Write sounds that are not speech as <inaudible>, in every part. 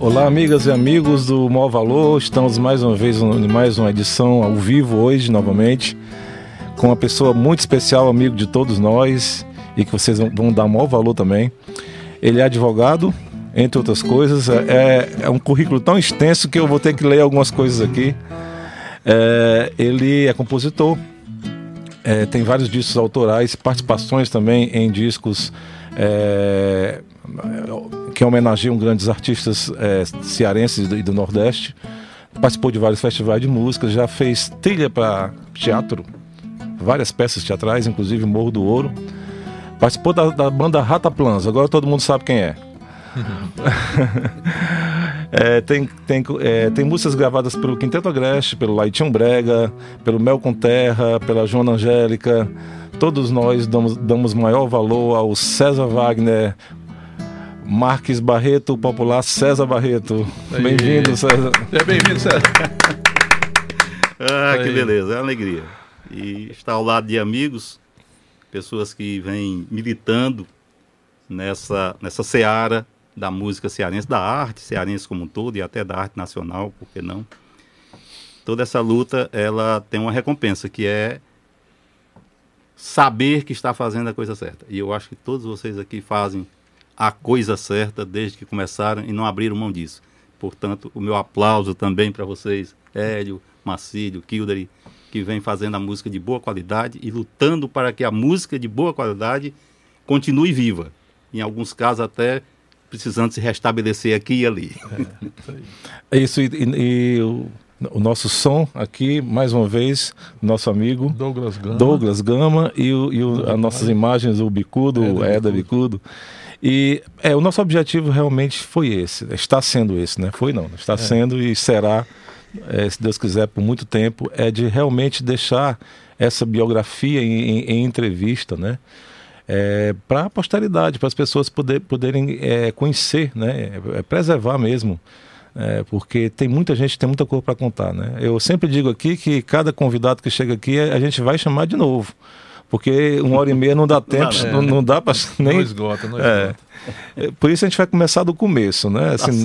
Olá, amigas e amigos do Mó Valor. Estamos mais uma vez em mais uma edição ao vivo hoje, novamente, com uma pessoa muito especial, amigo de todos nós e que vocês vão dar maior valor também. Ele é advogado, entre outras coisas. É, é um currículo tão extenso que eu vou ter que ler algumas coisas aqui. É, ele é compositor, é, tem vários discos autorais, participações também em discos é, que homenageiam grandes artistas é, cearenses e do, Nordeste. Participou de vários festivais de música, já fez trilha para teatro, várias peças teatrais, inclusive Morro do Ouro. Participou da, da banda Rata Plans, agora todo mundo sabe quem é. <laughs> é, tem, tem, é, tem músicas gravadas pelo Quinteto Agreste, pelo Laitinho Brega, pelo Mel com Terra, pela Joana Angélica. Todos nós damos, damos maior valor ao César Wagner, Marques Barreto, o popular César Barreto. Bem-vindo, César. É bem-vindo, César. <laughs> ah, que beleza, é uma alegria. E estar ao lado de amigos, pessoas que vêm militando nessa, nessa seara da música cearense, da arte cearense como um todo e até da arte nacional, por que não? Toda essa luta, ela tem uma recompensa, que é saber que está fazendo a coisa certa. E eu acho que todos vocês aqui fazem a coisa certa desde que começaram e não abriram mão disso. Portanto, o meu aplauso também para vocês, Hélio, Macílio, Kildare, que vem fazendo a música de boa qualidade e lutando para que a música de boa qualidade continue viva. Em alguns casos até precisando se restabelecer aqui e ali. É, isso, e, e, e o, o, nosso som aqui, mais uma vez, nosso amigo Douglas Gama, Douglas Gama e, o, e o, as nossas imagens, o Bicudo, o Eda Bicudo. E é, o nosso objetivo realmente foi esse, está sendo esse, né? Foi não, está é. sendo e será, é, se Deus quiser, por muito tempo, é de realmente deixar essa biografia em, em, em entrevista, né? É, para a posteridade, para as pessoas poder, poderem é, conhecer, né? É, preservar mesmo. É, porque tem muita gente, tem muita coisa para contar, né? Eu sempre digo aqui que cada convidado que chega aqui a gente vai chamar de novo porque uma hora e meia não dá tempo, não, é, não, não, dá para <laughs> nem. Não esgota, não é. esgota. É, por isso a gente vai começar do começo, né? Tá assim,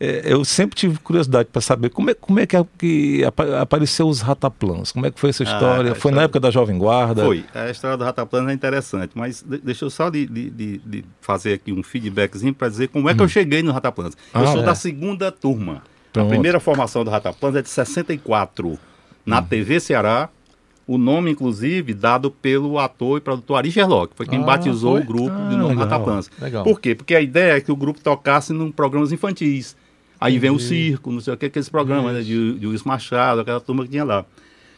é, eu sempre tive curiosidade para saber como é, como é que, que apareceu os rataplans, como é que foi essa ah, história? Ah, foi na época da Jovem Guarda? Foi, a história do rataplans é interessante, mas deixa eu só de, de, de, de fazer aqui um feedbackzinho para dizer como é que hum. eu cheguei no rataplans. Eu ah, sou é. da segunda turma. Pronto. A primeira formação do rataplans é de 64, na hum. TV Ceará, o nome, inclusive, dado pelo ator e produtor Ari Sherlock, foi quem ah, batizou foi? o grupo ah, de nome Rataplans. Por quê? Porque a ideia é que o grupo tocasse em programas infantis. Aí Entendi. vem o circo, não sei o que, aqueles programas né, de, de Luiz Machado, aquela turma que tinha lá.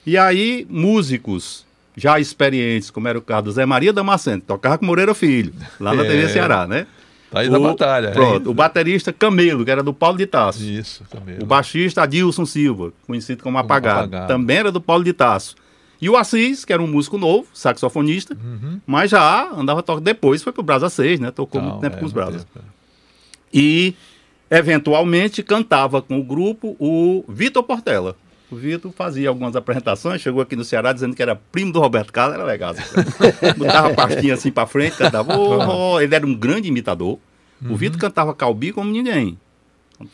E aí, músicos já experientes, como era o caso do Zé Maria Damasceno, tocava com Moreira Filho, lá na é. TV Ceará, né? Tá aí o, batalha. É pronto, é o baterista Camelo, que era do Paulo de Tasso. Isso, Camelo. O baixista Adilson Silva, conhecido como, como Apagado, Apagado, também era do Paulo de Tasso. E o Assis, que era um músico novo, saxofonista, uhum. mas já andava tocando. Depois foi pro Brasa 6, né? Tocou Não, muito tempo é, com os Brasas. É. E, eventualmente, cantava com o grupo o Vitor Portela. O Vitor fazia algumas apresentações, chegou aqui no Ceará dizendo que era primo do Roberto Carlos, era legal. <laughs> Botava a pastinha assim pra frente, cantava. Oh, oh. Ele era um grande imitador. Uhum. O Vitor cantava calbi como ninguém.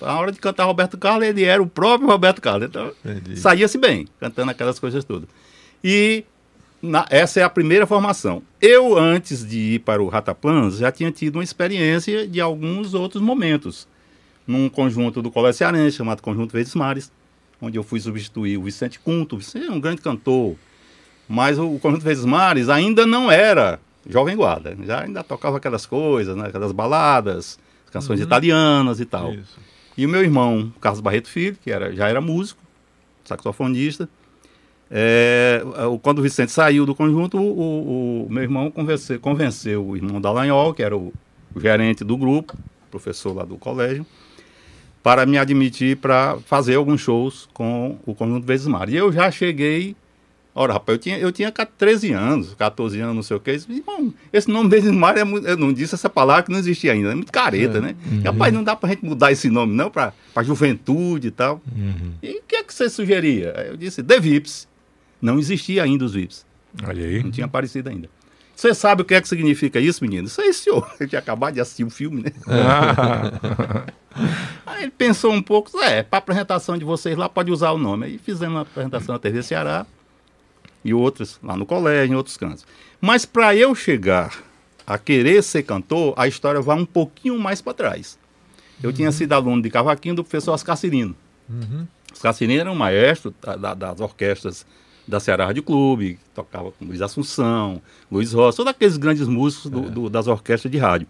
Na hora de cantar Roberto Carlos, ele era o próprio Roberto Carlos. Então, saía-se bem, cantando aquelas coisas todas. E na, essa é a primeira formação. Eu, antes de ir para o Rataplans, já tinha tido uma experiência de alguns outros momentos. Num conjunto do Colégio Cearense, chamado Conjunto Verdes Mares, onde eu fui substituir o Vicente Cunto. Vicente é um grande cantor. Mas o, o Conjunto Verdes Mares ainda não era jovem guarda. Já ainda tocava aquelas coisas, né? aquelas baladas, canções uhum. italianas e tal. Isso. E o meu irmão, Carlos Barreto Filho, que era, já era músico, saxofonista, é, quando o Vicente saiu do conjunto, o, o meu irmão convenceu, convenceu, o irmão Dallagnol, que era o, o, gerente do grupo, professor lá do colégio, para me admitir para fazer alguns shows com o conjunto Vezes Mar. E eu já cheguei. Ora, rapaz, eu tinha, eu tinha 13 anos, 14 anos, não sei o que. Irmão, esse nome Vezes Mar, é muito, eu não disse essa palavra que não existia ainda, é muito careta, é. né? Uhum. Rapaz, não dá para gente mudar esse nome, não, para juventude e tal. Uhum. E o que é que você sugeria? Eu disse, The Vips. Não existia ainda os VIPs. Olha aí. Não tinha aparecido ainda. Você sabe o que é que significa isso, menino? Isso aí, senhor. <laughs> Ele tinha acabado de assistir o filme, né? <laughs> aí ele pensou um pouco, é, para apresentação de vocês lá pode usar o nome. Aí fizemos uma apresentação na TV Ceará e outras lá no colégio, em outros cantos. Mas para eu chegar a querer ser cantor, a história vai um pouquinho mais para trás. Eu uhum. tinha sido aluno de cavaquinho do professor Oscar Cirino. Uhum. Oscar Cirino era um maestro da, da, das orquestras da Ceará Rádio Clube, tocava com Luiz Assunção, Luiz Rosa, todos aqueles grandes músicos do, é. do, das orquestras de rádio.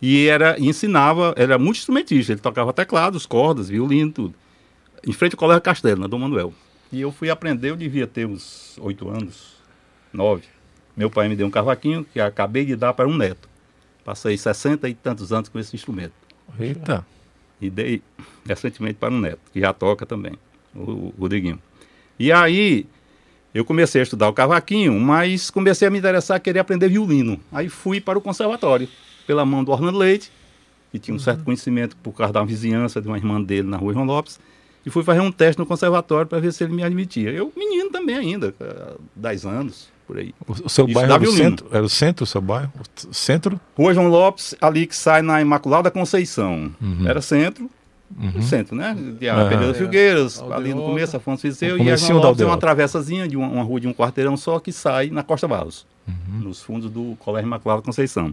E era ensinava, era muito instrumentista, ele tocava teclados, cordas, violino, tudo. Em frente ao Colégio Castelo, na Dom Manuel. E eu fui aprender, eu devia ter uns oito anos, nove. Meu pai me deu um cavaquinho que acabei de dar para um neto. Passei sessenta e tantos anos com esse instrumento. Eita! E dei recentemente para um neto, que já toca também, o, o Rodriguinho. E aí, eu comecei a estudar o cavaquinho, mas comecei a me interessar, a querer aprender violino. Aí fui para o conservatório, pela mão do Orlando Leite, que tinha um uhum. certo conhecimento por causa da vizinhança de uma irmã dele na rua João Lopes, e fui fazer um teste no conservatório para ver se ele me admitia. Eu, menino também ainda, 10 anos, por aí. O, seu bairro era o, centro, era o centro, o seu bairro? O centro? Rua João Lopes, ali que sai na Imaculada Conceição. Uhum. Era centro, Uhum. centro, né? De a uhum. Filgueiras, é. ali no começo, Afonso Viseu, e a João Lopes tem uma travessazinha de uma, uma, rua de um quarteirão só que sai na Costa Barros, uhum. nos fundos do Colégio Imaculada Conceição.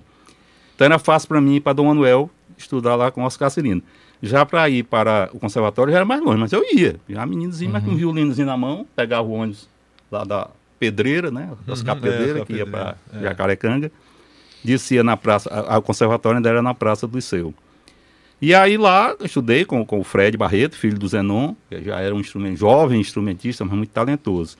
Então era fácil para mim ir para Dom Manuel estudar lá com o Oscar Cirino. Já para ir para o conservatório já era mais longe, mas eu ia. Já meninozinho, uhum. mas com um violinozinho na mão, pegava o ônibus lá da Pedreira, né? Oscar uhum, Pedreira, é, que ia para é. Jacarecanga. Descia na praça, o conservatório ainda era na Praça do Liceu. E aí lá eu estudei com, com o Fred Barreto, filho do Zenon, que já era um instrumento, jovem instrumentista, mas muito talentoso.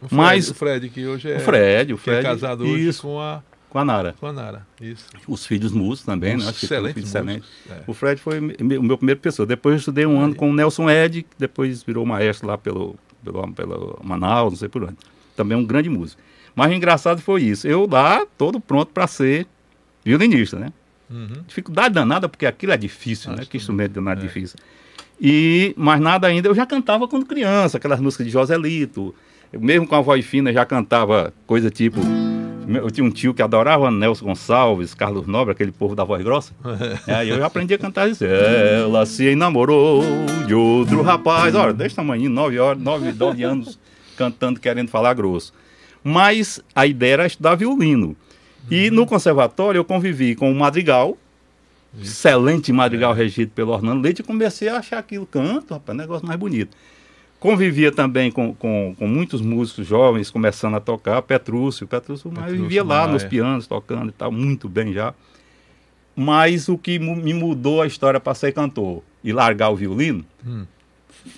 O Fred, mas o Fred que hoje é o Fred, o Fred é casado hoje isso, com a com a Nara. Com a Nara, isso. Os filhos músicos também, né? Acho excelente, que excelente. É. O Fred foi o meu primeiro pessoa. Depois eu estudei um ano com o Nelson Ed, que depois virou maestro lá pelo, pelo, pelo Manaus, não sei por onde. Também um grande músico. Mas o engraçado foi isso. Eu lá, todo pronto para ser violinista, né? Uhum. Dificuldade danada, porque aquilo é difícil, Acho né? Que instrumento danado é. difícil. E, mas nada ainda, eu já cantava quando criança, aquelas músicas de Joselito. Eu, mesmo com a voz fina, já cantava coisa tipo. Eu tinha um tio que adorava Nelson Gonçalves, Carlos Nobre, aquele povo da voz grossa. <laughs> Aí é, eu já aprendi a cantar isso. Ela se enamorou de outro rapaz. Olha, desse tamanho, nove horas, nove, nove anos cantando, querendo falar grosso. Mas a ideia era estudar violino. E no conservatório eu convivi com o Madrigal, excelente Madrigal é. regido pelo Orlando Leite, e comecei a achar aquilo canto, rapaz, negócio mais bonito. Convivia também com, com, com, muitos músicos jovens começando a tocar, Petrúcio, Petrúcio, Petrúcio vivia lá nos pianos tocando e tal, muito bem já. Mas o que me mudou a história para ser cantor e largar o violino, hum.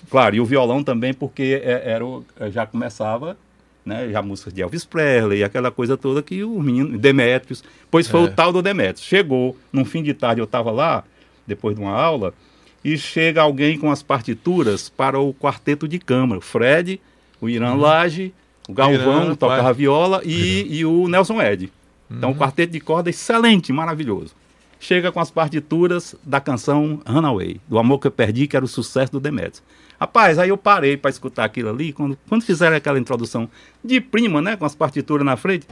claro, e o violão também, porque é, era, já começava né? Já músicas de Elvis Presley, aquela coisa toda que o menino, Demetrius, pois foi é. o tal do Demetrius. Chegou, num fim de tarde eu estava lá, depois de uma aula, e chega alguém com as partituras para o quarteto de câmara. O Fred, o Irã uhum. Lage, o Galvão, Irã, tocava pai. viola, e, e, o Nelson Ed. Então, uhum. um quarteto de corda excelente, maravilhoso. Chega com as partituras da canção Runaway, do Amor que eu perdi, que era o sucesso do Demetrius. Rapaz, aí eu parei para escutar aquilo ali, quando, quando fizeram aquela introdução de prima, né, com as partituras na frente.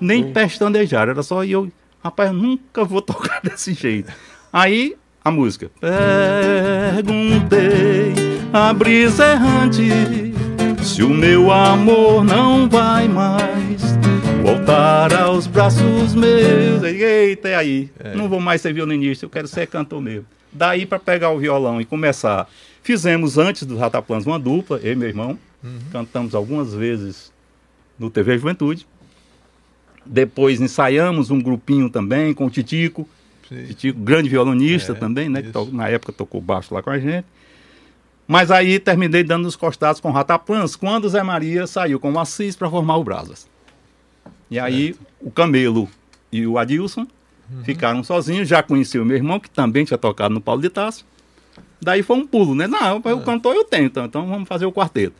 Nem pestanejar, era só eu. Rapaz, eu nunca vou tocar <laughs> desse jeito. Aí a música. Perguntei a brisa errante se o meu amor não vai mais voltar aos braços meus. Eita, e aí? É. Não vou mais ser violinista, eu quero ser cantor mesmo. Daí para pegar o violão e começar. Fizemos antes dos Rataplans uma dupla, eu e meu irmão. Uhum. Cantamos algumas vezes no TV Juventude. Depois ensaiamos um grupinho também com o Titico. Sim. Titico, grande violonista é, também, né? Que na época tocou baixo lá com a gente. Mas aí terminei dando os costados com o Rataplans quando o Zé Maria saiu com o Assis para formar o Brasas. E aí o Camelo e o Adilson uhum. ficaram sozinhos, já conheci o meu irmão, que também tinha tocado no Paulo de Tasso. Daí foi um pulo, né? Não, o é. cantor eu tenho, então, então vamos fazer o quarteto.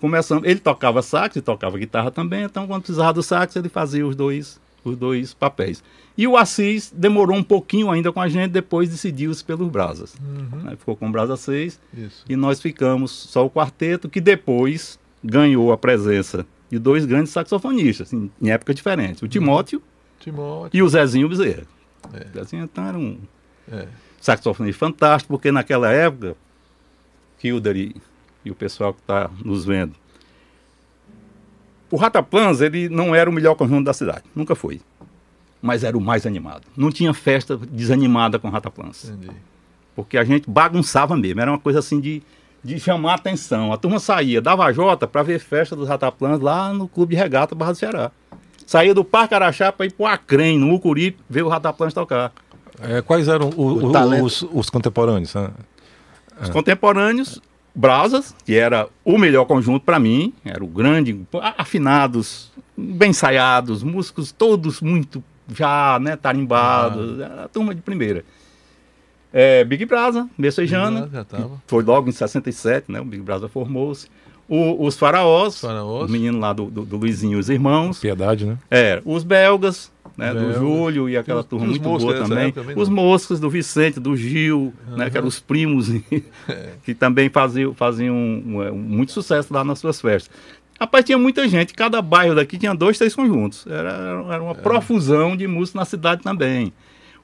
Começamos, ele tocava sax e tocava guitarra também, então quando precisava do sax ele fazia os dois os dois papéis. E o Assis demorou um pouquinho ainda com a gente, depois decidiu-se pelos Brasas. Uhum. Ficou com o Brasa 6 Isso. e nós ficamos só o quarteto, que depois ganhou a presença de dois grandes saxofonistas, em, em épocas diferentes. O uhum. Timóteo, Timóteo, e o Zezinho Bezerra. É. O Zezinho então era um é. saxofonista fantástico, porque naquela época, Kilder e, e o pessoal que está nos vendo, o Rataplans, ele não era o melhor conjunto da cidade, nunca foi. Mas era o mais animado. Não tinha festa desanimada com Rataplans. Entendi. Porque a gente bagunçava mesmo, era uma coisa assim de, de chamar a atenção. A turma saía da Vajota para ver festa dos Rataplans lá no Clube de Regata Barra do Ceará. Saía do Parque Araxá para ir para o Acrem, no Ucuri, ver o Rataplans tocar. É, quais eram o, o, os, os, contemporâneos? Né? Os contemporâneos, Brasas, que era o melhor conjunto para mim, era o grande, afinados, bem ensaiados, músicos todos muito já, né, tarimbados, ah. a turma de primeira. É, Big Brasa, Messejana, foi logo em 67, né, o Big Brasa formou-se. os Faraós, Faraós, o menino lá do, do, do Luizinho e os irmãos. Piedade, né? É, os Belgas, né, do Júlio e aquela turma muito boa também. também os Moscas do Vicente, do Gil, uhum. né, que eram os primos <laughs> é. que também faziam, faziam um, um, muito sucesso lá nas suas festas. Rapaz, tinha muita gente, cada bairro daqui tinha dois, três conjuntos. Era, era uma é. profusão de música na cidade também.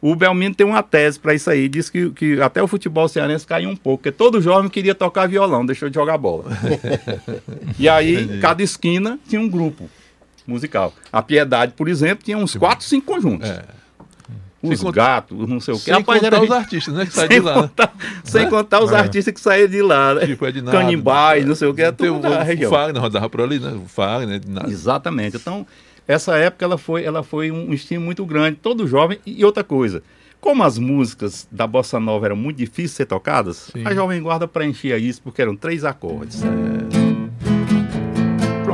O Belmino tem uma tese para isso aí, diz que, que até o futebol cearense caiu um pouco, porque todo jovem queria tocar violão, deixou de jogar bola. <laughs> e aí, cada esquina tinha um grupo musical. A Piedade, por exemplo, tinha uns quatro, cinco conjuntos. É. Os sem gatos, não sei o quê. Sem Rapaz, contar os artistas, né? Que <laughs> saem de lá. Contar, né? Sem contar os é. artistas que saíram de lá. Né? Tipo, é de nada, Canibais, não sei o quê. É tudo da região. O Fagner rodava por ali, né? O Fagner, nada. Exatamente. Então, essa época ela foi, ela foi um estímulo muito grande, todo jovem. E outra coisa, como as músicas da Bossa Nova eram muito difíceis de ser tocadas, Sim. a Jovem Guarda preenchia isso porque eram três acordes. É.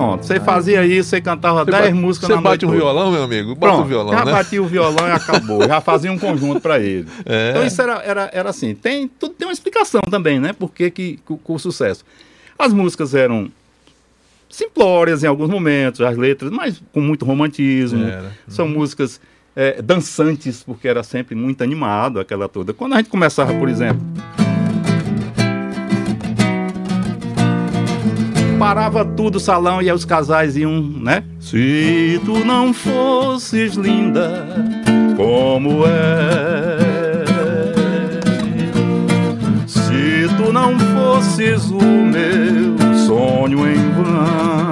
Pronto, você fazia isso, você cantava 10 músicas na noite. Você bate um violão, meu amigo? Bate Pronto, o violão, já né? batia o violão e acabou. já fazia um conjunto para ele. É. Então isso era, era, era assim. Tem, tudo tem uma explicação também, né? Por que, que com o sucesso. As músicas eram simplórias em alguns momentos, as letras, mas com muito romantismo. Era. São uhum. músicas é, dançantes, porque era sempre muito animado aquela toda. Quando a gente começava, por exemplo. Parava tudo o salão e os casais iam, né? Se tu não fosses linda como é, se tu não fosses o meu sonho em vão,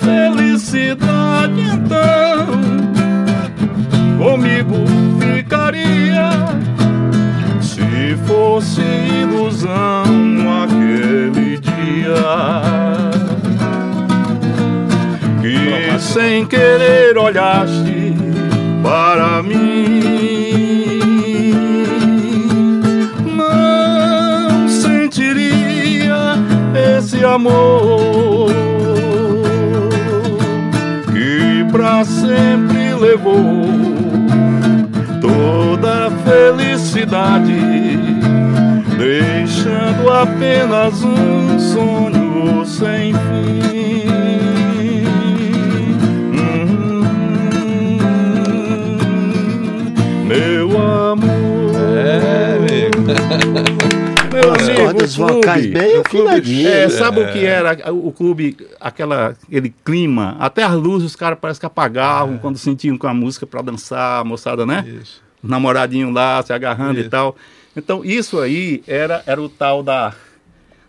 felicidade então comigo ficaria se fosse ilusão aquele dia. Que sem querer olhaste para mim, não sentiria esse amor que para sempre levou toda a felicidade deixando apenas um sonho sem fim. Hum, meu amor. É, amigo. Meu amigo, cordas vocais bem afinadinhas. É, sabe é. o que era o clube, aquela, aquele clima? Até as luzes os caras parece que apagavam é. quando sentiam com a música para dançar, a moçada, né? Isso. Namoradinho lá, se agarrando Isso. e tal. Então, isso aí era, era o tal da,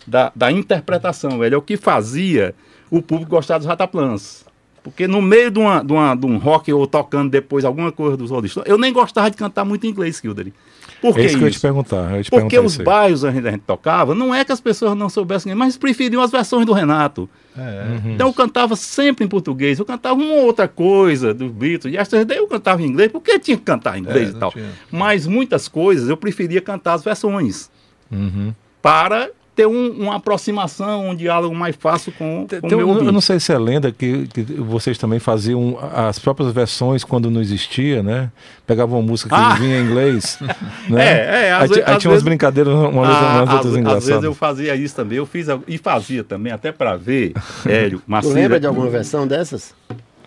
da, da interpretação, velho. É o que fazia o público gostar dos rataplans. Porque no meio de, uma, de, uma, de um rock ou tocando depois alguma coisa dos Rolling eu nem gostava de cantar muito inglês, Kildery. Por que é isso, isso? que eu ia te perguntar. Eu ia te Porque os bairros a gente, a gente, tocava, não é que as pessoas não soubessem, mas preferiam as versões do Renato. É. Uhum. Então eu cantava sempre em português, eu cantava uma outra coisa dos Beatles, e essas daí eu cantava em inglês, porque tinha que cantar em inglês é, e tal. Tinha. Mas muitas coisas eu preferia cantar as versões. Uhum. Para ter um, uma aproximação, um diálogo mais fácil com, com o meu ouvinte. Eu não sei se é lenda que, que, vocês também faziam as próprias versões quando não existia, né? Pegavam uma música que ah. vinha em inglês, <laughs> né? É, é. Às aí, vezes, aí tinha umas brincadeiras, uma ah, umas outras engraçadas. Às vezes eu fazia isso também, eu fiz e fazia também, até para ver, <laughs> Hélio, Maceira. Tu lembra de alguma versão dessas?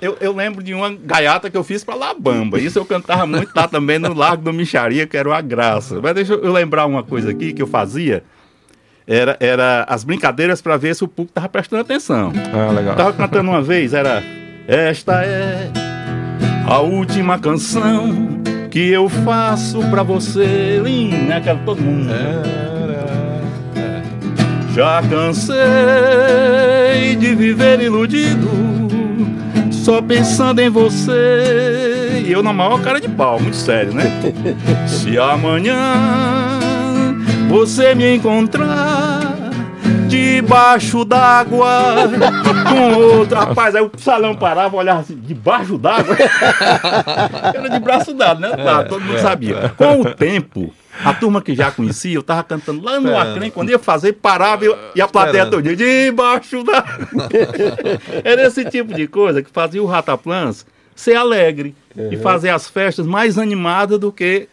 eu, eu, lembro de uma gaiata que eu fiz para Labamba. Isso eu cantava muito lá também no Largo do Micharia, que era uma graça. Mas deixa eu lembrar uma coisa aqui que eu fazia. Era, era as brincadeiras para ver se o público tava prestando atenção. Ah, legal. Tava cantando uma vez, era Esta é a última canção que eu faço para você, linda? Aquela todo mundo. Já cansei de viver iludido só pensando em você. E eu na maior cara de pau, muito sério, né? <laughs> Se amanhã você me encontrar debaixo d'água com outro. Rapaz, aí o salão parava, olhava assim, debaixo d'água. <laughs> Era de braço dado, né? Tá, todo mundo sabia. Com o tempo, a turma que já conhecia, eu tava cantando lá no Acrem, quando ia fazer, parava e, e a plateia todo debaixo da. <laughs> Era esse tipo de coisa que fazia o Rataplans ser alegre uhum. e fazer as festas mais animadas do que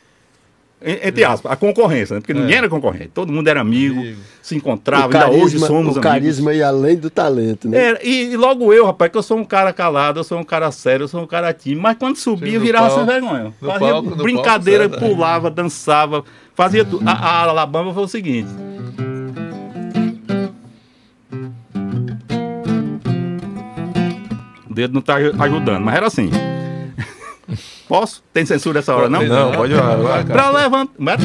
entre aspas, a concorrência, né? porque é. ninguém era concorrente, todo mundo era amigo, amigo. se encontrava, carisma, ainda hoje somos o carisma e além do talento, né? É, e, e, logo eu, rapaz, que eu sou um cara calado, eu sou um cara sério, eu sou um cara tímido, mas quando subia, virava sem vergonha. Fazia palco, brincadeira, palco, pulava, dançava, fazia tudo. A, a Alabama foi o seguinte. O dedo não tá ajudando, mas era assim. Posso? Tem censura essa hora, não? Não, pode ir lá. Pra levantar.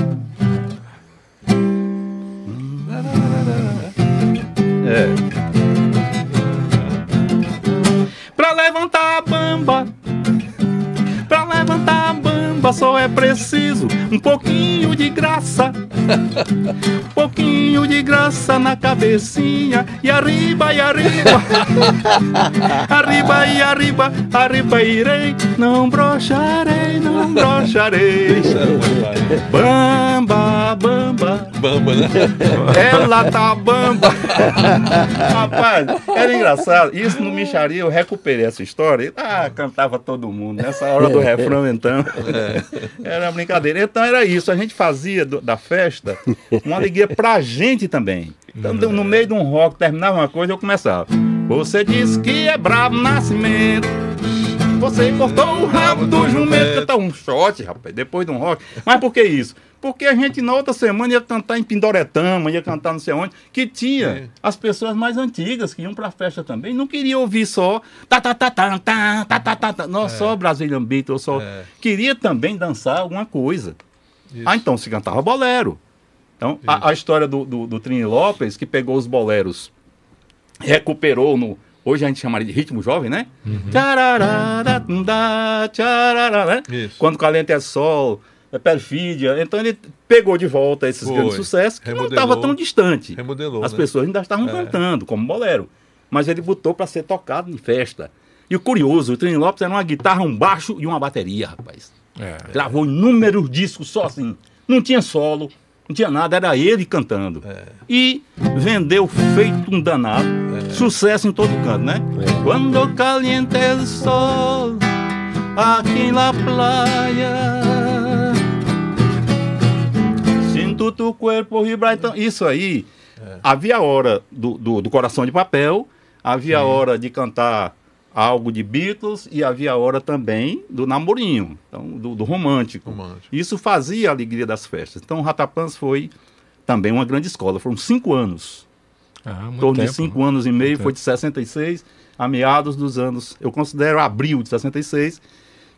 É. Pra levantar a bamba. Pra levantar a bamba só é preciso um pouquinho de graça. Um <laughs> pouquinho de graça na cabecinha. E arriba, e arriba. <laughs> arriba e arriba, arriba irei. Não brocharei, não brocharei. Bamba, bamba. Bamba, né? Ela tá bamba. <laughs> Rapaz, era engraçado. Isso no Micharia, eu recuperei essa história. Ah, cantava todo mundo. Nessa hora do refrão, então. É. Era brincadeira. Então era isso. A gente fazia do, da festa uma alegria pra gente também. Então, no meio de um rock, terminava uma coisa, eu começava. Você disse que é brabo nascimento. Você cortou o rabo do jumento. Tá um shot, rapaz, depois de um rock. Mas por que isso? Porque a gente na outra semana ia cantar em Pindoretama, ia cantar não sei onde, que tinha é. as pessoas mais antigas que iam pra festa também, não queria ouvir só tá tá tá tá tá tá tá tá, tá não é. só Brazilian Beat, ou só é. queria também dançar alguma coisa. Isso. Ah, então se cantava bolero. Então, a, a, história do, do, do Trini Lopes, que pegou os boleros, recuperou no. Hoje a gente chamaria de ritmo jovem, né? Uhum. né? Quando Calente é Sol, Perfídia. Então ele pegou de volta esses Foi. grandes sucessos que Remodelou. não estava tão distante. Remodelou, As né? pessoas ainda estavam é. cantando, como bolero. Mas ele botou para ser tocado em festa. E o curioso, o Trini Lopes era uma guitarra, um baixo e uma bateria, rapaz. É, Gravou inúmeros discos só assim. Não tinha solo, não tinha nada, era ele cantando. É. E vendeu feito um danado. É. Sucesso em todo canto, né? É. Quando caliente o sol, aqui na praia. Sinto tu corpo vibrar. Então, isso aí, é. havia hora do, do, do, coração de papel, havia Sim. hora de cantar algo de Beatles e havia hora também do namorinho, então, do, do romântico. romântico. Isso fazia a alegria das festas. Então, o Ratapans foi também uma grande escola. Foram cinco anos. Ah, em torno tempo, de cinco né? anos e meio, muito foi de 66 a meados dos anos, eu considero abril de 66,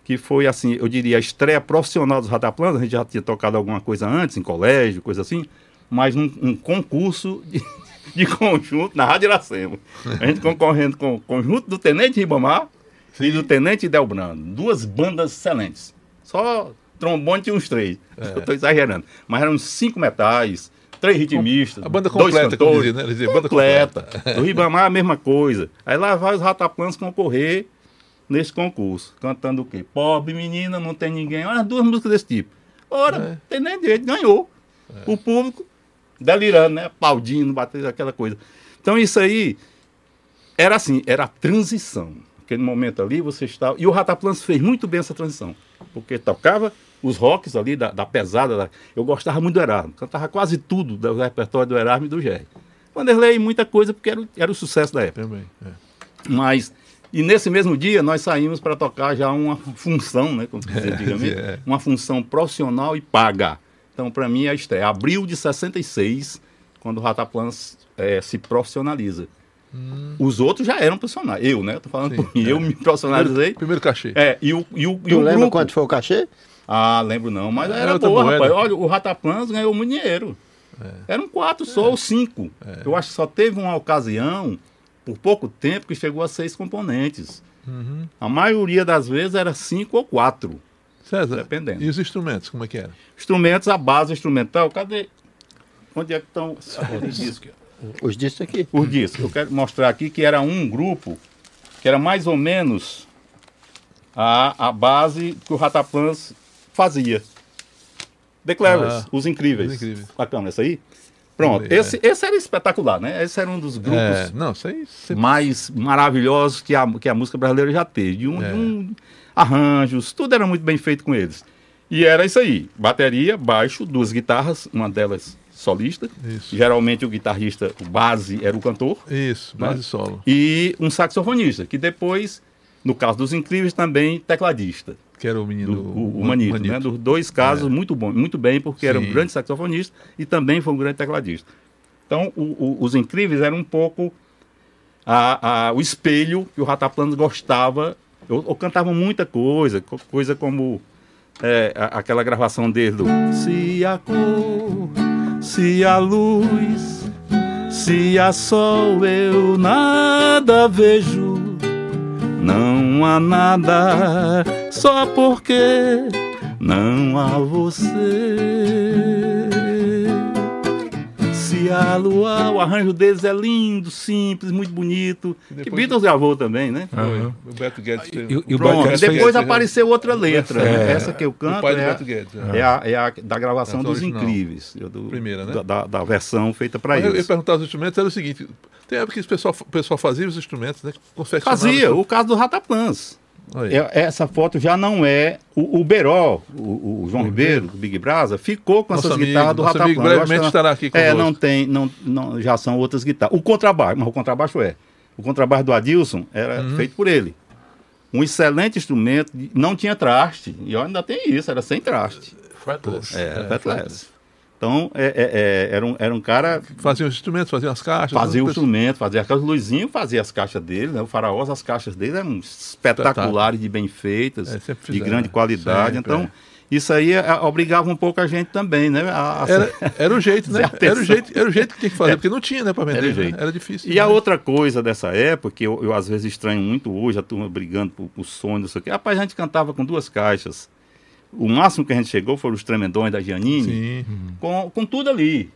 que foi assim, eu diria, a estreia profissional dos Rataplans. A gente já tinha tocado alguma coisa antes, em colégio, coisa assim, mas um, um concurso de, <laughs> de conjunto na Rádio Iracema. A gente concorrendo com o conjunto do Tenente Ribamar Sim. e do Tenente Delbrando. Duas bandas excelentes. Só trombone tinha uns três. É. <laughs> Eu estou exagerando. Mas eram cinco metais, três ritmistas. A banda completa, dois cantores, dizia, né? Dizia, banda completa. completa. Do Ribamar a mesma coisa. Aí lá vai os Rataplans concorrer nesse concurso. Cantando o quê? Pobre menina, não tem ninguém. Olha, duas músicas desse tipo. Ora, é. tem nem direito, ganhou. É. O público delirando, né? Aplaudindo, batendo aquela coisa. Então isso aí era assim, era a transição. Aquele momento ali, você estava. E o Rataplans fez muito bem essa transição. Porque tocava os rocks ali da, da pesada. Da... Eu gostava muito do Erasmo. Cantava quase tudo do repertório do Erasmo e do Jerry. Vanderlei, muita coisa, porque era, era o sucesso da época. Também. É. Mas E nesse mesmo dia nós saímos para tocar já uma função, né, como dizia <laughs> antigamente, é. uma função profissional e paga. Então, para mim, é a estreia. Abril de 66, quando o Rataplans é, se profissionaliza. Hum. Os outros já eram profissionais. Eu, né? Eu tô falando Sim, por mim. É. Eu me profissionalizei. Primeiro, primeiro cachê. É, e o, e o, e o lembra grupo... quanto foi o cachê? Ah, lembro não, mas é, era, era boa, rapaz. Olha, o Rataplans ganhou muito dinheiro. É. Eram quatro só, é. ou cinco. É. Eu acho que só teve uma ocasião, por pouco tempo, que chegou a seis componentes. Uhum. A maioria das vezes era cinco ou quatro. César, dependendo. E os instrumentos, como é que era? Instrumentos, a base instrumental, cadê? Onde é que estão os discos? Os discos aqui. Os discos. Eu quero mostrar aqui que era um grupo que era mais ou menos a, a base que o Rataplans fazia. The Clevers, ah, os, incríveis. os Incríveis. Bacana, essa aí? Pronto, esse, é. esse era espetacular, né? Esse era um dos grupos é, não, sei, sei. mais maravilhosos que a, que a música brasileira já teve. De um, é. de um, arranjos, tudo era muito bem feito com eles. E era isso aí: bateria, baixo, duas guitarras, uma delas solista. Isso. Geralmente o guitarrista, o base, era o cantor. Isso, né? base né? solo. E um saxofonista, que depois, no caso dos Incríveis, também tecladista. Que era o menino. Do, o, o Manito, Manito, né? Dos dois casos, é. muito bom, muito bem, porque Sim. era um grande saxofonista e também foi um grande tecladista. Então, o, o, os Incríveis eram um pouco a, a, o espelho que o Rataplanos gostava. Eu, eu cantava muita coisa, coisa como é, aquela gravação dele do Se a cor, se a luz, se a sol eu nada vejo, não há nada só porque não há você. A lua, o arranjo deles é lindo, simples, muito bonito. Depois... Que Beatles gravou também, né? Uhum. O Beto Guedes fez. E, e Pronto, Guedes depois fez... apareceu outra letra. É. Né? Essa que eu canto é, a, Guedes, é. é, a, é a da gravação é dos original. Incríveis. Do, Primeira, né? Da, da versão feita para eles. Eu ia perguntar os instrumentos, era o seguinte: tem época que o pessoal, o pessoal fazia os instrumentos, né? Fazia, o caso do Rataplans. É, essa foto já não é. O, o Beró, o, o João Ribeiro, do Big Brasa, ficou com nosso essas amigo, guitarras do Rataplan. brevemente estará aqui com É, não tem, não, não, já são outras guitarras. O contrabaixo, mas o contrabaixo é. O contrabaixo do Adilson era uhum. feito por ele. Um excelente instrumento, não tinha traste. E ainda tem isso, era sem traste. Fretless. É, é fretless. Então, é, é, é, era, um, era um cara. Fazia os instrumentos, fazia as caixas. Fazia o instrumento, fazia as caixas. O Luizinho fazia as caixas dele, né? O Faraós, as caixas dele eram espetaculares, de bem feitas, é, de grande qualidade. Sempre, então, é. isso aí obrigava um pouco a gente também, né? A, a... Era, <laughs> era o jeito, né? Era o jeito, era o jeito que tinha que fazer, porque não tinha, né, para vender. Era, né? era difícil. E a outra coisa dessa época, que eu, eu, às vezes estranho muito hoje, a turma brigando por, por sonho, não sei o quê. Rapaz, a gente cantava com duas caixas o máximo que a gente chegou foram os tremendões da Giannini, com, com tudo ali.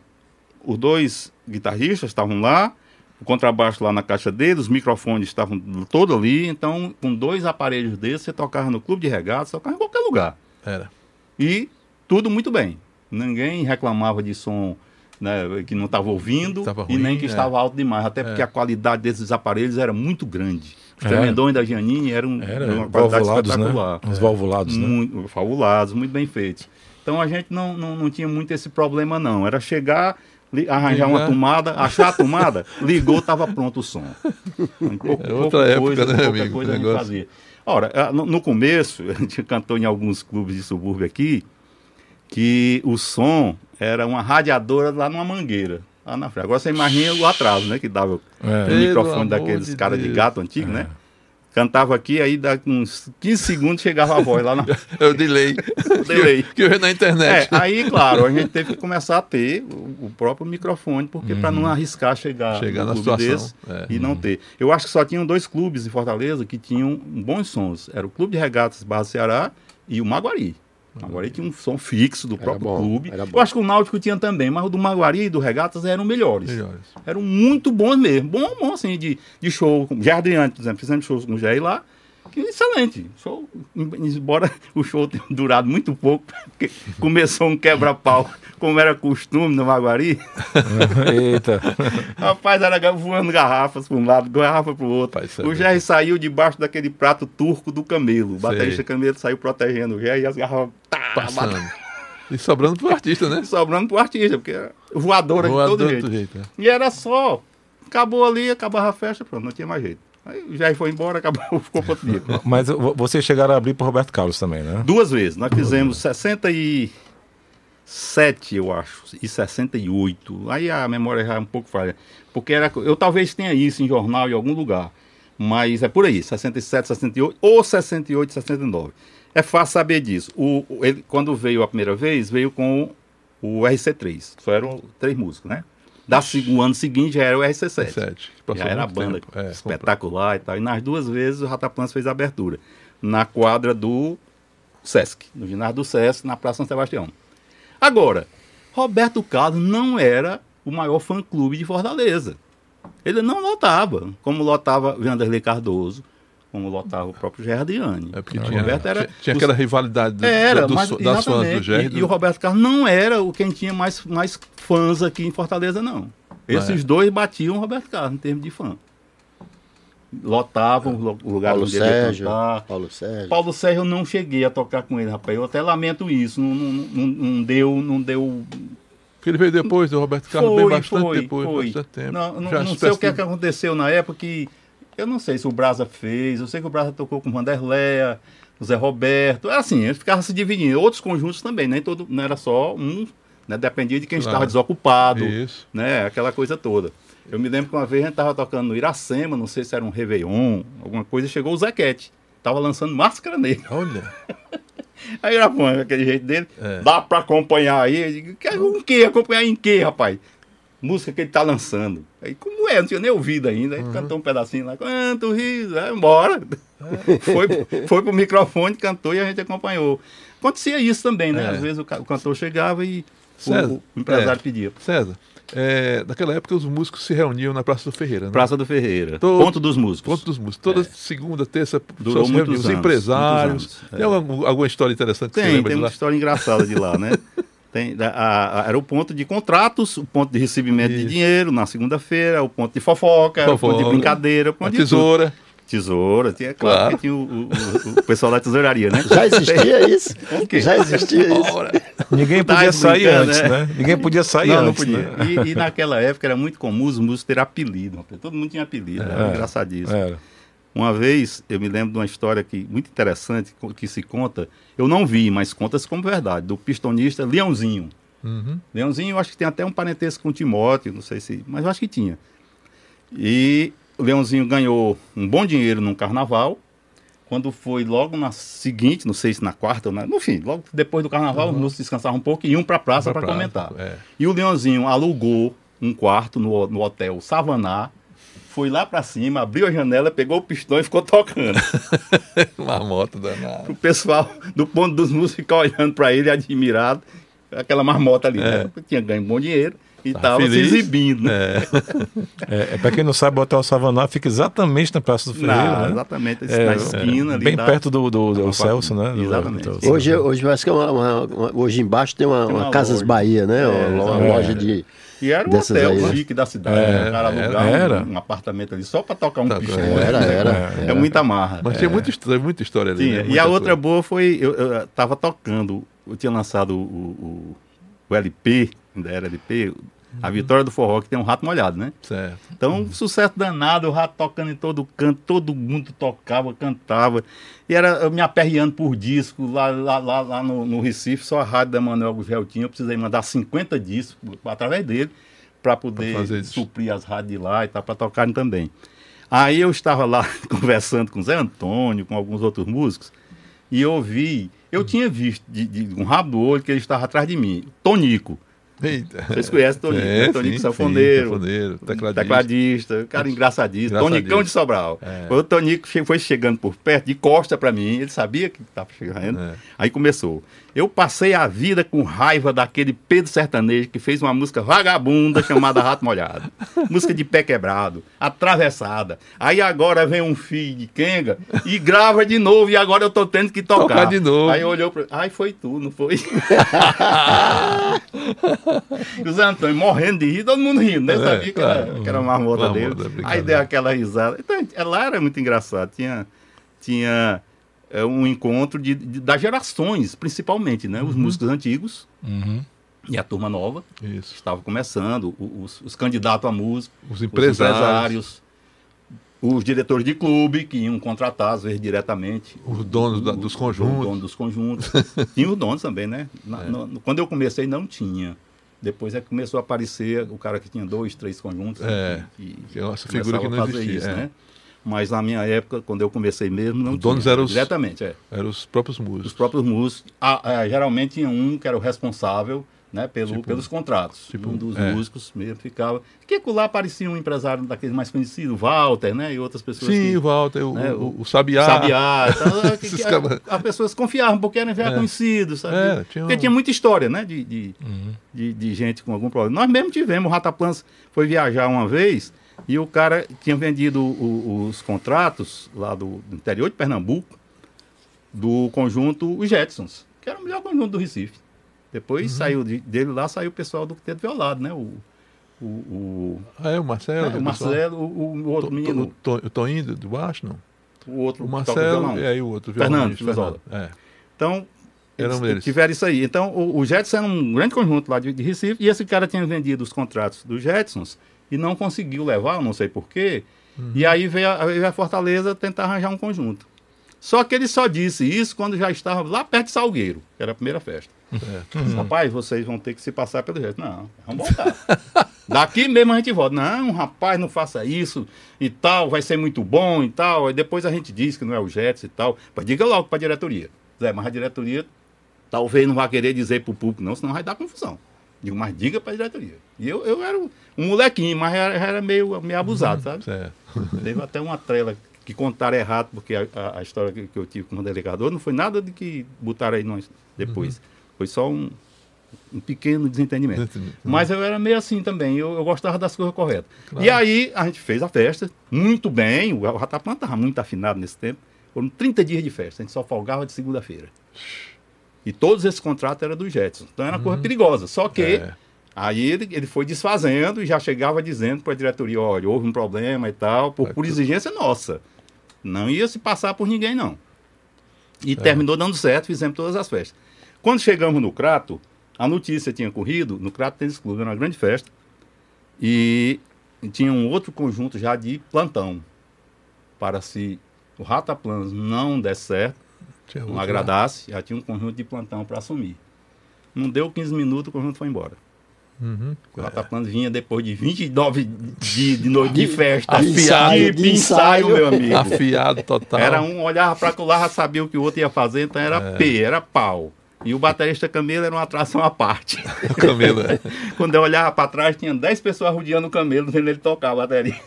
Os dois guitarristas estavam lá, o contrabaixo lá na caixa deles, os microfones estavam todos ali, então com dois aparelhos desses você tocava no clube de regatas, tocava em qualquer lugar. Era. E tudo muito bem. Ninguém reclamava de som né, que não estava ouvindo ruim, e nem que é. estava alto demais, até porque é. a qualidade desses aparelhos era muito grande. Os tremendões da Giannini eram era, uma qualidade né? espetacular. Né? Os valvulados, né? Muito, valvulados, muito bem feitos. Então a gente não, não, não tinha muito esse problema, não. Era chegar, arranjar uma tomada, achar a tomada, <laughs> ligou, estava pronto o som. Pouco, <laughs> é outra época, coisa, né, amigo? Coisa a gente fazia. Ora, no, no começo, <laughs> a gente cantou em alguns clubes de subúrbio aqui, que o som era uma radiadora lá numa mangueira lá na frente. Agora você imagina o atraso, né? Que dava é. o microfone daqueles de caras de gato antigo, né? é. né? Cantava aqui, aí dá uns 15 segundos chegava a voz lá na. <laughs> É o delay. <laughs> o delay. Que, eu vi na internet. É, aí, claro, a gente teve que começar a ter o, o próprio microfone, porque uhum. para não arriscar chegar, chegar na situação desse é. e não uhum. ter. Eu acho que só tinham dois clubes em Fortaleza que tinham bons sons. Era o Clube de Regatas Barra Ceará e o Maguari. Maguari tinha um som fixo do próprio bom, clube. Eu acho que o Náutico tinha também, mas o do Maguari e do Regatas eram melhores. melhores. Eram muito bons mesmo. Bom, bom assim, de, de show. Jardiante, por exemplo, fizemos shows com o Jair lá. Que excelente. Show, embora <laughs> o show tenha durado muito pouco, porque começou um quebra-pau, como era costume no Maguari. <laughs> Eita. Rapaz, era voando garrafas para um lado, garrafa para o outro. O Jair saiu debaixo daquele prato turco do camelo. O baterista camelo saiu protegendo o Jair e as garrafas. Tá, Passando. <laughs> E sobrando pro artista, né? sobrando pro artista, porque voadora, voadora de todo jeito. jeito é. E era só. Acabou ali, acabava a festa, pronto, não tinha mais jeito. Aí já foi embora, acabou, <laughs> ficou para outro dia. Mas vocês chegaram a abrir para Roberto Carlos também, né? Duas vezes. Nós fizemos 67, eu acho, e 68. Aí a memória já é um pouco falha. Porque era, eu talvez tenha isso em jornal em algum lugar. Mas é por aí, 67, 68 ou 68, 69. É fácil saber disso. O, ele, quando veio a primeira vez, veio com o RC3. Só eram três músicos, né? Da, o ano seguinte já era o RC7. 7, já era a banda é, espetacular e tal. E nas duas vezes o Rataplans fez a abertura. Na quadra do Sesc, no ginásio do Sesc, na Praça São Sebastião. Agora, Roberto Carlos não era o maior fã-clube de Fortaleza. Ele não lotava, como lotava Vanderlei Cardoso, como lotava o próprio Gerardiani. É porque tinha, era, tinha, aquela rivalidade do, era, do, mas, das fãs do Gerardo. E, e, o Roberto Carlos não era o quem tinha mais, mais fãs aqui em Fortaleza, não. Esses é. dois batiam o Roberto Carlos em termos de fã. Lotavam o lugar Paulo onde Sérgio, cantar. Paulo Sérgio. Paulo Sérgio eu não cheguei a tocar com ele, rapaz. Eu até lamento isso. Não, não, não, não deu, não deu porque ele veio depois do Roberto Carlos, foi, bem bastante foi, depois, foi. bastante tempo. Não, não, não sei o que, é que aconteceu na época que. Eu não sei se o Brasa fez, eu sei que o Brasa tocou com o Vanderleia, o Zé Roberto. Era assim, eles ficavam se dividindo. Outros conjuntos também, nem todo, não era só um, né? Dependia de quem claro. estava desocupado. Isso. Né? Aquela coisa toda. Eu me lembro que uma vez a gente estava tocando no Iracema, não sei se era um Réveillon, alguma coisa, e chegou o Zequete. Tava lançando máscara nele. Olha. <laughs> Aí era bom, aquele jeito dele. É. Dá pra acompanhar aí. Eu digo, o que? Acompanhar em que, rapaz? Música que ele tá lançando. Aí, como é? Não tinha nem ouvido ainda. Aí uhum. cantou um pedacinho lá, canta o riso, aí embora. É. <laughs> foi, foi pro microfone, cantou e a gente acompanhou. Acontecia isso também, né? É. Às vezes o, o, cantor chegava e César, o, o empresário é. pedia. César, é, naquela época os músicos se reuniam na Praça do Ferreira. Né? Praça do Ferreira. Todo, ponto dos músicos. Ponto dos músicos. Toda é. segunda, terça, Durou se reuniam. Os empresários. Tem é. alguma, alguma, história interessante que tem, você lembra Tem uma história engraçada de lá, né? <laughs> Tem, a, a, era o ponto de contratos, o ponto de recebimento Isso. de dinheiro na segunda-feira, o ponto de fofoca, fofoca, o ponto de brincadeira, o ponto a de tesoura. Tudo. Tesoura, tinha, claro, claro. que tinha o, o, o, pessoal da tesouraria, né? Já existia <laughs> isso? Já existia isso. Ninguém podia sair antes, né? né? Ninguém podia sair não, antes. Não podia. Né? E, e, naquela época era muito comum os músicos terem apelido. Todo mundo tinha apelido, é, era engraçadíssimo. Era. Uma vez, eu me lembro de uma história que, muito interessante que se conta, eu não vi, mas conta-se como verdade, do pistonista Leãozinho. Uhum. Leãozinho, eu acho que tem até um parentesco com Timóteo, não sei se, mas eu acho que tinha. E o Leãozinho ganhou um bom dinheiro num carnaval. Quando foi logo na seguinte, não sei se na quarta ou na. No fim, logo depois do carnaval, uhum. os moços descansavam um pouco e iam para a praça para comentar. É. E o Leãozinho alugou um quarto no, no hotel Savaná, foi lá para cima, abriu a janela, pegou o pistão e ficou tocando. <laughs> Uma moto danada. O pessoal do ponto dos músicos ficar olhando para ele, admirado. Aquela marmota ali, é. né? Tinha ganho bom dinheiro e estava se exibindo. É. <laughs> é, é para quem não sabe, o Hotel Savaná fica exatamente na Praça do Ferreira. né? Exatamente, é, na esquina ali. Bem da... perto do, do, do Celso, né? Exatamente. Do, hoje, hoje, parece que é uma, uma, uma, hoje embaixo tem uma, tem uma, uma Casas Bahia, né? uma é. loja de. E era um hotel aí, né? chique da cidade. É, né? O cara alugava era. Um, um, apartamento ali só para tocar um tá, pichão. Era, era, É muita marra. Mas tinha muita história, muita história ali. Né? E a outra boa foi, eu, eu tava tocando, eu tinha lançado o, o, o LP, ainda era LP, a vitória do forró que tem um rato molhado, né? Certo. Então, um sucesso danado, o rato tocando em todo canto, todo mundo tocava, cantava. E era eu me aperreando por disco lá, lá, lá, lá no, no, Recife, só a rádio da Manuel Gugel tinha. Eu precisei mandar 50 discos através dele para poder suprir as rádios de lá e tal, para tocarem também. Aí eu estava lá <laughs> conversando com o Zé Antônio, com alguns outros músicos, e eu ouvi, eu tinha visto de, de um rabo do olho que ele estava atrás de mim, Tonico. Eita. Vocês conhecem Tonico, é, né? Tonico Sanfoneiro, sanfoneiro, tecladista. tecladista, cara engraçadíssimo, Tonicão de Sobral. É. O Tonico foi chegando por perto, de costa para mim, ele sabia que estava chegando. É. Aí começou. Eu passei a vida com raiva daquele Pedro Sertanejo que fez uma música vagabunda chamada Rato Molhado. <laughs> música de pé quebrado, atravessada. Aí agora vem um filho de Kenga e grava de novo e agora eu tô tendo que tocar. Tocar de novo. Aí olhou para, ai foi tu, não foi? <laughs> o Zé Antônio morrendo de rir, todo mundo rindo, né? É, Sabia que, era, que era uma marmota dele. Aí deu aquela risada. Então, lá era muito engraçado. Tinha, tinha é, um encontro de, de, das gerações, principalmente, né? Uhum. Os músicos antigos. Uhum. E a turma nova Isso. estava começando, os, os candidatos a música, os empresários. os empresários os diretores de clube que iam contratar, às vezes, diretamente. Os donos da, dos conjuntos. Os donos dos conjuntos. <laughs> tinha os donos também, né? Na, é. no, quando eu comecei, não tinha. Depois é que começou a aparecer o cara que tinha dois, três conjuntos. É. E, e essa figura que não existia. Isso, é. né? Mas na minha época, quando eu comecei mesmo, não os donos tinha. eram os, diretamente, é. Eram os próprios músicos. Os próprios músicos. Ah, é, geralmente tinha um que era o responsável né, pelo, tipo, pelos contratos. Tipo, um dos é. músicos mesmo ficava. Que lá parecia um empresário daqueles mais conhecidos, Walter, né? E outras pessoas. Sim, que, o Walter, né, o, o, o, Sabiá. Sabiá. Então, <laughs> que, que, as pessoas confiavam porque eram já é. conhecidos, sabe? É, tinha porque tinha muita história, né? De, de, uhum. de, de, gente com algum problema. Nós mesmo tivemos, o Rataplans foi viajar uma vez e o cara tinha vendido o, os contratos lá do, do interior de Pernambuco do conjunto Os Jetsons, que era o melhor conjunto do Recife. Depois uhum. saiu de, dele lá, saiu o pessoal do Quinteto Violado, né? O, o, o, ah, é o Marcelo? É, o Marcelo, o, o, outro menino. O, to, o Toninho do baixo, não? O outro o Marcelo e aí o outro Fernando, Fernando. É. Então, eles, eles. tiveram isso aí. Então, o, o Jetson era um grande conjunto lá de, de, Recife, e esse cara tinha vendido os contratos dos Jetsons e não conseguiu levar, não sei porquê. Uhum. E aí veio a, veio a Fortaleza tentar arranjar um conjunto. Só que ele só disse isso quando já estava lá perto de Salgueiro, que era a primeira festa. É. Uhum. Rapaz, vocês vão ter que se passar pelo jeito. Não, vamos voltar. <laughs> Daqui mesmo a gente volta. Não, rapaz, não faça isso e tal, vai ser muito bom e tal. Aí depois a gente diz que não é o Jets e tal. Mas diga logo para a diretoria. Zé, mas a diretoria talvez não vá querer dizer para o público, não, senão vai dar confusão. Digo, mas diga para a diretoria. E eu, eu era um molequinho, mas era, era meio, meio abusado, sabe? Certo. <laughs> Teve até uma trela que contaram errado, porque a, a, a história que, que, eu tive como delegador não foi nada de que botaram aí nós depois. Uhum. Foi só um, um pequeno desentendimento. Uhum. Mas eu era meio assim também, eu, eu gostava das coisas corretas. Claro. E aí a gente fez a festa, muito bem, o Ratapã estava muito afinado nesse tempo. Foram 30 dias de festa, a gente só folgava de segunda-feira. E todos esses contratos eram do Jetson. Então era uma coisa uhum. perigosa. Só que é. aí ele, ele foi desfazendo e já chegava dizendo para a diretoria, olha, houve um problema e tal, por, por exigência nossa. Não ia se passar por ninguém, não. E é. terminou dando certo, fizemos todas as festas. Quando chegamos no Crato, a notícia tinha corrido, no Crato Tênis Clube, era uma grande festa, e tinha um outro conjunto já de plantão, para se o Rataplans não der certo, não agradasse, já tinha um conjunto de plantão para assumir. Não deu 15 minutos, o conjunto foi embora. Uhum. O Rataplano vinha depois de 29 dias de noite de festa. Afiado. De, ensaio, meu amigo. Afiado total. Era um, olhava para lá, já sabia o que o outro ia fazer, então era é. P, era pau. E o baterista Camelo era uma atração à parte. <laughs> O Camelo, é. Quando eu olhava para trás, tinha 10 pessoas rodeando o Camelo, vendo ele tocar a bateria.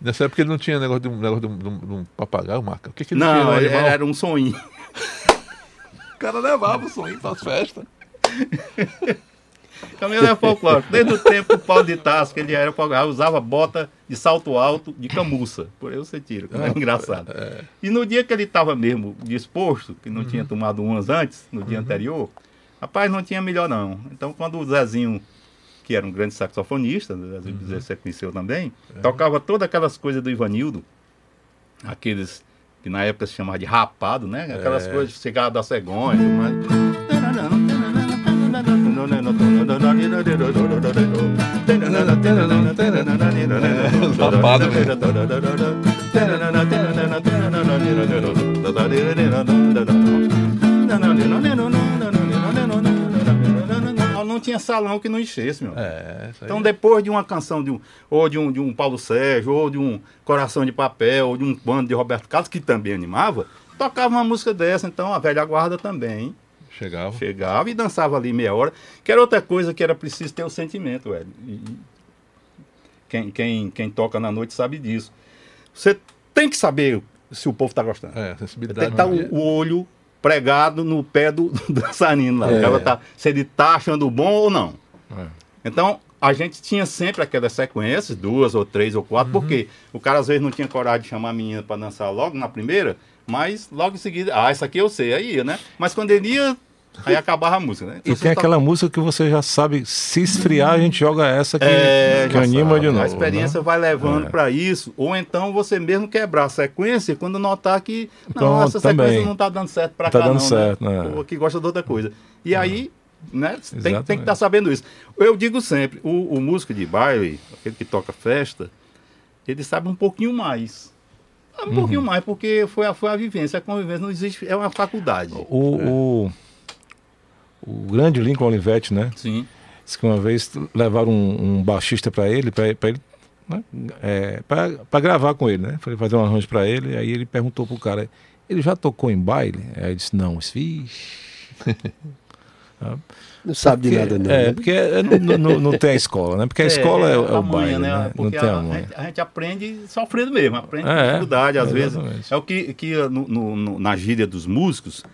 Nessa época ele não tinha negócio de um, negócio de um, de um, de um papagaio, Marca? O que, que ele não, tinha? Não, era um sonho. <laughs> o cara levava o sonho para as festas. <laughs> Camelo é folclórico. Desde o tempo do Paulo de que ele era folclórico, usava bota de salto alto de camuça. Por aí você tira, que é engraçado. É. E no dia que ele estava mesmo disposto, que não uhum. tinha tomado umas antes, no dia uhum. anterior, rapaz, não tinha melhor não. Então quando o Zezinho, que era um grande saxofonista, né, Zezinho uhum. você conheceu também, é. tocava todas aquelas coisas do Ivanildo, aqueles que na época se chamava de rapado, né? Aquelas é. coisas que chegavam da cegonha, mas... Papado, não tinha salão que não enchesse, meu. É, então, depois de uma canção de um, ou de um, de um Paulo Sérgio, ou de um Coração de Papel, ou de um bando de Roberto Carlos, que também animava, tocava uma música dessa. Então, a velha guarda também Chegava. Chegava e dançava ali meia hora. Que era outra coisa que era preciso ter o sentimento, velho. E quem, quem, quem toca na noite sabe disso. Você tem que saber se o povo está gostando. É, sensibilidade. Tem que estar tá o, o, olho pregado no pé do, do dançarino lá. É. Tá, se ele está achando bom ou não. É. Então, a gente tinha sempre aquelas sequências, duas ou três ou quatro, uhum. porque o cara às vezes não tinha coragem de chamar a menina para dançar logo na primeira, mas logo em seguida, ah, essa aqui eu sei, aí ia, né? Mas quando ele ia Aí acabava a música, né? E tem tá... aquela música que você já sabe, se esfriar, a gente joga essa que, é, que anima sabe. de novo. A experiência né? vai levando é. para isso, ou então você mesmo quebrar a sequência quando notar que não, essa também. sequência não está dando certo para tá cá, dando não, certo, né? né? que gosta de outra coisa. E é. aí, né, tem, tem que estar tá sabendo isso. Eu digo sempre, o, o músico de baile, aquele que toca festa, ele sabe um pouquinho mais Um uhum. pouquinho mais, porque foi a, foi a vivência, a convivência não existe, é uma faculdade. O, é. o, o, grande Lincoln Olivetti, né? Sim. Disse que uma vez levaram um, um baixista para ele, para ele né? é, para gravar com ele, né? Foi fazer um arranjo para ele, aí ele perguntou pro cara, ele já tocou em baile? Aí ele disse, não, fixe. <laughs> Não sabe porque, de nada, não. É, né? porque não, não, não, tem a escola, né? Porque a é, escola é, é o baile, né? né? Não tem a, a, gente, a, gente, aprende sofrendo mesmo, aprende é, dificuldade, às exatamente. vezes. É o que, que no, no, na gíria dos músicos,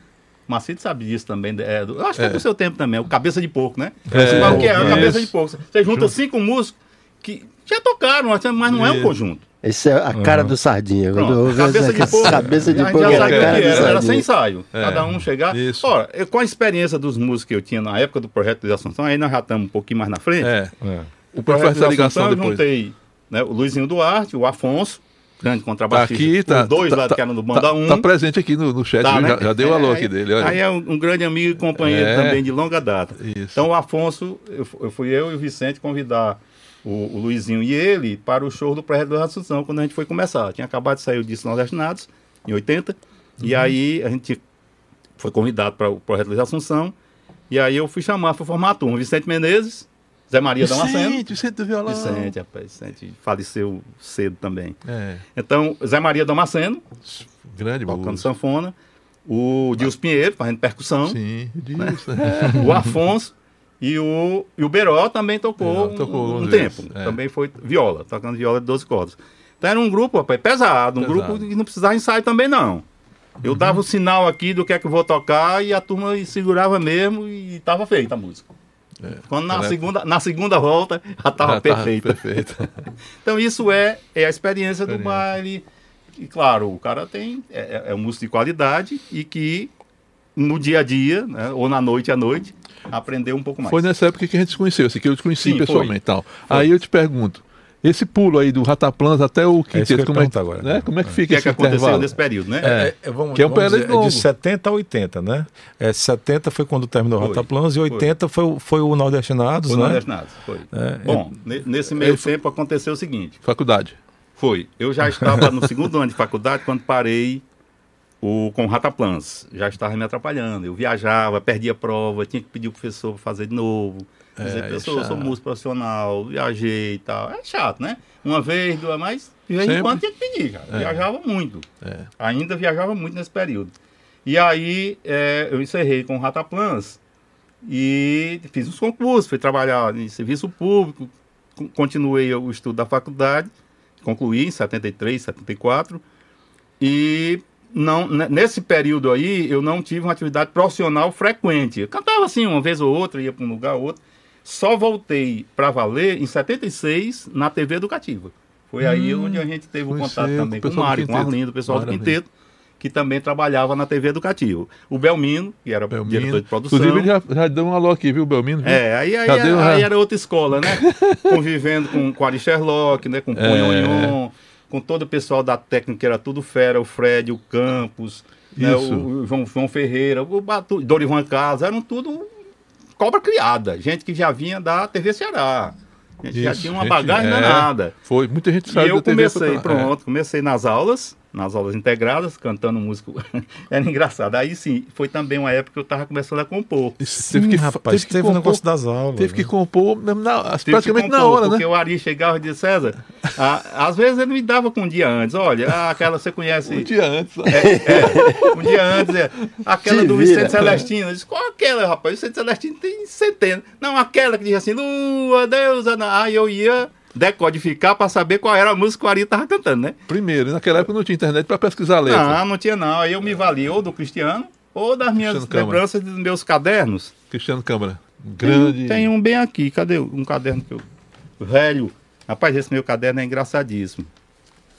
Macedo sabe disso também. É, eu acho que é do seu tempo também, o cabeça de porco, né? É, Você o que é? cabeça de porco. Você junta cinco músicos que já tocaram, mas não é um conjunto. Esse é a cara uhum. do Sardinha. Pronto, cabeça, de porco, cabeça de porco. Era, era sem ensaio. É. Cada um chegar. Isso. Ora, eu, com a experiência dos músicos que eu tinha na época do projeto de Assunção, aí nós já estamos um pouquinho mais na frente. É. é. O projeto de Assunção, eu juntei né, o Luizinho Duarte, o Afonso, grande contrabaixista. Tá aqui, tá, dois tá, lá tá, que eram do Banda 1. Tá, tá presente aqui no, no chat, tá, né? já, já, deu o alô é, aqui dele. Olha. Aí é um, um, grande amigo e companheiro é. também de longa data. Isso. Então o Afonso, eu, eu fui eu e o Vicente convidar o, o Luizinho e ele para o show do Projeto da Assunção, quando a gente foi começar. Tinha acabado de sair o disco Nordestinados, em 80, uhum. e aí a gente foi convidado para o Projeto da Assunção, e aí eu fui chamar, fui formar a turma. Vicente Menezes, Zé Maria Vicente, Damasceno. Vicente do violão. Vicente, rapaz, Vicente faleceu cedo também. É. Então, Zé Maria Damasceno. Grande Tocando sanfona. O Dilson Pinheiro, fazendo percussão. Sim, né? <laughs> O Afonso. E o, e o Beró também tocou, Beró, tocou um, um tempo. É. Também foi viola, tocando viola de 12 cordas. Então era um grupo, rapaz, pesado, um pesado. grupo que não precisava ensaio também, não. Eu uhum. dava o sinal aqui do que é que eu vou tocar e a turma segurava mesmo e estava feita a música. É, Quando na segunda, na segunda volta já estava perfeita. <laughs> então isso é, é a experiência, experiência, do baile. E claro, o cara tem é, é, é um músico de qualidade e que no dia a dia, né, ou na noite à noite, aprender um pouco mais. Foi nessa época que a gente se conheceu, assim, que eu te conheci Sim, pessoalmente. Tal. Aí eu te pergunto, esse pulo aí do Rataplans até o quinteto, é como, é, agora. Né? como é que fica que esse é que aconteceu intervalo? nesse período, né? É, é, vamos, que é um período dizer, é de 70 a 80, né? É, 70 foi quando terminou o Rataplans e 80 foi, foi, foi o Nordestinados, foi né? O Nordestinados, foi. É, Bom, nesse meio tempo aconteceu o seguinte. Faculdade. Foi. Eu já estava no segundo ano de faculdade quando parei o, com o Rataplans. Já estava me atrapalhando. Eu viajava, perdia prova, tinha que pedir o professor para fazer de novo. É, dizer, professor, é eu sou músico profissional, viajei e tal. É chato, né? Uma vez, duas, mas de vez em quando tinha que pedir, cara. É. Viajava muito. É. Ainda viajava muito nesse período. E aí é, eu encerrei com o Rataplans e fiz uns concursos, fui trabalhar em serviço público, continuei o estudo da faculdade, concluí em 73, 74, e não, nesse período aí, eu não tive uma atividade profissional frequente. Eu cantava assim, uma vez ou outra, ia para um lugar ou outro. Só voltei para valer em 76 na TV Educativa. Foi hum, aí onde a gente teve o contato também com o Mário, com o Arlindo, o pessoal Maravilha. do Quinteto, que também trabalhava na TV Educativa. O Belmino, que era Belmino. diretor de produção. Inclusive, já, já deu um alô aqui, viu, Belmino? Viu? É, aí, aí, aí, aí era outra escola, né? <laughs> Convivendo com, com Ari Sherlock, né? com o é com todo o pessoal da técnica, que era tudo fera, o Fred, o Campos, né, o, o, João, João Ferreira, o Batu, Dorivan Casa, eram tudo cobra criada, gente que já vinha da TV Ceará. Gente Isso, já tinha uma bagagem é, danada. Foi, muita gente saiu e eu comecei, pronto, é. comecei nas aulas, nas aulas integradas, cantando música. <laughs> Era engraçado. Aí sim, foi também uma época que eu estava começando a compor. Sim, teve que, rapaz, teve que teve compor, negócio das aulas. Teve né? que compor na, praticamente compor, na hora, porque né? Porque o Ari chegava e disse, César, a, às vezes ele me dava com um dia antes. Olha, ah, aquela você conhece. <laughs> um dia antes. É, é, um dia antes, é. Aquela Te do vira. Vicente Celestino. Eu disse, qual aquela, rapaz? O Vicente Celestino tem centenas. Não, aquela que dizia assim, Lua, Deus, aí eu ia decodificar para saber qual era a música que o Ari estava cantando, né? Primeiro, naquela época não tinha internet para pesquisar a letra. Não, não tinha não. Aí eu me valia ou do Cristiano ou das minhas Cristiano lembranças Câmara. dos meus cadernos. Cristiano Câmara, grande. Tem, tem, um bem aqui, cadê um caderno que eu... velho? Rapaz, esse meu caderno é engraçadíssimo.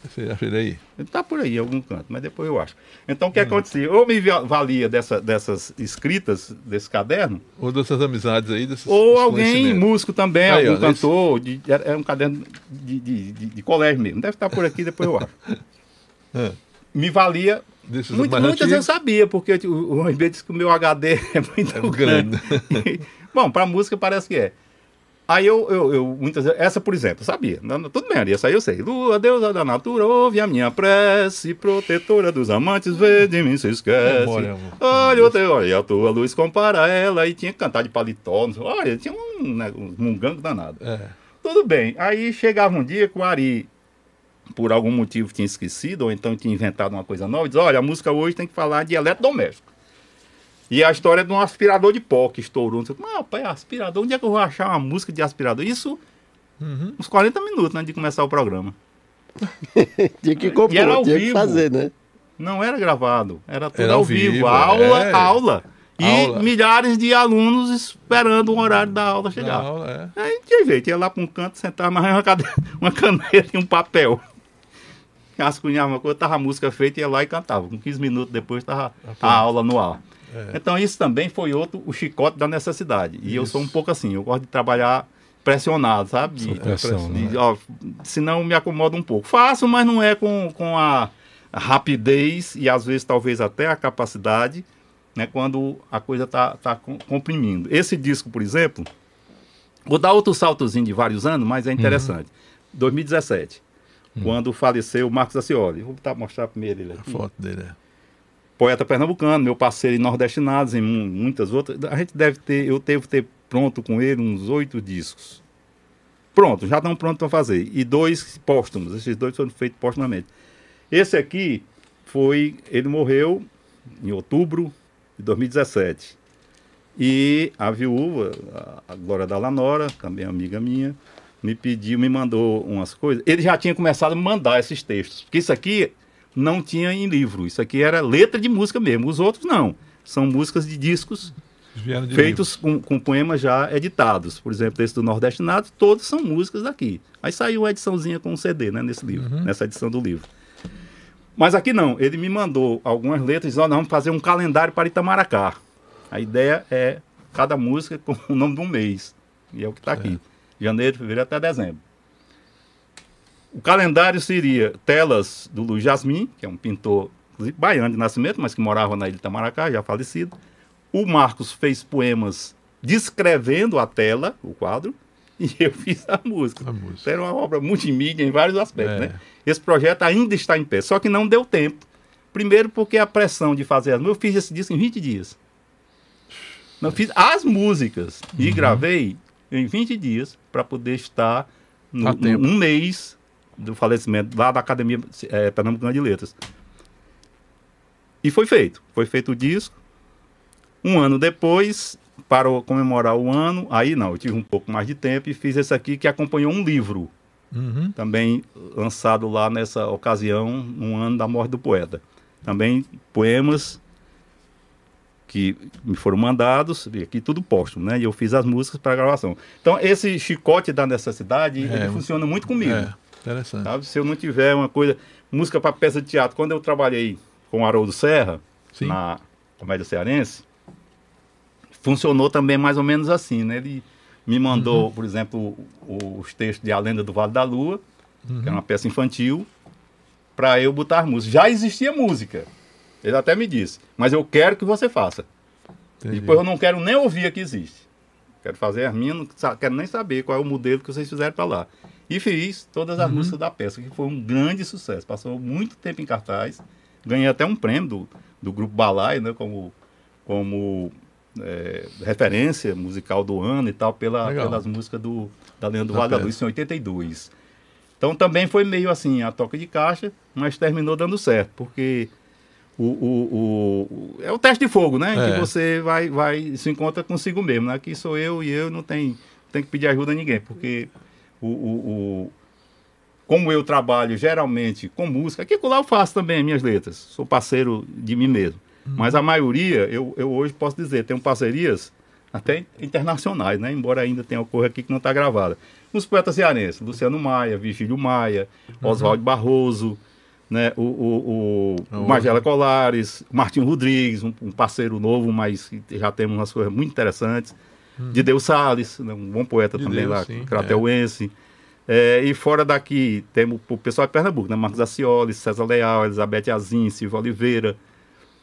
Você acha ele aí? Está por aí, em algum canto, mas depois eu acho. Então, o que hum. acontecia? Ou me valia dessa, dessas escritas, desse caderno. Ou dessas amizades aí. Desses, ou alguém, músico também, aí, algum ó, cantor. De, era, um caderno de, de, de, de, colégio mesmo. Deve estar por aqui, depois eu acho. <laughs> é. Me valia. Muito, muitas eu sabia, porque o, o disse que o meu HD é muito é <laughs> grande. grande. <laughs> Bom, para música parece que é. Aí eu, eu, eu, muitas vezes, essa por exemplo, sabia, tudo bem, essa aí eu sei. Lua, deusa da natura, ouve a minha prece, protetora dos amantes, vê de mim se esquece. olha, o teu, olha, a tua luz compara ela, e tinha que cantar de paletó, olha, tinha um, né, um mungango danado. É. Tudo bem, aí chegava um dia que o Ari, por algum motivo, tinha esquecido, ou então tinha inventado uma coisa nova, e diz, olha, a música hoje tem que falar de eletrodoméstico. E a história de um aspirador de pó que estourou. Não, rapaz, aspirador, onde é que eu vou achar uma música de aspirador? Isso, uhum. uns 40 minutos antes de começar o programa. <laughs> tinha que compor, era ao tinha vivo. que fazer, né? Não era gravado, era tudo era ao vivo. vivo. Aula, é. aula. E aula. milhares de alunos esperando o horário da aula chegar. Da aula, é. Aí tinha jeito, ia lá para um canto, sentava mais uma, cadeira, <laughs> uma caneta e um papel. Rascunhava uma coisa, tava a música feita, ia lá e cantava. Com 15 minutos depois tava a aula no ar. É. Então isso também foi outro, o chicote da necessidade. E isso. eu sou um pouco assim, eu gosto de trabalhar pressionado, sabe? De, pressão, de, né? ó, senão me acomoda um pouco. Faço, mas não é com, com a, rapidez e às vezes talvez até a capacidade, né? Quando a coisa está tá comprimindo. Esse disco, por exemplo, vou dar outro saltozinho de vários anos, mas é uhum. interessante. Uhum. 2017, uhum. quando faleceu o Marcos Acioli. Vou mostrar primeiro ele aqui. A foto dele, é poeta pernambucano, meu parceiro em Nordestinados, em muitas outras. A gente deve ter, eu devo ter pronto com ele uns oito discos. Pronto, já estão prontos para fazer. E dois póstumos, esses dois foram feitos póstumamente. Esse aqui foi, ele morreu em outubro de 2017. E a viúva, a Glória da Lanora, também amiga minha, me pediu, me mandou umas coisas. Ele já tinha começado a me mandar esses textos, porque isso aqui não tinha em livro. Isso aqui era letra de música mesmo. Os outros não. São músicas de discos de feitos com, com, poemas já editados. Por exemplo, esse do Nordestinado, todos são músicas daqui. Aí saiu uma ediçãozinha com um CD, né, nesse livro, uhum. nessa edição do livro. Mas aqui não, ele me mandou algumas letras e disse, oh, vamos fazer um calendário para Itamaracá. A ideia é cada música com o nome de um mês. E é o que está aqui. Janeiro, fevereiro até dezembro. O calendário seria telas do Luiz Jasmin, que é um pintor baiano de nascimento, mas que morava na ilha de Itamaracá, já falecido. O Marcos fez poemas descrevendo a tela, o quadro, <laughs> e eu fiz a música. A música. Era uma obra multimídia em vários aspectos, é. né? Esse projeto ainda está em pé, só que não deu tempo. Primeiro porque a pressão de fazer as músicas, eu fiz esse disco em 20 dias. Eu fiz as músicas e uhum. gravei em 20 dias para poder estar no, um mês do falecimento lá da Academia é, Pernambucana de Letras. E foi feito. Foi feito o disco. Um ano depois, para comemorar o ano, aí não, eu tive um pouco mais de tempo e fiz esse aqui que acompanhou um livro. Uhum. Também lançado lá nessa ocasião, no ano da morte do poeta. Também poemas que me foram mandados, e aqui tudo póstumo, né? E eu fiz as músicas para gravação. Então, esse chicote da necessidade, é, ele funciona muito comigo. É. Interessante. Sabe? Se eu não tiver uma coisa. Música para peça de teatro. Quando eu trabalhei com o Haroldo Serra, Sim. na Comédia Cearense, funcionou também mais ou menos assim, né? Ele me mandou, uhum. por exemplo, os textos de A Lenda do Vale da Lua, uhum. que é uma peça infantil, para eu botar música. Já existia música. Ele até me disse, mas eu quero que você faça. Entendi. Depois eu não quero nem ouvir a que existe. Quero fazer as minhas, não quero nem saber qual é o modelo que vocês fizeram para lá. E fiz todas as uhum. músicas da peça, que foi um grande sucesso. Passou muito tempo em cartaz. Ganhei até um prêmio do, do Grupo Balai, né, como, como é, referência musical do ano e tal, pela, pelas músicas do, da Lenda do Vale da Luz, em 82. Então também foi meio assim, a toca de caixa, mas terminou dando certo, porque o, o, o, é o teste de fogo, né? É. Que você vai, vai se encontra consigo mesmo. Né? Aqui sou eu e eu não tenho, tenho que pedir ajuda a ninguém, porque o, o, o, como eu trabalho geralmente com música, aqui lá eu faço também minhas letras, sou parceiro de mim mesmo. Uhum. Mas a maioria, eu, eu hoje posso dizer, tenho parcerias até internacionais, né? Embora ainda tenha ocorrido aqui que não está gravada. Os poetas cearenses, Luciano Maia, Virgílio Maia, uhum. Oswaldo Barroso, né? o, o, o, o Magela Colares, Martinho Rodrigues, um, um, parceiro novo, mas já temos umas coisas muito interessantes de Deus Salles, né, um bom poeta também lá, sim. É. É, e fora daqui temos o pessoal de Pernambuco, né? Marcos Acioli, César Leal, Elizabeth Azim, Silvio Oliveira,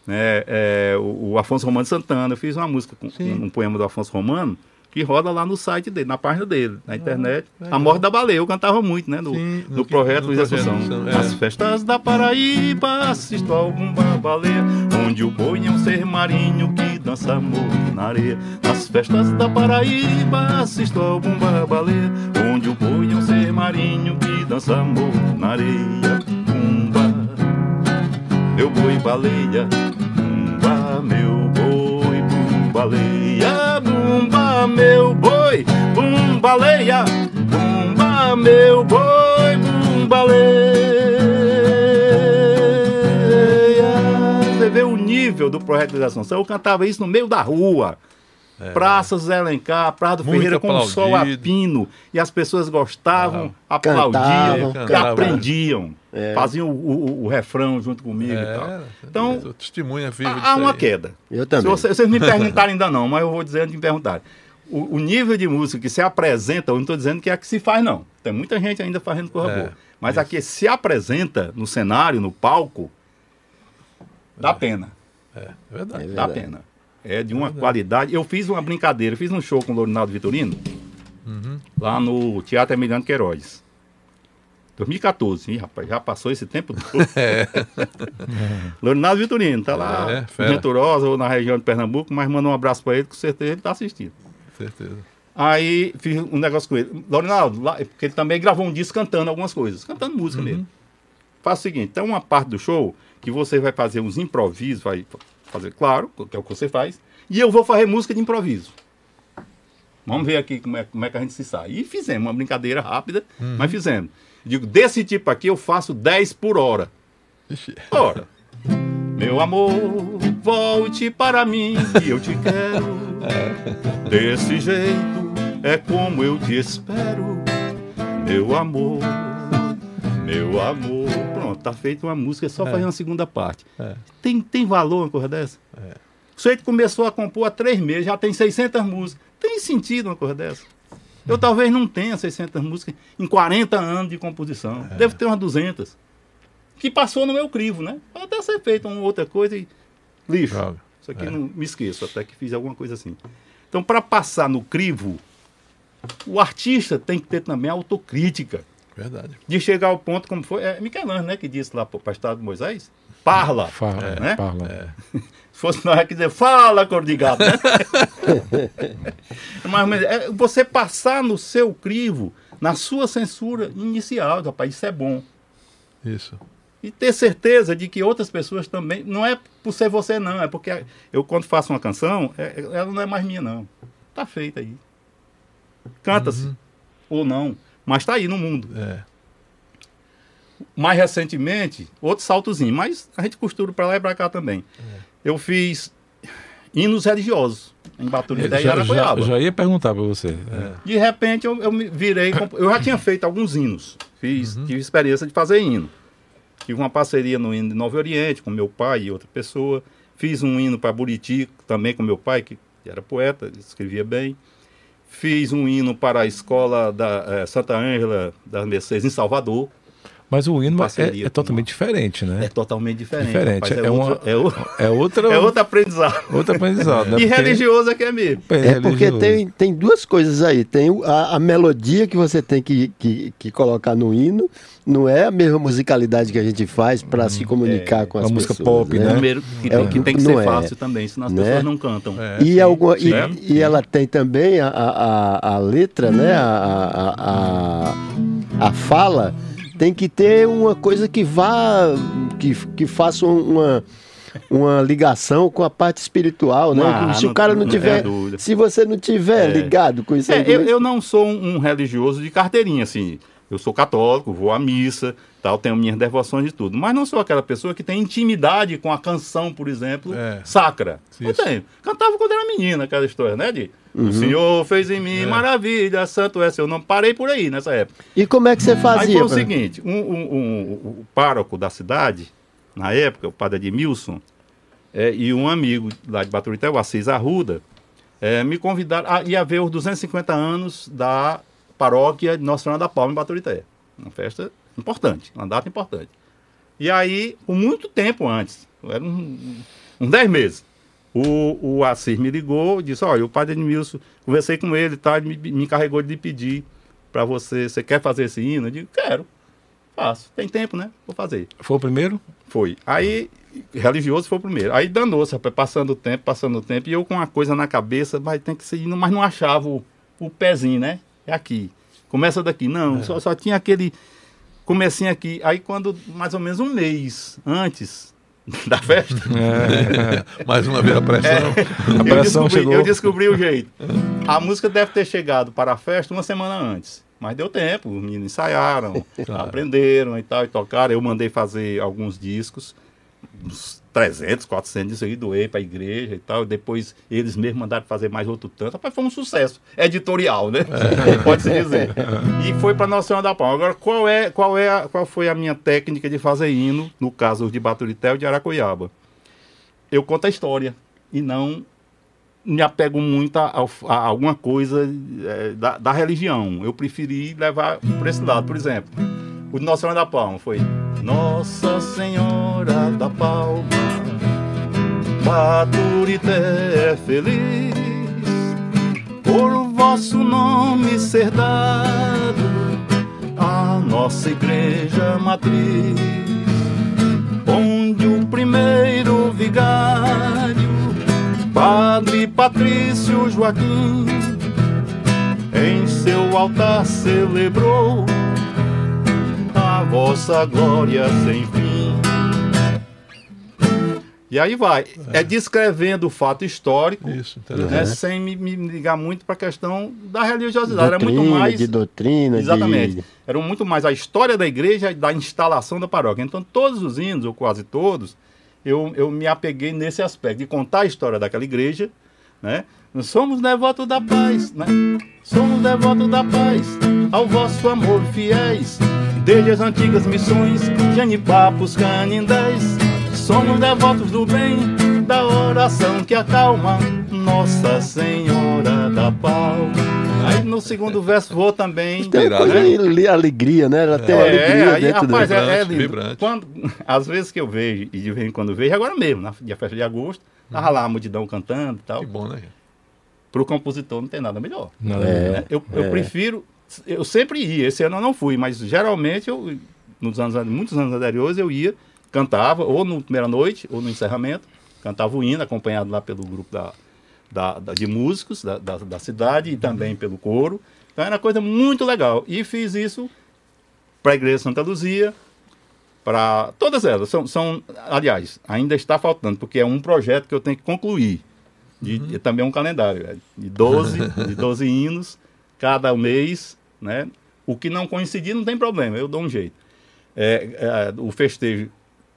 né? É, o, o, Afonso Romano Santana. Eu fiz uma música, com, um, um, poema do Afonso Romano, que roda lá no site dele, na página dele, na internet. Ah, a Morte da Baleia, eu cantava muito, né? No, Sim, no, no projeto Luiz Assunção. É. As festas da Paraíba, assisto ao Bumba Baleia, onde o boi é um ser marinho que dança amor na areia. Nas festas da Paraíba, assisto ao Bumba Baleia, onde o boi é um ser marinho que dança amor na areia. Bumba, meu boi baleia, bumba, meu boi, bumba, baleia, bumba, meu boi, bumba, baleia, bumba, meu boi, bumba, nível do projeto de Assunção, eu cantava isso no meio da rua. É. Praça Zé Alencar, Praça do Ferreira com o sol a pino. E as pessoas gostavam, ah, aplaudiam, cantavam, aprendiam. É. Faziam o, o, o, refrão junto comigo é, e tal. Então, testemunha viva há, há uma queda. Eu também. Se vocês, vocês me perguntarem ainda não, mas eu vou dizer antes de me perguntarem. O, o, nível de música que se apresenta, eu não estou dizendo que é a que se faz, não. Tem muita gente ainda fazendo coisa é, boa. Mas isso. a que se apresenta no cenário, no palco, dá é. pena. É, é verdade. Dá pena. É de uma é qualidade. Eu fiz uma brincadeira, fiz um show com o Lorinaldo Vitorino, uhum. lá no Teatro Emiliano Queiroz. 2014, Ih, rapaz, já passou esse tempo todo. <laughs> É. Lorinaldo Vitorino, tá lá, é, Venturosa ou na região de Pernambuco, mas manda um abraço para ele, com certeza ele tá assistindo. Certeza. Aí fiz um negócio com ele. Lorinaldo, lá, porque ele também gravou um disco cantando algumas coisas, cantando música uhum. mesmo. Faz o seguinte, tem uma parte do show que você vai fazer uns improvisos, vai fazer, claro, que é o que você faz, e eu vou fazer música de improviso. Vamos ver aqui como é, como é que a gente se sai. E fizemos uma brincadeira rápida, uhum. mas fizemos. Digo, desse tipo aqui eu faço 10 por hora. Ora, meu amor, volte para mim, eu te quero. Desse jeito é como eu te espero, meu amor, meu amor. Pronto, tá feita uma música, é só é. fazer uma segunda parte. É. Tem, tem valor uma coisa dessa? É. O sujeito começou a compor há três meses, já tem 600 músicas. Tem sentido uma coisa dessa? Eu talvez não tenha 600 músicas em 40 anos de composição. É. Deve ter umas 200. Que passou no meu crivo, né? Pode até ser feita uma outra coisa e lixo. Isso aqui é. não me esqueço, até que fiz alguma coisa assim. Então, para passar no crivo, o artista tem que ter também autocrítica. Verdade. De chegar ao ponto como foi. É Michelangelo, né? Que disse lá para o pastor de Moisés. Parla. Fala, né? Parla. É. <laughs> Se fosse nós que dizer, fala, cor de gato, né? <laughs> mas, mas é você passar no seu crivo, na sua censura inicial, rapaz, isso é bom. Isso. E ter certeza de que outras pessoas também. Não é por ser você, não. É porque eu, quando faço uma canção, é, ela não é mais minha, não. Tá feita aí. Canta-se. Uhum. Ou não. Mas tá aí no mundo. É. Mais recentemente, outro saltozinho. Mas a gente costura para lá e para cá também. É. Eu fiz hinos religiosos em Baturité e Araguaiaba. Já, já ia perguntar para você. É. De repente eu, eu me virei. Eu já tinha feito alguns hinos. Fiz, uhum. Tive experiência de fazer hino. Tive uma parceria no hino de Novo Oriente com meu pai e outra pessoa. Fiz um hino para Buriti também com meu pai, que era poeta, escrevia bem. Fiz um hino para a escola da é, Santa Ângela das Mercedes em Salvador. Mas o hino é, é, totalmente diferente, né? É totalmente diferente. Diferente. Rapaz, é, é, uma, é, o, é outra. <laughs> É outro aprendizado. Outro aprendizado. Né? E porque... religioso é que é mesmo. É, é porque tem, tem duas coisas aí. Tem a, a melodia que você tem que, que, que, colocar no hino. Não é a mesma musicalidade que a gente faz para hum, se comunicar com as pessoas. música pop, né? né? Primeiro, que tem, que, tem que ser fácil também, senão as né? pessoas não cantam. e, sim, alguma, sim. E, e, ela tem também a, a, a letra, né? a, a, a, a fala tem que ter uma coisa que vá, que, que faça uma, uma ligação com a parte espiritual, né? Ah, se não, o cara não, não tiver, se você não tiver é. ligado com isso, é, eu, eu, não sou um, religioso de carteirinha, assim. Eu sou católico, vou à missa, tal, tenho minhas devoções e tudo. Mas não sou aquela pessoa que tem intimidade com a canção, por exemplo, é. sacra. Isso. Não tenho. Cantava quando era menina, aquela história, né? De Uhum. O Senhor fez em mim é. maravilha, santo é seu nome. Parei por aí nessa época. E como é que você fazia? Aí foi o seguinte: um, um, um, o pároco da cidade, na época, o padre Edmilson, é, e um amigo lá de Baturité, o Assis Arruda, é, me convidaram a ir a ver os 250 anos da paróquia de Nossa Senhora da Palma em Baturité. Uma festa importante, uma data importante. E aí, por muito tempo antes, era uns um, um 10 meses, o, o Assis me ligou, disse, olha, o padre Edmilson, conversei com ele, tá, me, me encarregou de pedir para você, você quer fazer esse hino? Eu digo, quero, faço. Tem tempo, né? Vou fazer. Foi o primeiro? Foi. Aí, religioso foi o primeiro. Aí danou-se, passando o tempo, passando o tempo, e eu com uma coisa na cabeça, vai tem que ser hino, mas não achava o, o pezinho, né? É aqui. Começa daqui. Não, é. só, só tinha aquele comecinho aqui. Aí quando, mais ou menos um mês antes, <laughs> da festa. É, mais uma vez a pressão. É, a pressão eu, descobri, chegou. eu descobri o jeito. A música deve ter chegado para a festa uma semana antes. Mas deu tempo, os meninos ensaiaram, claro. aprenderam e tal, e tocaram. Eu mandei fazer alguns discos, uns 300, 400 disso aí, doei para a igreja e tal. Depois eles mesmos mandaram fazer mais outro tanto. Rapaz, foi um sucesso editorial, né? <laughs> Pode-se dizer. E foi para Nossa Senhora da Palma. Agora, qual, é, qual, é a, qual foi a minha técnica de fazer hino, no caso de Baturité e de Aracoiaba? Eu conto a história e não me apego muito a, a, alguma coisa é, da, da religião. Eu preferi levar por esse lado. Por exemplo, o Nossa Senhora da Palma foi. Nossa Senhora da Palma, Baturité é feliz por vosso nome ser dado a nossa igreja matriz, onde o primeiro vigário, Padre Patrício Joaquim, em seu altar celebrou vossa glória sem fim. E aí vai. É, é descrevendo o fato histórico, Isso, né, sem me, me, ligar muito para a questão da religiosidade. Doutrina, Era muito mais. De doutrina. Exatamente. De... Era muito mais a história da igreja e da instalação da paróquia. Então, todos os hinos, ou quase todos, eu, eu me apeguei nesse aspecto, de contar a história daquela igreja, né? Nós somos devotos da paz, né? Somos devotos da paz, ao vosso amor fiéis Desde as antigas missões, Janipapos, Canindés, somos devotos do bem, da oração que acalma Nossa Senhora da Palma. Aí no segundo verso vou também. Tem uma coisa né? alegria, né? Ela tem é, alegria aí, dentro rapaz, é, é lindo. Quando, às vezes que eu vejo, e de vez em quando vejo, agora mesmo, na dia festa de agosto, tava lá a multidão cantando e tal. Que bom, né? Para o compositor não tem nada melhor. Não, é, eu, eu é. prefiro eu sempre ia, esse ano eu não fui, mas geralmente eu, nos anos, muitos anos anteriores eu ia, cantava, ou no primeira noite, ou no encerramento, cantava o hino, acompanhado lá pelo grupo da, da, da de músicos da, da, da, cidade e também pelo coro. Então era coisa muito legal. E fiz isso para a Igreja Santa Luzia, para todas elas. São, são, aliás, ainda está faltando, porque é um projeto que eu tenho que concluir. De, uhum. também é um calendário, é de 12, de 12 hinos cada mês né? O que não coincidir não tem problema, eu dou um jeito. É, é, o festejo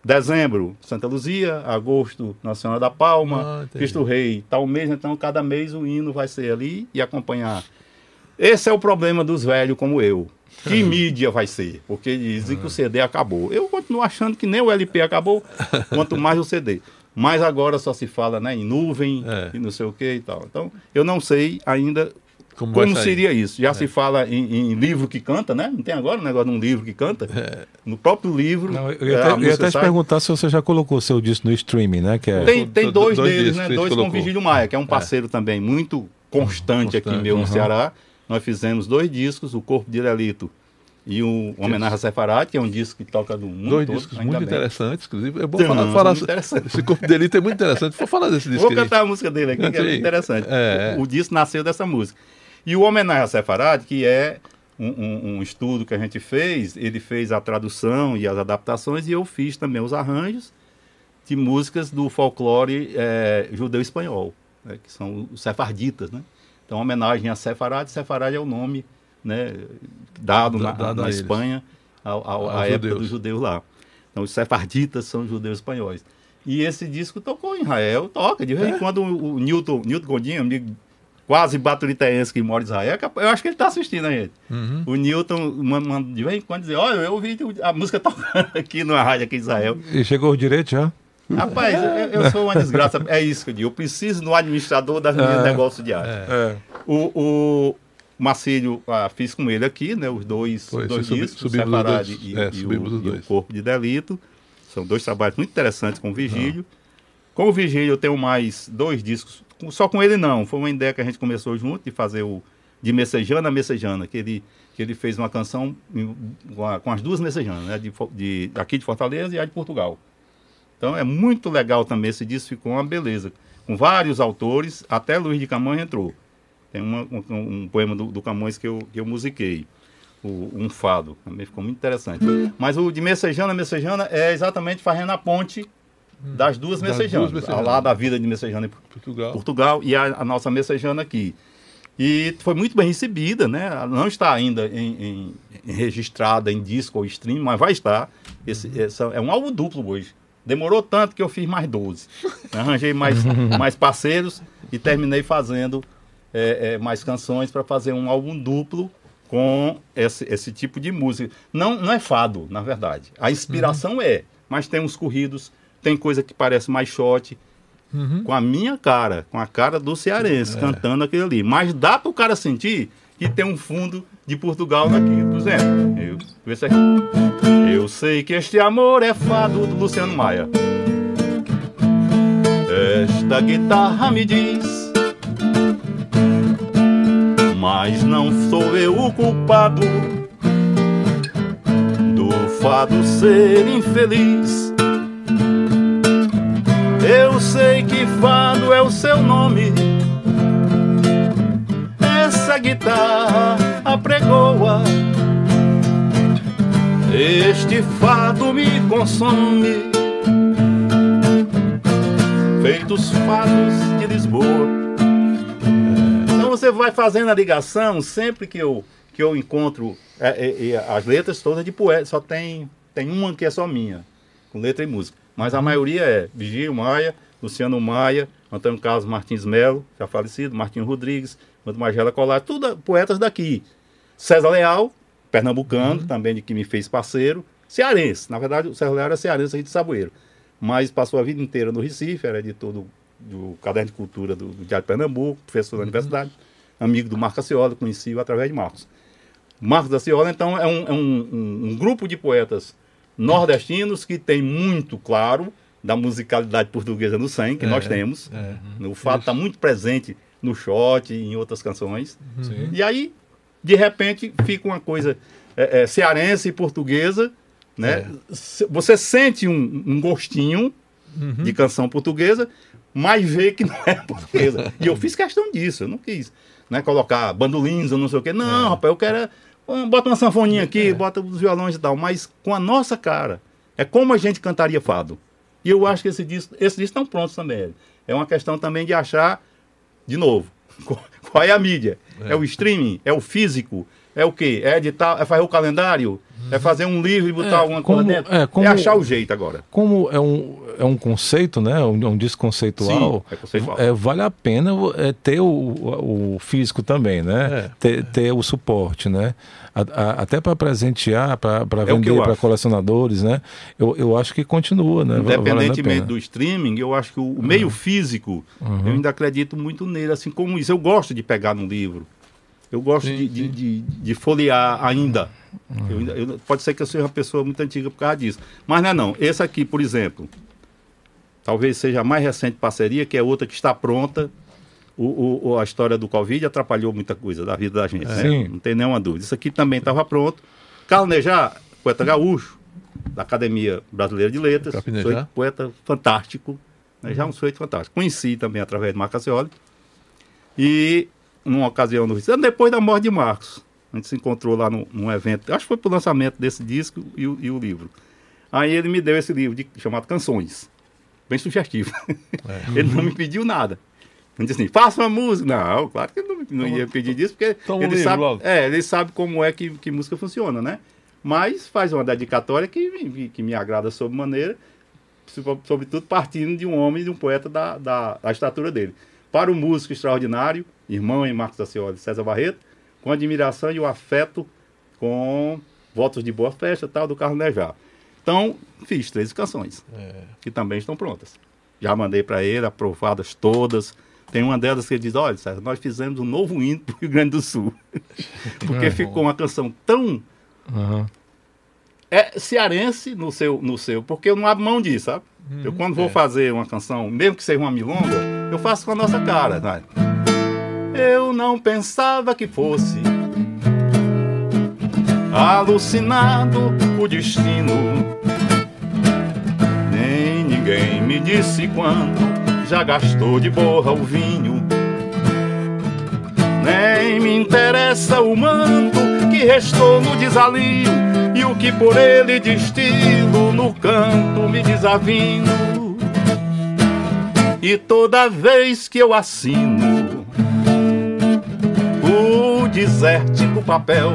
dezembro, Santa Luzia, agosto, Senhora da Palma, ah, Cristo Rei, tal mês, então cada mês o hino vai ser ali e acompanhar. Esse é o problema dos velhos como eu. Que <laughs> mídia vai ser? Porque dizem que o CD acabou. Eu continuo achando que nem o LP acabou, <laughs> quanto mais o CD. Mas agora só se fala né, em nuvem é. e não sei o que e tal. Então, eu não sei ainda como, Como seria isso? Já é. se fala em, em, livro que canta, né? Não tem agora um negócio de um livro que canta? É. No próprio livro. Não, eu ia até, eu ia até te perguntar se você já colocou seu disco no streaming, né? Que é... Tem, tem dois, dois deles, né? Dois colocou. com Vigílio Maia, que é um é. parceiro é. também muito constante, constante aqui meu uhum. no Ceará. Nós fizemos dois discos, O Corpo de Delito e o Homenagem a Sefarad, que é um disco que toca do mundo Dois todo, discos muito bem. interessantes, inclusive. É bom falar, falar esse corpo de delito é muito interessante. Vou falar desse disco. Vou cantar a música dele aqui, que é muito interessante. É, o, o disco nasceu dessa música. E o Homenagem a Sefarad, que é um, um, um, estudo que a gente fez, ele fez a tradução e as adaptações, e eu fiz também os arranjos de músicas do folclore é, judeu-espanhol, né, que são os sefarditas, né? Então, homenagem a Sefarad, Sefarad é o nome né, dado na, dado na Espanha à época judeus. dos judeus lá. Então, os sefarditas são judeus espanhóis. E esse disco tocou em Israel, toca. De vez em é? quando o, o Newton, Newton Godinho, amigo quase baturitaense que mora em Israel, eu acho que ele está assistindo a gente. Uhum. O Newton manda de vez em quando dizer, olha, eu ouvi a música tocando <laughs> aqui na rádio aqui em Israel. E chegou direito já? Rapaz, eu, eu, sou uma desgraça. É isso que eu digo. Eu preciso do administrador das minhas é, negócios diários. É. é. O, o Marcílio, ah, fiz com ele aqui, né? Os dois, Foi, dois discos, subi, o Separado e, é, e, o, e, o, Corpo de Delito. São dois trabalhos muito interessantes com o Vigílio. Com o Virgílio eu tenho mais dois discos, só com ele não, foi uma ideia que a gente começou junto de fazer o de Messejana a Messejana, que ele, que ele fez uma canção com as duas Messejanas, né, de, de, aqui de Fortaleza e a de Portugal. Então é muito legal também esse disco, ficou uma beleza. Com vários autores, até Luiz de Camões entrou. Tem uma, um, um, poema do, do, Camões que eu, que eu musiquei, o, um fado, também ficou muito interessante. Mas o de Messejana, Messejana é exatamente fazendo a ponte das duas das Messejanas, duas Messejanas. ao lado da vida de Messejana em Portugal, Portugal e a, a, nossa Messejana aqui. E foi muito bem recebida, né? Não está ainda em, em, em registrada em disco ou stream, mas vai estar. Esse, essa, é um álbum duplo hoje. Demorou tanto que eu fiz mais 12. <laughs> Arranjei mais, mais <laughs> parceiros e terminei fazendo é, é, mais canções para fazer um álbum duplo com esse, esse tipo de música. Não, não é fado, na verdade. A inspiração uhum. é, mas tem uns corridos, tem coisa que parece mais shot, uhum. com a minha cara, com a cara do cearense, é. cantando aquele ali. Mas dá para o cara sentir que tem um fundo de Portugal aqui, por exemplo. Eu, aqui. Eu sei que este amor é fado do Luciano Maia. Esta guitarra me diz, mas não sou eu o culpado do fado ser infeliz. Eu sei que fado é o seu nome. Essa guitarra apregoa. Este fado me consome. Feitos fados de Lisboa. Então você vai fazendo a ligação sempre que eu, que eu encontro é, é, é, as letras todas de poeta. Só tem, tem uma que é só minha, com letra e música. Mas a maioria é Vigílio Maia, Luciano Maia, Antônio Carlos Martins Melo, já falecido, Martinho Rodrigues, Quanto Magela Colar, tudo poetas daqui. César Leal, pernambucano, uhum. também de que me fez parceiro, cearense. Na verdade, o César Leal era cearense aqui de Saboeiro. Mas passou a vida inteira no Recife, era editor do, do Caderno de Cultura do, do Diário de Pernambuco, professor da uhum. universidade, amigo do Marcos Aciola, conheci-o através de Marcos. Marcos Aciola, então, é um, é um, um, um grupo de poetas nordestinos que tem muito claro da musicalidade portuguesa no sangue, que é, nós temos. É, o fato está muito presente no shot e em outras canções. Sim. E aí, de repente, fica uma coisa é, é, cearense e portuguesa. Né? É. Você sente um, um gostinho uhum. de canção portuguesa, mas vê que não é portuguesa. <laughs> e eu fiz questão disso, eu não quis né, colocar bandolins ou não sei o quê. Não, é. rapaz, eu quero Bota uma sanfoninha aqui, é. bota os violões e tal, mas com a nossa cara. É como a gente cantaria fado. E eu acho que esse disco, esse disco estão prontos também. É uma questão também de achar, de novo, <laughs> qual é a mídia? É, é o streaming? É o físico? É o quê? É editar, é fazer o calendário? É fazer um livro e botar é, alguma coisa dentro? É, como, é achar o jeito agora. Como é um, é um conceito, né? Um, um disco conceitual. Sim, é conceitual. É, vale a pena é, ter o, o físico também, né? É. Ter, ter o suporte, né? A, a, até para presentear, para é vender para colecionadores, né? Eu, eu acho que continua, né? Independentemente do streaming, eu acho que o, o meio uhum. físico, uhum. eu ainda acredito muito nele, assim como isso. Eu gosto de pegar no livro. Eu gosto sim, de, sim. De, de, de, folhear ainda. Uhum. Eu ainda eu, pode ser que eu seja uma pessoa muito antiga por causa disso. Mas não é não. Esse aqui, por exemplo, talvez seja a mais recente parceria, que é outra que está pronta. O, o, a história do Covid atrapalhou muita coisa da vida da gente. É. Né? Não tem nenhuma dúvida. Isso aqui também estava pronto. Carlos Nejar, poeta gaúcho, da Academia Brasileira de Letras. Foi poeta fantástico. Né? Já um sujeito fantástico. Conheci também através de Marco Acioli. E numa ocasião no Recife, depois da morte de Marcos. A gente se encontrou lá no, num evento, acho que foi pro lançamento desse disco e o, e o livro. Aí ele me deu esse livro de, chamado Canções. Bem sugestivo. É. <laughs> ele não me pediu nada. Ele disse assim, faça uma música. Não, claro que ele não, não ia pedir disso, porque ele, sabe, é, ele sabe como é que, que música funciona, né? Mas faz uma dedicatória que, me, que me agrada sob maneira, sobretudo partindo de um homem, de um poeta da, da, da estatura dele. Para o músico extraordinário, irmão em Marcos Acioli, César Barreto, com admiração e o afeto com votos de boa festa tal do Carlos Nejar. Então, fiz três canções, é. que também estão prontas. Já mandei para ele, aprovadas todas. Tem uma delas que ele diz, olha, César, nós fizemos um novo hino para o Rio Grande do Sul. <laughs> Porque é. ficou uma canção tão... Uhum. é cearense no seu, no seu, porque eu não abro mão disso, sabe? Hum, eu quando vou é. fazer uma canção, mesmo que seja uma milonga, eu faço com a nossa cara, sabe? Eu não pensava que fosse alucinado o destino. Nem ninguém me disse quando já gastou de borra o vinho. Nem me interessa o manto que restou no desalio e o que por ele destilo no canto me desavino. E toda vez que eu assino desértico papel,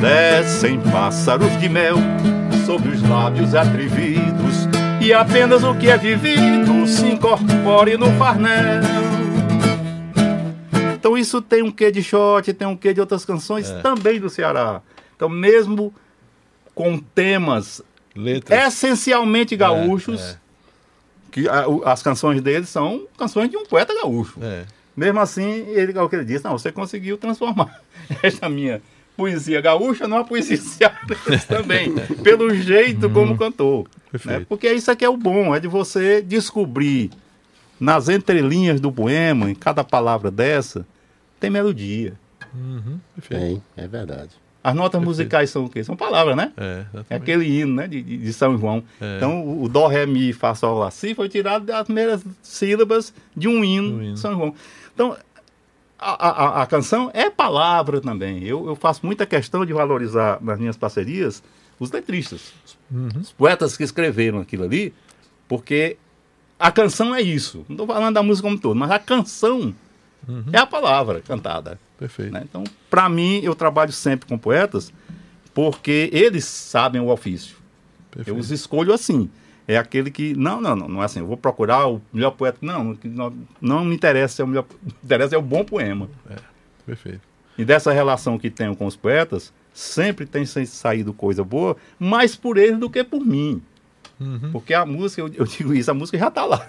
descem pássaros de mel sobre os lábios atrevidos e apenas o que é vivido se incorpore no farnel. Então isso tem um quê de shot, tem um quê de outras canções é. também do Ceará. Então mesmo com temas Letras. essencialmente gaúchos, é, é. que a, as canções dele são canções de um poeta gaúcho. É. Mesmo assim, ele, é o que ele disse, não, você conseguiu transformar <laughs> esta minha poesia gaúcha numa poesia <laughs> cearense também, pelo jeito como uhum. cantou. Né? Porque isso aqui é o bom, é de você descobrir nas entrelinhas do poema, em cada palavra dessa, tem melodia. Uhum, tem, é verdade. As notas perfeito. musicais são o quê? São palavras, né? É, é aquele hino né? de, de São João. É. Então, o, o Dó, Ré, Mi, Fá, Sol, Lá, Si foi tirado das primeiras sílabas de um hino, hino. de São João. Então, a, a, a, canção é palavra também. Eu, eu, faço muita questão de valorizar nas minhas parcerias os letristas, uhum. os poetas que escreveram aquilo ali, porque a canção é isso. Não estou falando da música como todo, mas a canção uhum. é a palavra cantada. Perfeito. Né? Então, para mim, eu trabalho sempre com poetas porque eles sabem o ofício. Perfeito. Eu os escolho assim. É aquele que. Não, não, não, não é assim. Eu vou procurar o melhor poeta. Não, não, não me interessa. É o melhor, me interessa é o bom poema. É, perfeito. E dessa relação que tenho com os poetas, sempre tem saído coisa boa, mais por eles do que por mim. Uhum. Porque a música, eu, eu, digo isso, a música já está lá.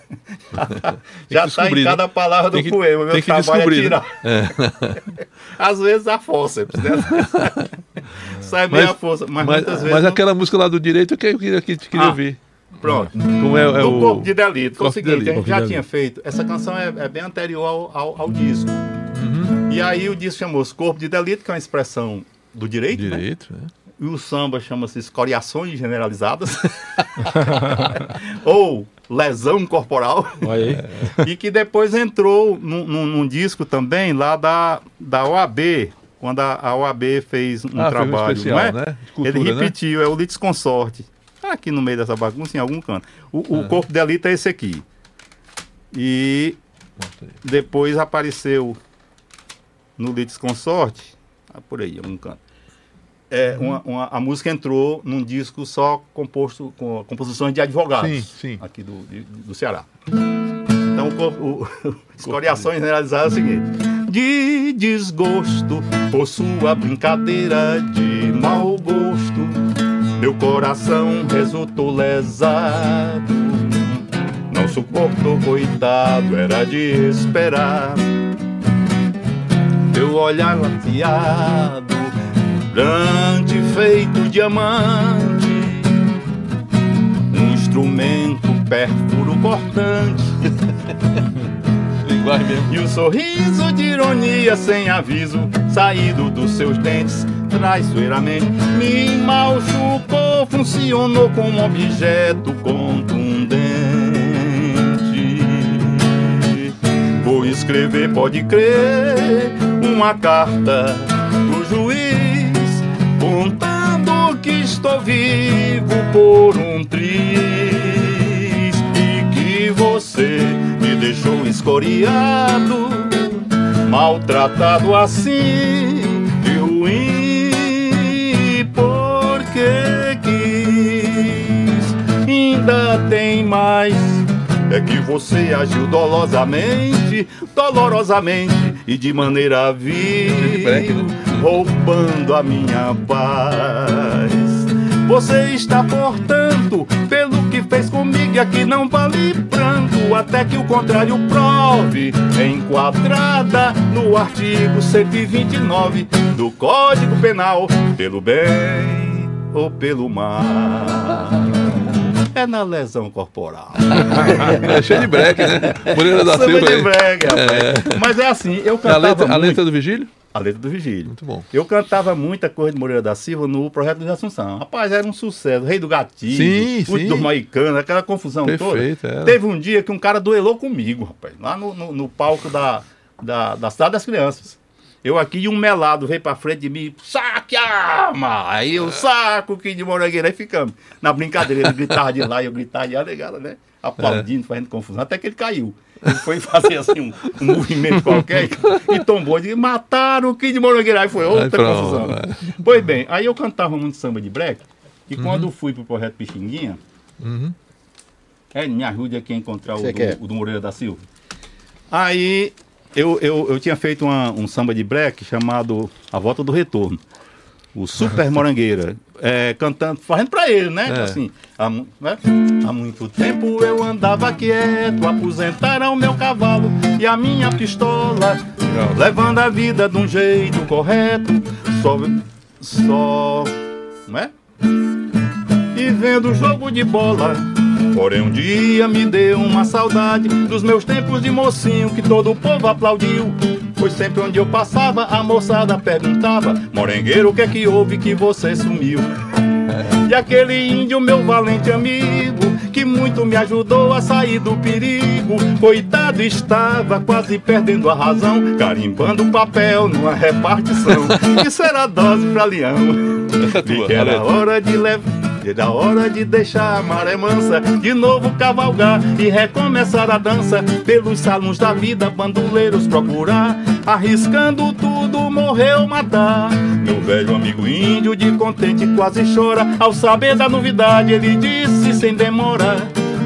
<laughs> Já está em cada né? palavra do que, poema. Meu trabalho é né? tirar. Né? É. <laughs> Às vezes a força, né? <laughs> Sai bem a força, mas, mas muitas vezes. Mas não... aquela música lá do direito que eu queria, que, queria ah, ouvir. Pronto. Como é, é o Corpo de Delito. Foi o seguinte, de a gente já tinha feito. Essa canção é, é bem anterior ao, ao, ao disco. Uhum. E aí o disco chamou-se Corpo de Delito, que é uma expressão do direito. Direito, né? é. E o samba chama-se escoriações generalizadas. <laughs> <laughs> Ou lesão corporal. e que depois entrou num, num, num, disco também lá da, da OAB, quando a, a OAB fez um ah, trabalho, um especial, é? Né? Cultura, Ele né? repetiu, né? é o Litis Consorte. Tá aqui no meio dessa bagunça, em algum canto. O, o ah. corpo de elite é esse aqui. E depois apareceu no Litis Consorte, ah, por aí, algum canto é, uhum. uma, uma, a música entrou num disco só composto com composições de advogados sim, sim. aqui do, de, do Ceará. Então, o, o, escoriações <laughs> generalizadas é o seguinte: de desgosto por sua brincadeira de mau gosto, meu coração resultou lesado. Não suportou, coitado, era de esperar. Teu olhar lateado grande feito diamante, um instrumento pérfuro cortante. <laughs> e o sorriso de ironia sem aviso, saído dos seus dentes, traiçoeiramente me machucou, funcionou como objeto contundente. Vou escrever, pode crer, uma carta pro juiz contando que estou vivo por um triz e que você me deixou escoriado, maltratado assim Ainda tem mais é que você agiu dolosamente, dolorosamente e de maneira vil, roubando a minha paz. Você está, portanto, pelo que fez comigo e aqui não vale pranto, até que o contrário prove, enquadrada no artigo 129 do Código Penal, pelo bem ou pelo mar. É na lesão corporal. <laughs> é cheio de breque, né? Moreira da Silva. de breque, é. Mas é assim, eu cantava a letra, muito... a letra do Vigílio? A letra do Vigílio. Muito bom. Eu cantava muita coisa de Moreira da Silva no projeto de Assunção. Rapaz, era um sucesso. Rei do Gatinho, sim, sim. dos Maicanos, aquela confusão Perfeito, toda. Era. Teve um dia que um cara duelou comigo, rapaz, lá no, no, no palco da, da, da Cidade das Crianças. Eu aqui e um melado veio pra frente de mim, saque a arma! Aí eu saco o de morangueira, aí ficamos. Na brincadeira, ele gritava de lá e eu gritava de lá, legal, né? Aplaudindo, é. fazendo confusão, até que ele caiu. Ele foi fazer assim um, um movimento qualquer e, e tombou. De, mataram o Kid de Morangueira. Aí foi outra aí, confusão. É. Pois bem, aí eu cantava muito samba de break. E uhum. quando fui pro projeto Pixinguinha, uhum. é, me ajude aqui a encontrar o do, o do Moreira da Silva. Aí eu, eu, eu tinha feito uma, um samba de break chamado A Volta do Retorno. O Super <laughs> Morangueira. É, cantando, fazendo pra ele, né? É. Assim, há, né? há, muito tempo eu andava quieto, aposentaram meu cavalo e a minha pistola, levando a vida de um jeito correto, só, só, não é? E vendo o jogo de bola, Porém um dia me deu uma saudade dos meus tempos de mocinho que todo o povo aplaudiu. Pois sempre onde eu passava a moçada perguntava Morengueiro, o que é que houve que você sumiu? E aquele índio, meu valente amigo, que muito me ajudou a sair do perigo. Coitado, estava quase perdendo a razão, carimbando papel numa repartição. <laughs> Isso era dose pra leão. E era hora de levar Chega a hora de deixar a maré mansa, de novo cavalgar e recomeçar a dança. Pelos salões da vida, bandoleiros procurar, arriscando tudo, morreu matar. Meu velho amigo índio, de contente, quase chora. Ao saber da novidade, ele disse sem demora.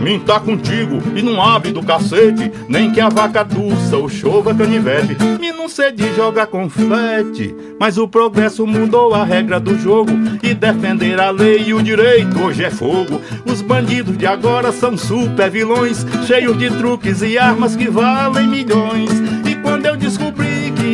Mim tá contigo e não abre do cacete, nem que a vaca tussa ou chova canivete. Me não sei de jogar confete, mas o progresso mudou a regra do jogo. E defender a lei e o direito hoje é fogo. Os bandidos de agora são super vilões, cheios de truques e armas que valem milhões. E quando eu descobri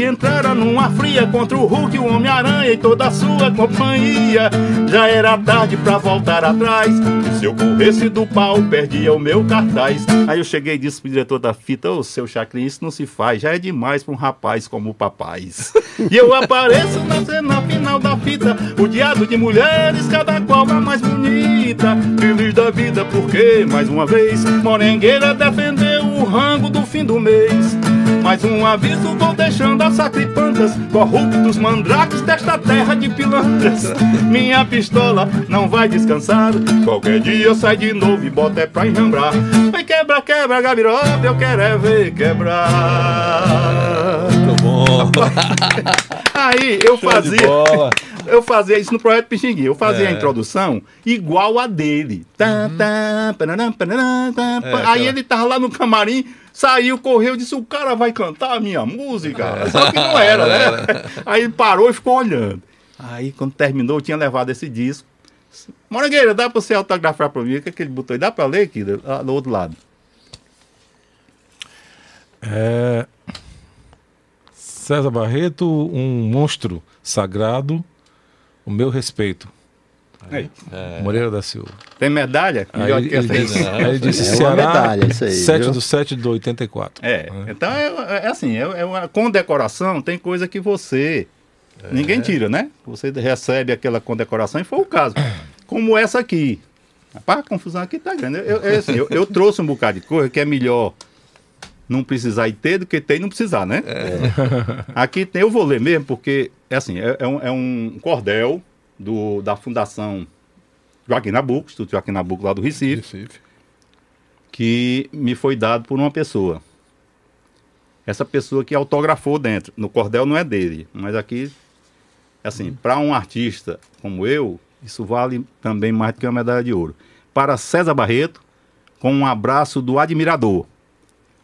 que entraram numa fria contra o Hulk, o Homem-Aranha e toda a sua companhia, já era tarde pra voltar atrás. E se eu corresse do pau, perdi dia o meu cartaz. Aí eu cheguei e disse pro diretor da fita, ô seu Chacrin, isso não se faz, já é demais pra um rapaz como o papais. e eu apareço na cena final da fita, rodeado de mulheres, cada qual a mais bonita. Feliz da vida porque, mais uma vez, Morengueira defendeu o rango do fim do mês. Mais um aviso vou deixando as sacripantas Corruptos mandrakes desta terra de pilantras. Minha pistola não vai descansar. Qualquer dia sai de novo e bota é pra enjambrar Vai quebra, quebra, Gabiroba, eu quero é ver quebrar. Muito bom. Aí eu Show fazia eu fazia isso no projeto Pixinguinha. Eu fazia é. a introdução igual a dele. Tá, tá, é, Aí ele tava lá no camarim Saiu, correu, disse: o cara vai cantar a minha música. É. Só que não era, né? Aí ele parou e ficou olhando. Aí, quando terminou, eu tinha levado esse disco. Morangueira, dá pra você autografar pra mim? O que, é que ele botou aí? Dá pra ler aqui, do, do outro lado? É... César Barreto, um monstro sagrado, o meu respeito. É. Moreira da Silva. Tem medalha? Aí, ele, ele, disse, aí ele disse é Ceará, medalha, isso aí, 7 viu? do 7 do 84. É, é. então é, é assim, é, é uma condecoração, tem coisa que você... É. Ninguém tira, né? Você recebe aquela condecoração e foi o caso. Como essa aqui. Rapaz, a confusão aqui tá grande. Eu, eu, assim, eu, eu trouxe um bocado de coisa que é melhor não precisar e ter do que ter e não precisar, né? É. Aqui tem, eu vou ler mesmo, porque é assim, é, é, um, é um cordel do, da Fundação Joaquim Nabuco, Instituto Joaquim Nabuco lá do Recife, Recife, que me foi dado por uma pessoa. Essa pessoa que autografou dentro. No cordel não é dele, mas aqui, assim, hum. para um artista como eu, isso vale também mais do que uma medalha de ouro. Para César Barreto, com um abraço do admirador,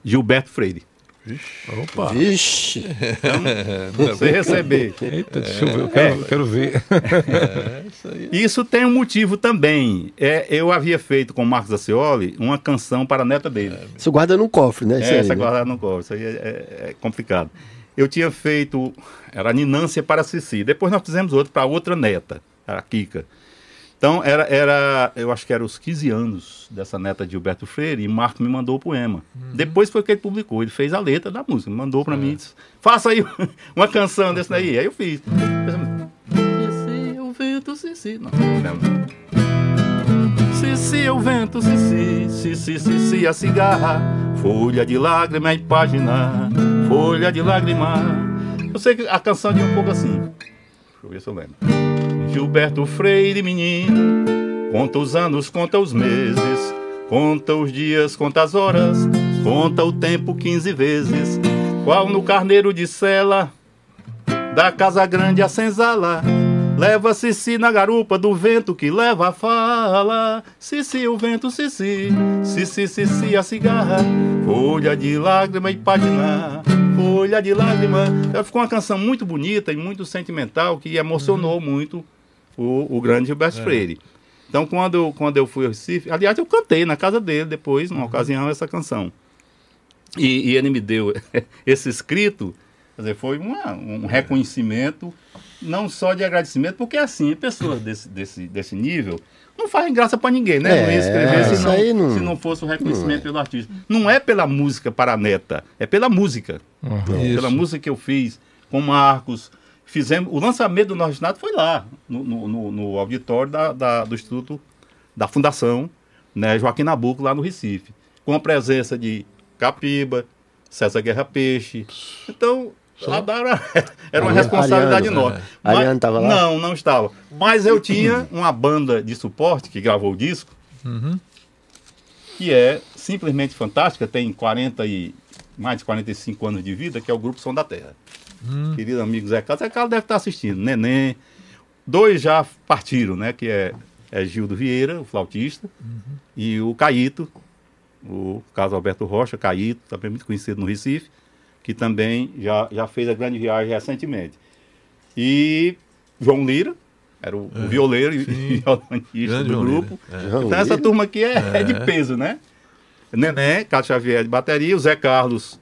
Gilberto Freire. Vixe. Opa. Vixe. Então, você receber. Eita, deixa eu ver, eu quero, é. quero ver. É, isso, isso, tem um motivo também. É, eu havia feito com o Marcos Acioli uma canção para a neta dele. Isso guarda no cofre, né? Isso é, essa né? guarda no cofre. Isso aí é, é, é, complicado. Eu tinha feito, era Ninância para Cici. Depois nós fizemos outro para outra neta, a Kika. Então, era, era, eu acho que era os 15 anos dessa neta de Gilberto Freire, e Marco me mandou o poema. Uhum. Depois foi que ele publicou, ele fez a letra da música, mandou para é. mim, disse, faça aí <laughs> uma canção desse daí. Aí eu fiz. Sissi, o vento, Sissi. Não, não. Sissi, o vento, Sissi, Sissi, Sissi, a cigarra, folha de lágrima e página, folha de lágrima. Eu sei que a canção de um pouco assim. Deixa eu ver se eu lembro. Gilberto Freire, menino, conta os anos, conta os meses, conta os dias, conta as horas, conta o tempo quinze vezes, qual no carneiro de sela, da casa grande a senzala. Leva Cici na garupa do vento que leva a fala. Cici, o vento, Cici, Cici, Cici, a cigarra, folha de lágrima e página folha de lágrima. Ficou uma canção muito bonita e muito sentimental que emocionou muito o, o grande Gilberto é. Freire. Então, quando, quando eu fui ao Recife, aliás, eu cantei na casa dele depois, numa uhum. ocasião, essa canção. E, e, ele me deu <laughs> esse escrito, quer dizer, foi uma, um reconhecimento, não só de agradecimento, porque assim, pessoas desse, desse, desse nível não fazem graça para ninguém, né? É, não ia escrever se não, não, se não fosse o reconhecimento é. pelo artista. Não é pela música para a neta, é pela música. Uhum. Pela música que eu fiz com Marcos, fizemos o lançamento do Nordestinato foi lá no, no, no auditório da, da, do Instituto da Fundação né, Joaquim Nabuco lá no Recife com a presença de Capiba César Guerra Peixe então lá <laughs> era uma responsabilidade Ariano, enorme. É. Ariano estava lá? Não, não estava. Mas eu tinha uma banda de suporte que gravou o disco, uhum. que é simplesmente fantástica, tem 40 e mais de 45 anos de vida, que é o Grupo Som da Terra. Hum. Querido amigo Zé Carlos. Zé Carlos deve estar assistindo. Neném. Dois já partiram, né? Que é, é Gildo Vieira, o flautista, uhum. e o Caíto, o Carlos Alberto Rocha, Caíto, também muito conhecido no Recife, que também já, já fez a grande viagem recentemente. E João Lira, era o, é, o violeiro sim. e violonista do grupo. É. Então essa turma aqui é, é, de peso, né? Nené, Carlos Xavier de bateria, o Zé Carlos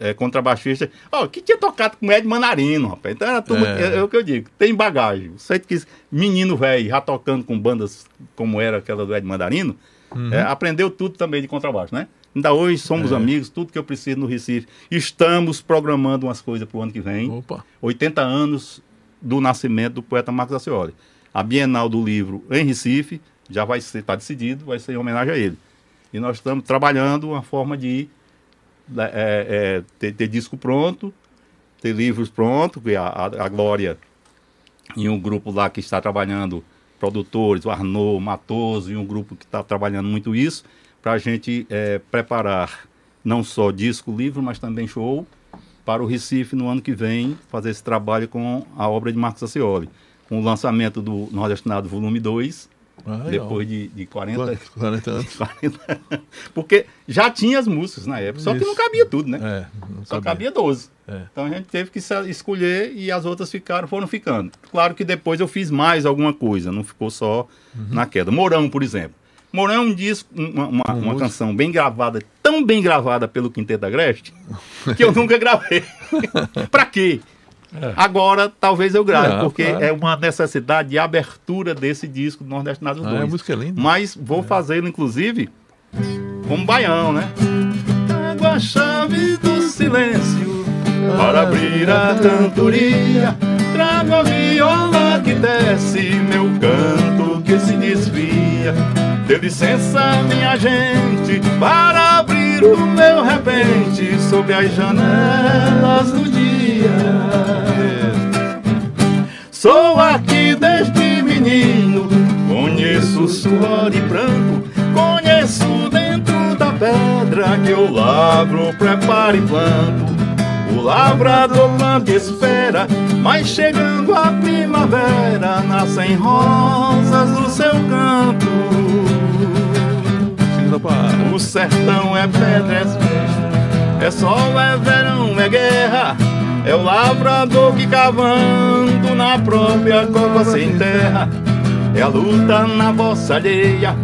é, contrabaixista, ó, que tinha tocado com Ed Manarino, rapaz. Então era tudo, é. é, é o que eu digo, tem bagagem. Sei que menino velho, já tocando com bandas como era aquela do Ed Mandarino, uhum. é, aprendeu tudo também de contrabaixo, né? Ainda hoje somos é. amigos, tudo que eu preciso no Recife. Estamos programando umas coisas para o ano que vem. Opa. 80 anos do nascimento do poeta Marcos Acioli. A Bienal do Livro em Recife já vai ser, está decidido, vai ser em homenagem a ele. E nós estamos trabalhando uma forma de né, é, é, ter, ter, disco pronto, ter livros prontos, que a, a, a, Glória e um grupo lá que está trabalhando, produtores, o Arnaud, Matoso, e um grupo que está trabalhando muito isso, para a gente é, preparar não só disco, livro, mas também show para o Recife no ano que vem, fazer esse trabalho com a obra de Marcos Acioli, com o lançamento do Nordestinado Volume 2, ah, depois de, de 40, 40 anos. <laughs> 40, porque já tinha as músicas na época, só Isso. que não cabia tudo, né? É, só cabia, cabia 12. É. Então a gente teve que escolher e as outras ficaram, foram ficando. Claro que depois eu fiz mais alguma coisa, não ficou só uhum. na queda. Morão, por exemplo. Morão é um disco, uma, uma, uma canção bem gravada, tão bem gravada pelo Quinteto da Greste, <laughs> que eu nunca gravei. <laughs> pra quê? É. Agora, talvez eu grave, é, porque claro. é uma necessidade de abertura desse disco do Nordeste Nada ah, 2. A música é linda. Mas vou é. fazê-lo, inclusive, como baião, né? Trago a chave do silêncio para abrir a cantoria. Trago a viola que desce, meu canto que se desvia. Dê licença, minha gente, para abrir o meu repente sob as janelas do dia. Sou aqui desde menino, conheço suor e branco, conheço dentro da pedra que eu lavro, preparo e planto. O lavrador planta espera, mas chegando a primavera, nascem rosas do seu canto. O sertão é pedra, é é sol, é verão, é guerra. É o lavrador que cavando na própria cova sem terra. É a luta na vossa alheia,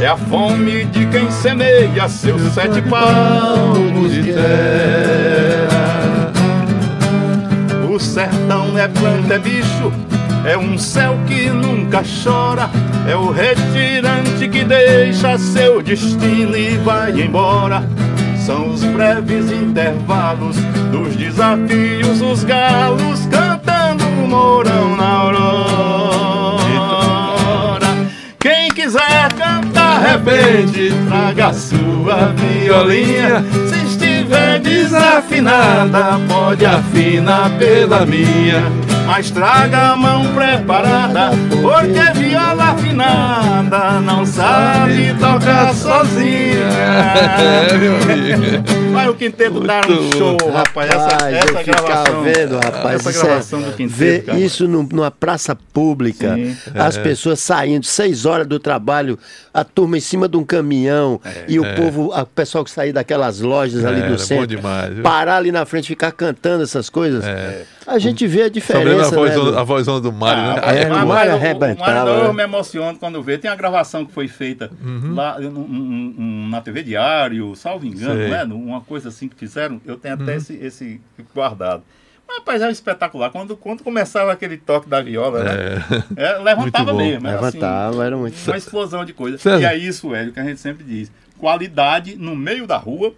é a fome de quem semeia seus sete palmos de terra. O sertão é planta, é bicho, é um céu que nunca chora É o retirante que deixa seu destino e vai embora. São os breves intervalos dos desafios, os galos cantando morão na aurora. Quem quiser cantar, repente, traga sua violinha. Se estiver desafinada, pode afinar pela minha. Mas traga a mão preparada, porque viola afinada não sabe tocar sozinha. <laughs> É, meu amigo. Vai o quinteto Muito dar um show, rapaz. Essa, essa gravação. vendo, rapaz. Essa gravação é, do quinteto. Ver cara. isso numa praça pública, Sim. as é. pessoas saindo, seis horas do trabalho, a turma em cima de um caminhão é. e o é. povo, o pessoal que sair daquelas lojas ali do centro, demais, parar ali na frente, ficar cantando essas coisas. É. A gente vê a diferença. A, voz, né, a do Mário, né? ah, né? É, o Mário arrebentava. Eu né? me emociono quando vê. Tem a gravação que foi feita uhum. lá um, um, na TV Diário, salvo engano, né? Uma coisa assim que fizeram. Eu tenho até uhum. esse, esse guardado. Mas, rapaz, era espetacular. Quando, quando começava aquele toque da viola, né? É. É, levantava mesmo. Era levantava, assim, era muito. Uma explosão de coisa. Certo. E é isso, Hélio, que a gente sempre diz. Qualidade no meio da rua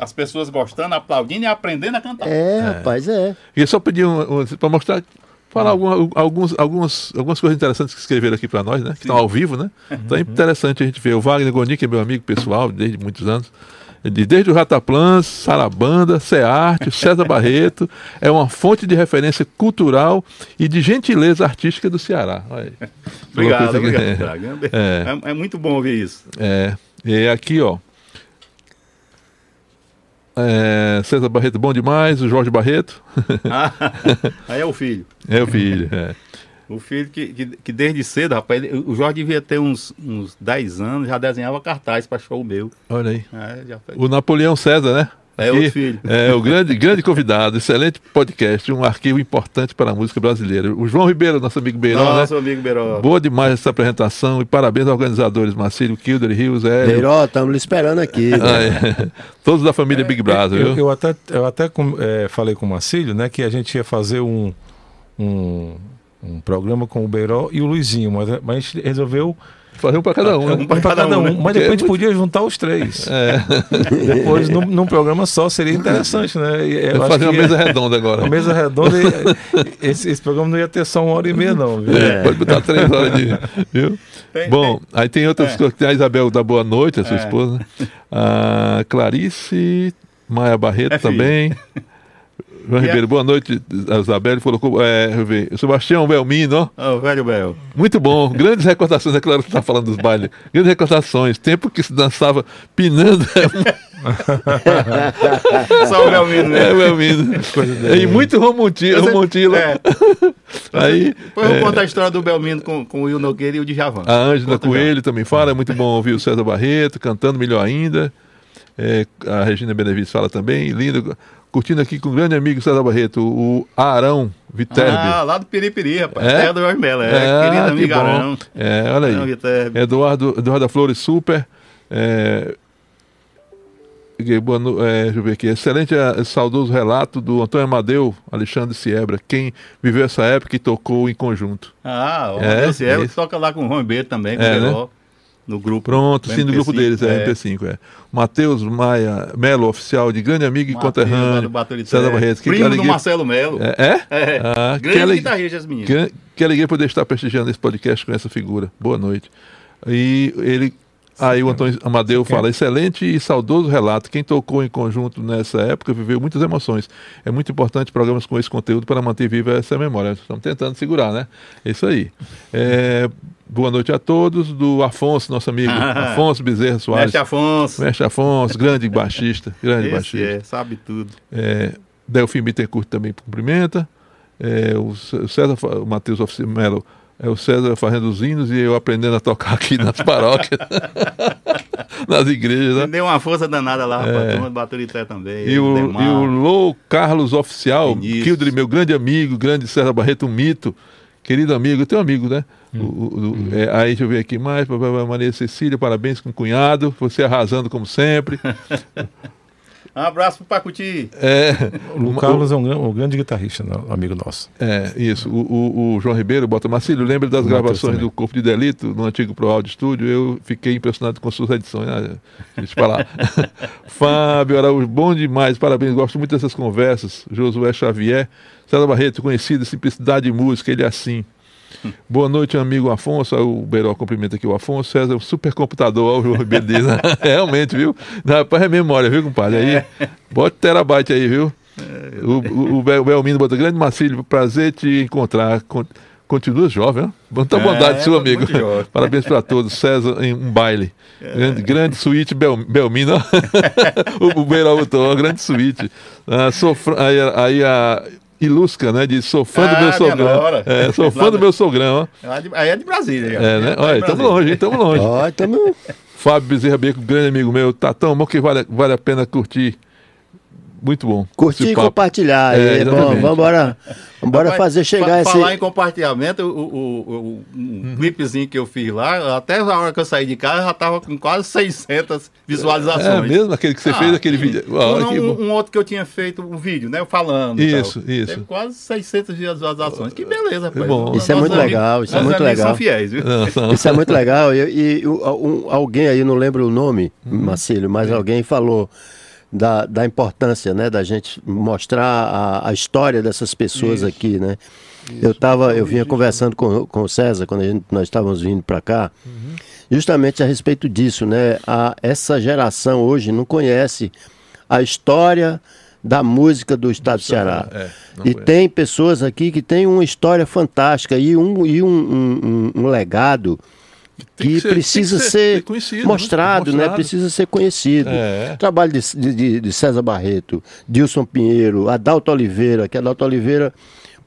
as pessoas gostando, aplaudindo e aprendendo a cantar. É, é. rapaz, é. E só pedir um, um, para mostrar, falar ah. algum, alguns, algumas, algumas coisas interessantes que escreveram aqui para nós, né? Que estão ao vivo, né? Então é interessante a gente ver. O Wagner Goni, que é meu amigo pessoal desde muitos anos. Desde o Rataplans, Sarabanda, Cearte, César <laughs> Barreto, é uma fonte de referência cultural e de gentileza artística do Ceará. obrigado, obrigado, <laughs> é. É. é, muito bom ouvir isso. É, e aqui, ó, é, César Barreto, bom demais. O Jorge Barreto. <laughs> Ah, <laughs> aí é o filho. É o filho, é. O filho que, que, que desde cedo, rapaz, ele, o Jorge devia ter uns, uns 10 anos, já desenhava cartaz para show meu. Olha aí. É, o Napoleão César, né? É o filho. É o grande, grande convidado, excelente podcast, um arquivo importante para a música brasileira. O João Ribeiro, nosso amigo Beirão? Nosso né? amigo Beirão. Boa demais essa apresentação e parabéns aos organizadores, Marcílio, Kilder, Rios, Hélio. Beirão, estamos lhe esperando aqui. <laughs> Ah, é. Todos da família Big Brother, eu, eu, até, eu até é, falei com o Marcílio, né, que a gente ia fazer um, um, um programa com o Beirão e o Luizinho, mas, mas a gente resolveu Fazer um para cada um, né? Um para cada, cada, um. um. Mas depois a gente podia juntar os três. <laughs> É. Depois, num, num, programa só, seria interessante, né? Eu fazer uma mesa redonda agora. Uma mesa redonda. E, esse, esse, programa não ia ter só uma hora e meia, não. Viu? É, pode botar três horas de. Viu? Tem, Bom, tem. aí tem outras é. coisas. Tem a Isabel da Boa Noite, a sua é. esposa. A Clarice, Maia Barreto é também. <laughs> <laughs> João Ribeiro, boa noite, Isabel. Colocou, é, Sebastião Belmino. Oh, o velho Bel. Muito bom. Grandes recordações, é claro que você está falando dos bailes. Grandes recordações. Tempo que se dançava pinando. <laughs> Só o Belmino, né? É, o Belmino. E muito Romontila. Romontila. É. <laughs> Aí, Depois eu é... conto a história do Belmino com, com o Will Nogueira e o Djavan. A Ângela Coelho já. também fala. É muito bom ouvir o César Barreto cantando melhor ainda. É, a Regina Benevides fala também. Lindo curtindo aqui com um grande amigo César Barreto, o Arão Viterbi. Ah, lá do Piripiri, rapaz. É? Terra do Jorge. É, é querido amigo Arão. É, olha aí. Arão Eduardo, Eduardo da Flores, super. É, boa é, deixa eu ver aqui. Excelente é, saudoso relato do Antônio Amadeu Alexandre Siebra, quem viveu essa época e tocou em conjunto. Ah, o é, Siebra toca lá com o B também, com é, o né? No grupo. Pronto, sim, no grupo deles, é, é. MP5, é. Matheus Maia Melo, oficial de grande amigo e conterrâneo. César Barreto. Primo alegria... do Marcelo Melo. É? É? é. Ah, grande que guitarrista, as meninas. Que, que alegria poder estar prestigiando esse podcast com essa figura. Boa noite. E ele Aí o Antônio Amadeu fala: excelente e saudoso relato. Quem tocou em conjunto nessa época viveu muitas emoções. É muito importante programas com esse conteúdo para manter viva essa memória. Estamos tentando segurar, né? Isso aí. É, boa noite a todos. Do Afonso, nosso amigo <laughs> Afonso Bezerra Soares. Mestre Afonso. Mestre Afonso, grande baixista. Grande Esse baixista. É, sabe tudo. É, Delfim Bittencourt também cumprimenta. É, o César o Matheus Melo é o César fazendo os hinos e eu aprendendo a tocar aqui nas paróquias, <laughs> nas igrejas. Né? Deu uma força danada lá, é. a turma do Baturité também. E o, e o Lou Carlos Oficial, Kildre, meu grande amigo, grande César Barreto, um mito, querido amigo, teu amigo, né? Hum. O, o. É, aí deixa eu ver aqui mais, Maria Cecília, parabéns com o cunhado, você arrasando como sempre. Um <laughs> abraço pro Pacuti. É, o Carlos é um, um, grande guitarrista, um amigo nosso. É, isso. O, o, o João Ribeiro bota Marcílio, lembra das gravações do Corpo de Delito no antigo Pro Audio Studio? Eu fiquei impressionado com suas edições. Né? Deixa eu falar. <laughs> Fábio Araújo, bom demais, parabéns. Gosto muito dessas conversas. Josué Xavier, César Barreto, conhecido, simplicidade de música, ele é assim. <laughs> Boa noite, amigo Afonso. O Beró cumprimenta aqui o Afonso. César, um supercomputador, o diz. Né? <laughs> Realmente, viu? Rapaz, é memória, viu, compadre? Aí, é. bota terabyte aí, viu? O, o, o Belmino bota grande Marcílio, prazer te encontrar. Continua jovem, hein? Muita é, bondade, seu amigo. Parabéns para todos. César em um baile. É. Grande, grande suíte Bel, Belmino. <laughs> o, o Beirão botou, grande suíte. Ah, sofra, aí, aí a Ilusca, né? De sou fã ah, do meu sogrão. É, sou fã do meu sogrão. Aí é de Brasília. É, né? Olha, estamos longe, estamos longe. Olha, tamo... Fábio Bezerra Beco, grande amigo meu. Tá tão bom que vale, vale a pena curtir muito bom. Curtir e compartilhar. É, é bom, vamos embora, vamos fazer chegar esse... Falar em compartilhamento, o, o, o, um uhum. clipezinho que eu fiz lá, até a hora que eu saí de casa, já tava com quase 600 visualizações. É mesmo? Aquele que você ah, fez, aquele vídeo? Não, um, um, outro que eu tinha feito, um vídeo, né? Falando. Isso, isso. Teve quase 600 visualizações. Que beleza, rapaz. Bom. Isso é muito legal, isso é muito legal. são fiéis, viu? Não, não. Isso é muito legal. E, e <laughs> um, alguém aí, não lembro o nome, uhum. Marcílio, mas alguém falou da, da importância, né, da gente mostrar a, a história dessas pessoas Isso. aqui, né? Isso. Eu tava, eu vinha conversando com, com o César quando gente, nós estávamos vindo para cá, uhum. justamente a respeito disso, né? A, essa geração hoje não conhece a história da música do estado do Ceará. É, e tem pessoas aqui que têm uma história fantástica e um, e um, um, um legado que, que ser, precisa ser, ser mostrado, né? mostrado, né? Precisa ser conhecido. É. Trabalho de, de, de, César Barreto, Dilson Pinheiro, Adalto Oliveira, que Adalto Oliveira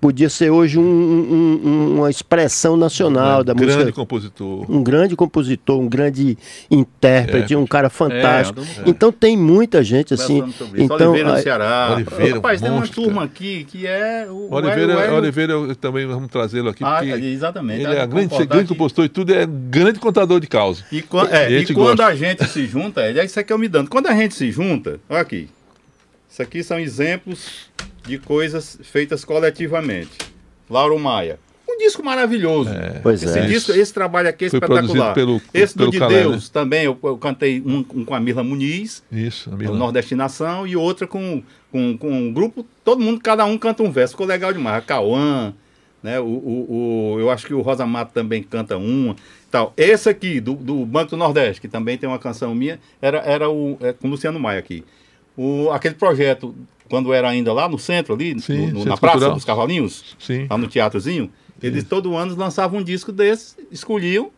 podia ser hoje um, um, uma expressão nacional um da música. Um grande compositor. Um grande compositor, um grande intérprete, é, um cara fantástico. É, então tem muita gente assim. Então, Oliveira no Ceará. Oliveira, Rapaz, tem uma turma aqui que é o Oliveira, o Oliveira eu, também vamos trazê-lo aqui. Ah, exatamente. Ele é, é grande, grande compositor e tudo, é grande contador de causa. E, é, e, e quando gosta. a gente se junta, é isso aqui eu me dando. Quando a gente se junta, olha aqui. Isso aqui são exemplos de coisas feitas coletivamente. Lauro Maia. Um disco maravilhoso. É, pois esse é. disco, esse trabalho aqui é Foi espetacular. Pelo, esse pelo do De Calé, Deus né? também, eu, eu, cantei um, um, com a Mirla Muniz, Isso, a Mirla. Nordestinação, e outra com, com, com um grupo, todo mundo, cada um canta um verso. Ficou legal demais. A Cauã, né? O, o, o, eu acho que o Rosa Mato também canta uma. Tal. Esse aqui, do, do Banco do Nordeste, que também tem uma canção minha, era, era o, é, com Luciano Maia aqui. O, aquele projeto quando era ainda lá no centro, ali, Sim, no, no, na Praça cultural. dos Cavalinhos, Sim. lá no teatrozinho, eles todo ano lançavam um disco desse, escolhiam.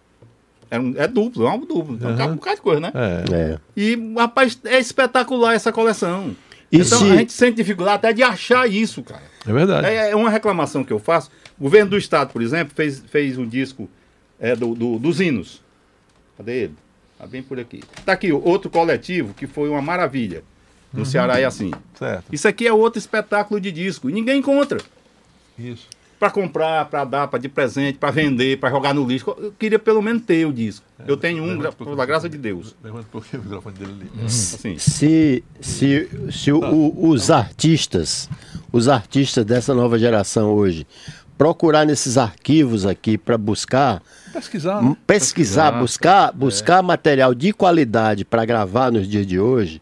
É, um, é duplo, é um duplo. Então, uhum. um bocado de coisa, né? É. é. E, rapaz, é espetacular essa coleção. E então se... a gente sente dificuldade até de achar isso, cara. É verdade. É, é, uma reclamação que eu faço. O governo do estado, por exemplo, fez, fez um disco é, do, do, dos hinos. Cadê ele? Tá bem por aqui. Tá aqui, outro coletivo que foi uma maravilha. No uhum. Ceará é assim. Certo. Isso aqui é outro espetáculo de disco. E ninguém encontra. Isso. Para comprar, para dar, para de presente, para vender, para jogar no lixo. Eu queria pelo menos ter o disco. É, eu tenho um, pela graça de Deus. Levanta um pouquinho o microfone dele ali. Uhum. Assim. Se, se, se o, o, os artistas, os artistas dessa nova geração hoje, procurar nesses arquivos aqui para buscar pesquisar, né? pesquisar, pesquisar, buscar, buscar é. material de qualidade para gravar nos dias de hoje,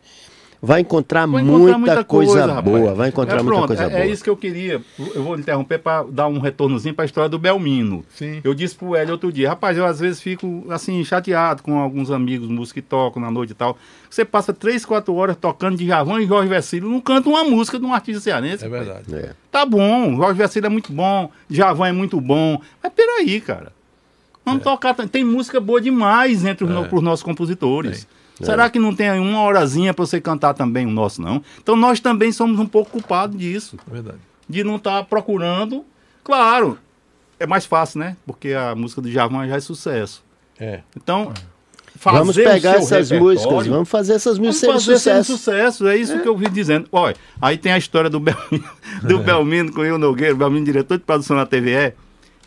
vai encontrar, encontrar muita, muita, coisa, coisa boa. Vai encontrar é, muita coisa é, boa. É isso que eu queria. Eu vou interromper para dar um retornozinho para a história do Belmino. Sim. Eu disse pro Hélio outro dia, rapaz, eu às vezes fico assim, chateado com alguns amigos, músicos que tocam na noite e tal. Você passa três, quatro horas tocando de Javan e Jorge Vecílio, não canta uma música de um artista cearense. É verdade. É. Tá bom, Jorge Vecílio é muito bom, Javan é muito bom. Mas peraí, cara. Vamos é. tocar. Tem música boa demais entre os, é. nossos compositores. É. Será que não tem uma horazinha para você cantar também o nosso, não? Então nós também somos um pouco culpados disso. É verdade. De não estar tá procurando. Claro, é mais fácil, né? Porque a música do Javan já é sucesso. É. Então, vamos pegar essas músicas, vamos fazer essas músicas vamos fazer sucesso. sucesso. É isso é. que eu vim dizendo. Olha, aí tem a história do Belmino, <laughs> do é. Belmino com o Will Nogueira, o Belmino diretor de produção na TVE.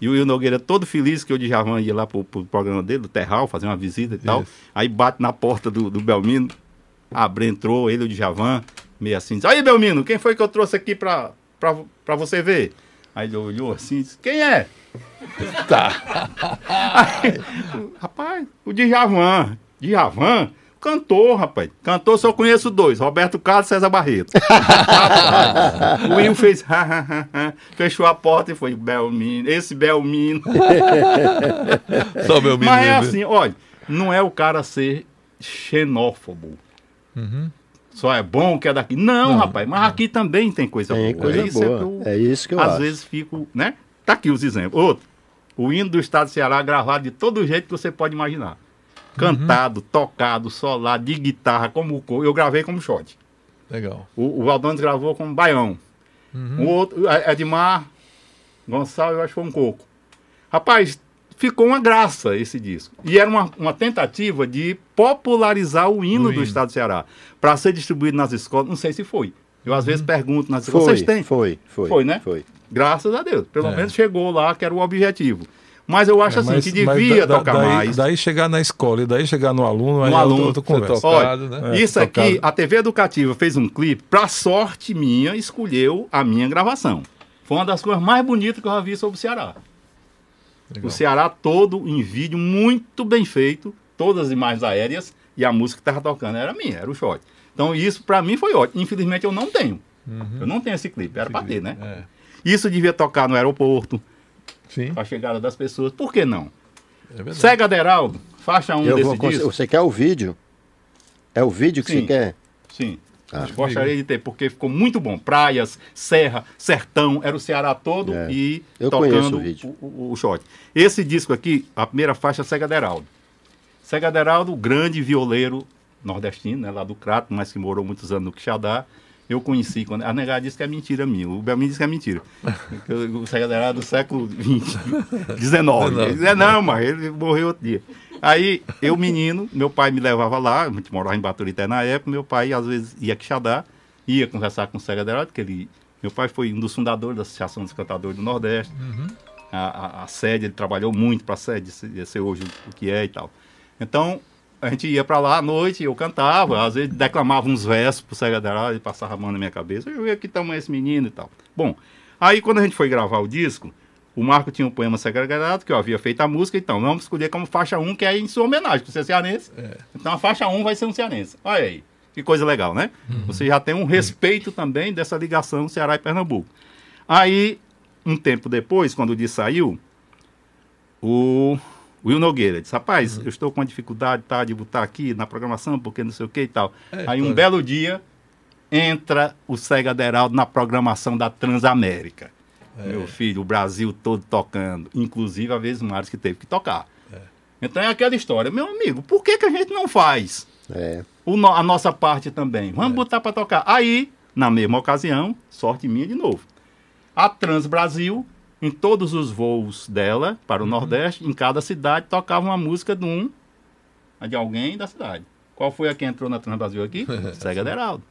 E o Will Nogueira todo feliz que o Djavan ia lá pro, pro programa dele, do Terral, fazer uma visita e tal. Aí bate na porta do, do Belmino, abre, entrou ele, o Djavan. meio assim, disse, aí, Belmino, quem foi que eu trouxe aqui pra, pra, pra você ver? Aí ele olhou assim e disse, quem é? Tá. <laughs> Aí, rapaz, o Djavan. Djavan? Cantor, rapaz. Cantor só conheço dois: Roberto Carlos e César Barreto. <laughs> o Will fez. fechou a porta e foi Belmino. Esse Belmino. <laughs> só Belmino. Mas é assim, olha, não é o cara ser xenófobo. Uhum. Só é bom que é daqui. Não, não rapaz, mas não. aqui também tem coisa tem boa. Coisa é, isso boa. Eu, é isso que eu Às acho. vezes fico, né? Tá aqui os exemplos. Outro, o hino do estado do Ceará gravado de todo jeito que você pode imaginar cantado, uhum. tocado, solado, de guitarra, como eu gravei como shot. Legal. O, o Valdones gravou como baião. Uhum. O outro, Edmar Gonçalves, eu acho que foi um coco. Rapaz, ficou uma graça esse disco. E era uma, uma tentativa de popularizar o hino do estado do Ceará. Para ser distribuído nas escolas, não sei se foi. Eu às uhum. vezes pergunto nas escolas, vocês têm? Foi, foi. Foi, né? Foi. Graças a Deus. Pelo é. menos chegou lá, que era o objetivo. Mas eu acho é, assim mas, que devia da, tocar daí, mais. Daí chegar na escola e daí chegar no aluno, no aí aluno, outra conversa. Tocado, né? é, isso tocado. aqui, a TV Educativa fez um clipe, pra sorte minha, escolheu a minha gravação. Foi uma das coisas mais bonitas que eu já vi sobre o Ceará. Legal. O Ceará todo em vídeo, muito bem feito, todas as imagens aéreas e a música que estava tocando era minha, era o shot. Então isso para mim foi ótimo. Infelizmente eu não tenho. Uhum. Eu não tenho esse clipe, era para ter, né? É. Isso devia tocar no aeroporto, Sim. a chegada das pessoas. Por que não? É Cega Deraldo, faixa 1 um desse vou, disco. Você quer o vídeo? É o vídeo que Sim. você quer? Sim. Ah, Gostaria de ter, porque ficou muito bom. Praias, serra, sertão, era o Ceará todo é. e Eu tocando o, o, o, shot. Esse disco aqui, a primeira faixa é Cega Deraldo. Cega Deraldo, grande violeiro nordestino, né, lá do Crato, mas que morou muitos anos no Quixadá eu conheci, quando a negada disse que é mentira minha, o Belmin disse que é mentira. o Secretário era do século XX, XIX. é, não, mas ele morreu outro dia. Aí, eu menino, meu pai me levava lá, a gente morava em Baturité na época, meu pai às vezes ia Quixadá, ia conversar com o secretário, porque ele, meu pai foi um dos fundadores da Associação dos Cantadores do Nordeste, uhum. a, a, a, sede, ele trabalhou muito para a sede ser hoje o que é e tal. Então, a gente ia para lá à noite, eu cantava, às vezes declamava uns versos pro secretário, e passava a mão na minha cabeça, eu ia que tamanho esse menino e tal. Bom, aí quando a gente foi gravar o disco, o Marco tinha um poema segregado, que eu havia feito a música, então vamos escolher como faixa 1, que é em sua homenagem, você é cearense. É. Então a faixa 1 vai ser um cearense. Olha aí, que coisa legal, né? Uhum. Você já tem um respeito também dessa ligação Ceará e Pernambuco. Aí, um tempo depois, quando o disco saiu, o Will Nogueira disse, rapaz, uhum. eu estou com uma dificuldade tá, de botar aqui na programação, porque não sei o que e tal. É, Aí um belo dia entra o Sega Deraldo na programação da Transamérica. É. Meu filho, o Brasil todo tocando, inclusive a vez mais que teve que tocar. É. Então é aquela história, meu amigo, por que, que a gente não faz é. o, a nossa parte também? Vamos é. botar para tocar. Aí, na mesma ocasião, sorte minha de novo. A Trans Brasil em todos os voos dela para o uhum. Nordeste, em cada cidade, tocava uma música de um, de alguém da cidade. Qual foi a que entrou na Transbrasil aqui? <laughs> Cega Deraldo.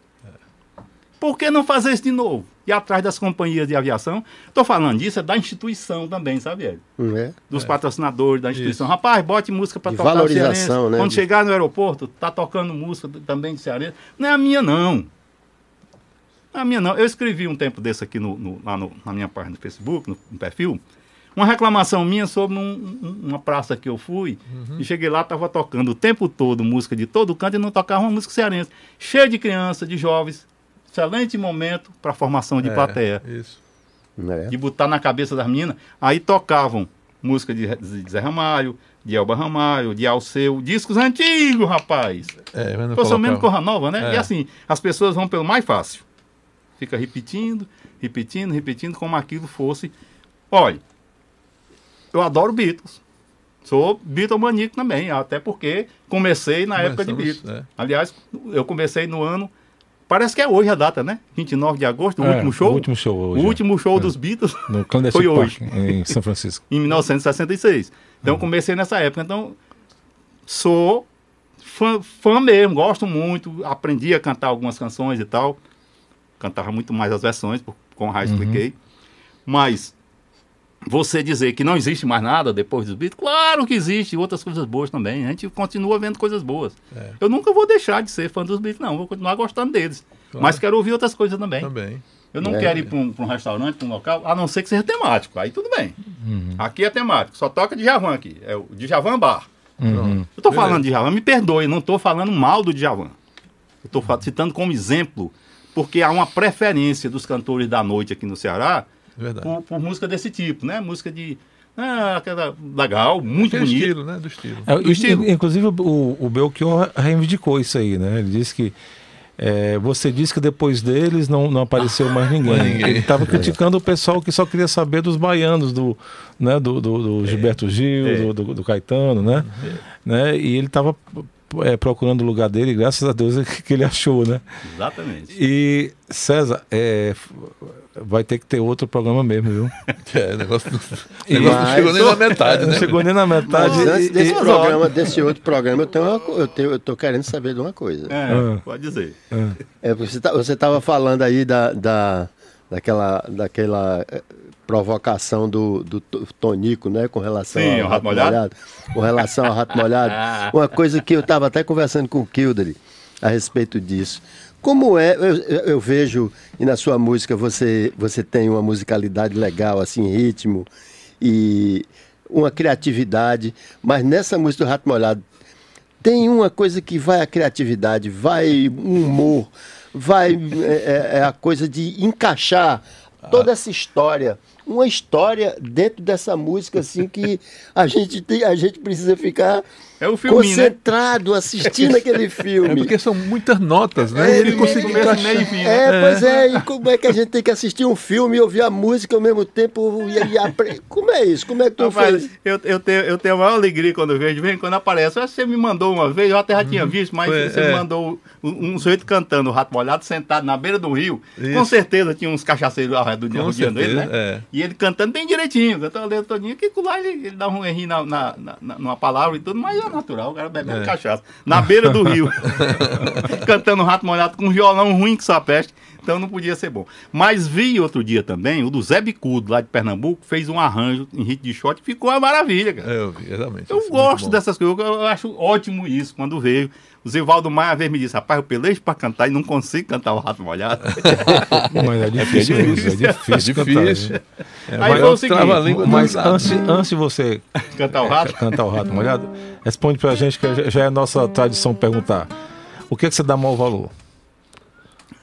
Por que não fazer isso de novo? E atrás das companhias de aviação? Estou falando disso, é da instituição também, sabe, Hélio? É. Dos é. patrocinadores da instituição. Isso. Rapaz, bote música para tocar valorização, né? Quando chegar no aeroporto, tá tocando música também de cearense. Não é a minha, não. A minha não. Eu escrevi um tempo desse aqui no, no, lá no, na minha página do Facebook, no, no, perfil, uma reclamação minha sobre um, um, uma praça que eu fui uhum. e cheguei lá, estava tocando o tempo todo música de todo canto e não tocava uma música cearense. Cheio de crianças, de jovens. Excelente momento para formação de é, plateia. Isso. É. De botar na cabeça das meninas. Aí tocavam música de, de Zé Ramalho, de Elba Ramalho, de Alceu, discos antigos, rapaz. É, Eu sou menos Corra Nova, né? É. E assim, as pessoas vão pelo mais fácil fica repetindo, repetindo, repetindo, como aquilo fosse. Olha, eu adoro Beatles. Sou Beatlemaníaco também, até porque comecei na época de Beatles. É. Aliás, eu comecei no ano. Parece que é hoje a data, né? 29 de agosto, o é, último show. O último show hoje. O último show é. dos Beatles no foi hoje. Park, em São Francisco. em 1966. Então, uhum. comecei nessa época. Então, sou fã, fã mesmo, gosto muito. Aprendi a cantar algumas canções e tal cantava muito mais as versões, com o Raio uhum. expliquei. Mas você dizer que não existe mais nada depois dos Beatles, claro que existe outras coisas boas também. A gente continua vendo coisas boas. É. Eu nunca vou deixar de ser fã dos Beatles, não. Vou continuar gostando deles. Claro. Mas quero ouvir outras coisas também. Também. Eu não é. quero ir para um, um, restaurante, para um local, a não ser que seja temático. Aí tudo bem. Uhum. Aqui é temático, só toca Djavan aqui. É o Djavan Bar. Uhum. Eu estou falando de Djavan, me perdoe, não estou falando mal do Djavan. Eu estou citando como exemplo, porque há uma preferência dos cantores da noite aqui no Ceará por, por, música desse tipo, né? Música de. Ah, aquela legal, muito bonito. estilo, né? Do estilo. É, Do estilo. Inclusive, o, o Belchior reivindicou isso aí, né? Ele disse que é, você disse que depois deles não, não apareceu mais <laughs> ninguém. Ele estava criticando o pessoal que só queria saber dos baianos, do, né, do, do, do Gilberto Gil, é. do, do, do, Caetano, né? É. né? E ele estava é, procurando o lugar dele, graças a Deus é <laughs> que ele achou, né? Exatamente. E César, é, vai ter que ter outro programa mesmo, viu? <laughs> É, o negócio, <laughs> o negócio não chegou nem na metade, né? Não chegou nem na metade. Mas antes desse e, programa, desse outro programa, eu, tenho uma, eu, tenho, eu tô querendo saber de uma coisa. É, ah. pode dizer. Ah. É, você tá, estava falando aí da, da, daquela, daquela provocação do, do Tonico, né, com relação Sim, ao rato molhado. molhado. Com relação ao rato molhado. <laughs> Uma coisa que eu estava até conversando com o Kildare a respeito disso. Como é, eu, eu, vejo, e na sua música você, você tem uma musicalidade legal, assim, ritmo e uma criatividade, mas nessa música do Rato Molhado tem uma coisa que vai a criatividade, vai um humor, vai é, é, é a coisa de encaixar toda essa história uma história dentro dessa música assim que a gente tem, a gente precisa ficar é o filme, né? Concentrado, né? assistindo <laughs> aquele filme. É porque são muitas notas, né? É, ele conseguiu encaixar. Meio, fim, né? É, pois é. E como é que a gente tem que assistir um filme e ouvir a música ao mesmo tempo? E, e apre... Como é isso? Como é que tu faz? Eu, eu, tenho, eu tenho a maior alegria quando eu vejo, vem quando aparece. Você me mandou uma vez, eu até já tinha uhum. visto, mas Foi, você é. me mandou um, um sujeito cantando o Rato Molhado, sentado na beira do rio. Isso. Com certeza tinha uns cachaceiros ao redor do dia dele, né? É. E ele cantando bem direitinho, cantando a letra todinha, que lá ele, ele dá um errinho na, na, na, numa palavra e tudo, mas natural, o cara bebe bebendo é. cachaça. Na beira do rio. <laughs> cantando rato molhado com um violão ruim que só peste. Então não podia ser bom. Mas vi outro dia também, o do Zé Bicudo, lá de Pernambuco, fez um arranjo em ritmo de shot e ficou uma maravilha, cara. É, eu vi, exatamente. Eu gosto dessas coisas, eu acho ótimo isso quando veio. O Zivaldo Maia uma vez me disse, rapaz, eu pelejo pra cantar e não consigo cantar o Rato Molhado. <laughs> mas é difícil, é difícil, é difícil, é difícil. É, Aí foi o seguinte, mas antes, antes de você <laughs> cantar o rato, cantar o rato molhado, responde pra gente que já é nossa tradição perguntar. O que, é que você dá maior valor?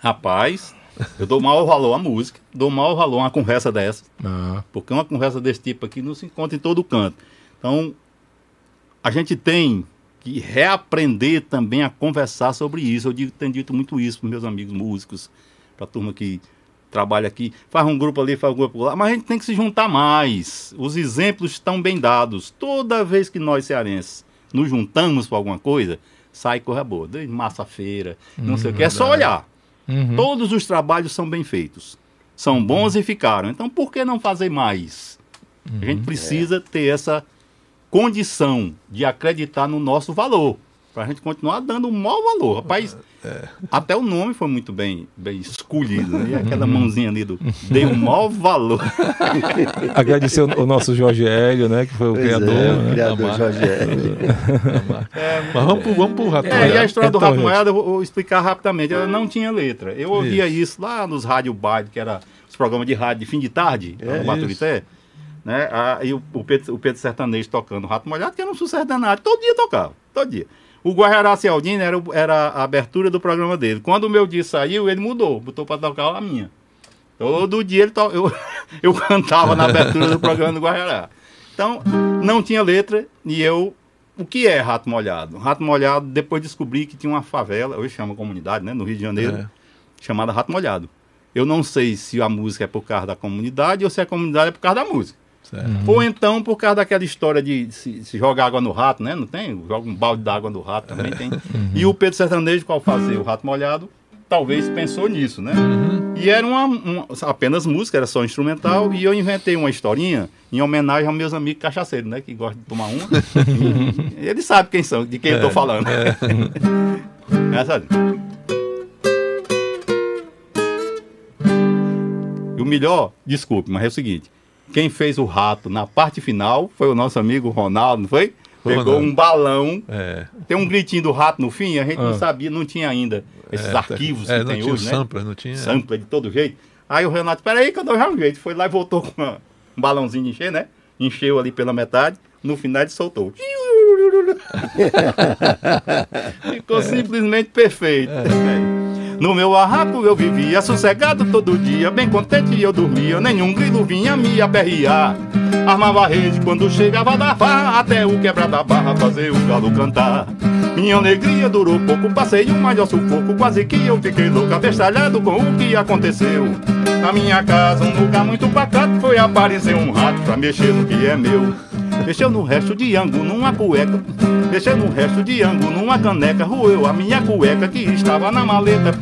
Rapaz, eu dou maior valor à música, dou maior valor a uma conversa dessa. Ah. Porque uma conversa desse tipo aqui não se encontra em todo canto. Então, a gente tem que reaprender também a conversar sobre isso. Eu digo, tenho dito muito isso para meus amigos músicos, para a turma que trabalha aqui. Faz um grupo ali, faz um grupo lá, mas a gente tem que se juntar mais. Os exemplos estão bem dados. Toda vez que nós cearenses nos juntamos para alguma coisa, sai corra boa. Desde massa-feira, não sei o que. É só olhar. Uhum. Todos os trabalhos são bem feitos. São bons uhum. e ficaram. Então, por que não fazer mais? Uhum. A gente uhum. precisa é. ter essa condição de acreditar no nosso valor. Para a gente continuar dando o maior valor. Rapaz, é. até o nome foi muito bem, bem escolhido. Né? E aquela uhum. mãozinha ali do dei o maior valor. <laughs> Agradecer o, nosso Jorge Hélio, né? Que foi o pois criador. É, né? o criador Jorge Hélio. <laughs> É, Mas vamos pro, vamos pro Rato é, E a história então, do Rato Moeda, eu vou explicar rapidamente. Ela não tinha letra. Eu ouvia isso, isso lá nos rádio baile, que era os programas de rádio de fim de tarde, é, no Baturité né? Aí o, o, Pedro, o Pedro Sertanejo tocando Rato Molhado, que era um sucesso danado. Todo dia tocava, todo dia. O Guarará Cialdini era, era a abertura do programa dele. Quando o meu dia saiu, ele mudou, botou para tocar a minha. Todo dia ele to... eu, <laughs> eu cantava na abertura do programa do Guarará. Então, não tinha letra e eu. O que é Rato Molhado? Rato Molhado, depois descobri que tinha uma favela, hoje chama comunidade, né? No Rio de Janeiro, é. chamada Rato Molhado. Eu não sei se a música é por causa da comunidade ou se a comunidade é por causa da música. Uhum. Ou então por causa daquela história de se, se jogar água no rato, né? Não tem? Joga um balde d'água no rato também tem. Uhum. E o Pedro Sertanejo, qual fazer o rato molhado, talvez pensou nisso, né? Uhum. E era uma, uma, apenas música, era só instrumental, uhum. e eu inventei uma historinha em homenagem aos meus amigos cachaceiros, né? Que gostam de tomar uma. e, <laughs> eles sabem quem são, de quem é, eu tô falando. É. <laughs> Essa. E o melhor, desculpe, mas é o seguinte quem fez o rato na parte final foi o nosso amigo Ronaldo, não foi? pegou um balão. É. Tem um gritinho do rato no fim, a gente ah. não sabia, não tinha ainda esses é, arquivos é, que tem hoje, né? Sampler, não tinha. Sampler de todo jeito. Aí o Renato, peraí que eu dou já um jeito. Foi lá e voltou com uma, um balãozinho de encher, né? Encheu ali pela metade. No final ele soltou. <laughs> Ficou simplesmente perfeito. No meu arraco eu vivia sossegado todo dia, bem contente eu dormia, nenhum grilo vinha me aperrear. Armava rede quando chegava da farra, até o quebrar da barra fazer o galo cantar. Minha alegria durou pouco, passei um maior sufoco, quase que eu fiquei louco, abestalhado com o que aconteceu. Na minha casa, um lugar muito pacato, foi aparecer um rato pra mexer no que é meu. Mexeu no resto de ango numa cueca. Mexeu no resto de ango numa caneca. Roeu a minha cueca que estava na maleta.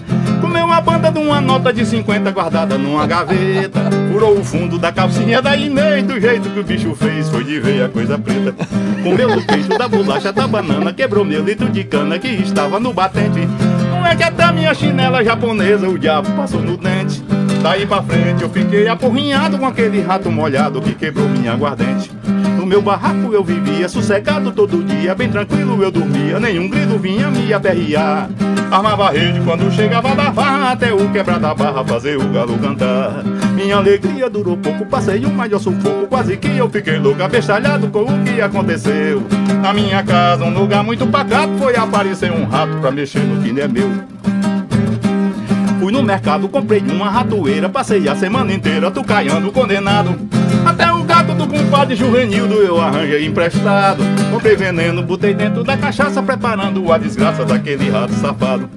Comeu uma banda de uma nota de 50 guardada numa gaveta. Furou o fundo da calcinha da Inês. Do jeito que o bicho fez foi de ver a coisa preta. Comeu o peixe da bolacha da banana. Quebrou meu litro de cana que estava no batente. Não é que até minha chinela japonesa o diabo passou no dente. Daí pra frente eu fiquei apurrinhado com aquele rato molhado que quebrou minha aguardente. Meu barraco eu vivia sossegado todo dia, bem tranquilo eu dormia, nenhum grito vinha me aperrear. Armava rede quando chegava da farra, até o quebrar da barra fazer o galo cantar. Minha alegria durou pouco, passei um maior sufoco, quase que eu fiquei louco, abestalhado com o que aconteceu. Na minha casa, um lugar muito pacato, foi aparecer um rato pra mexer no que não é meu. Fui no mercado, comprei uma ratoeira, passei a semana inteira tucaiando condenado. Até o gato do compadre Juvenildo eu arranjei emprestado. Comprei veneno, botei dentro da cachaça, preparando a desgraça daquele rato safado.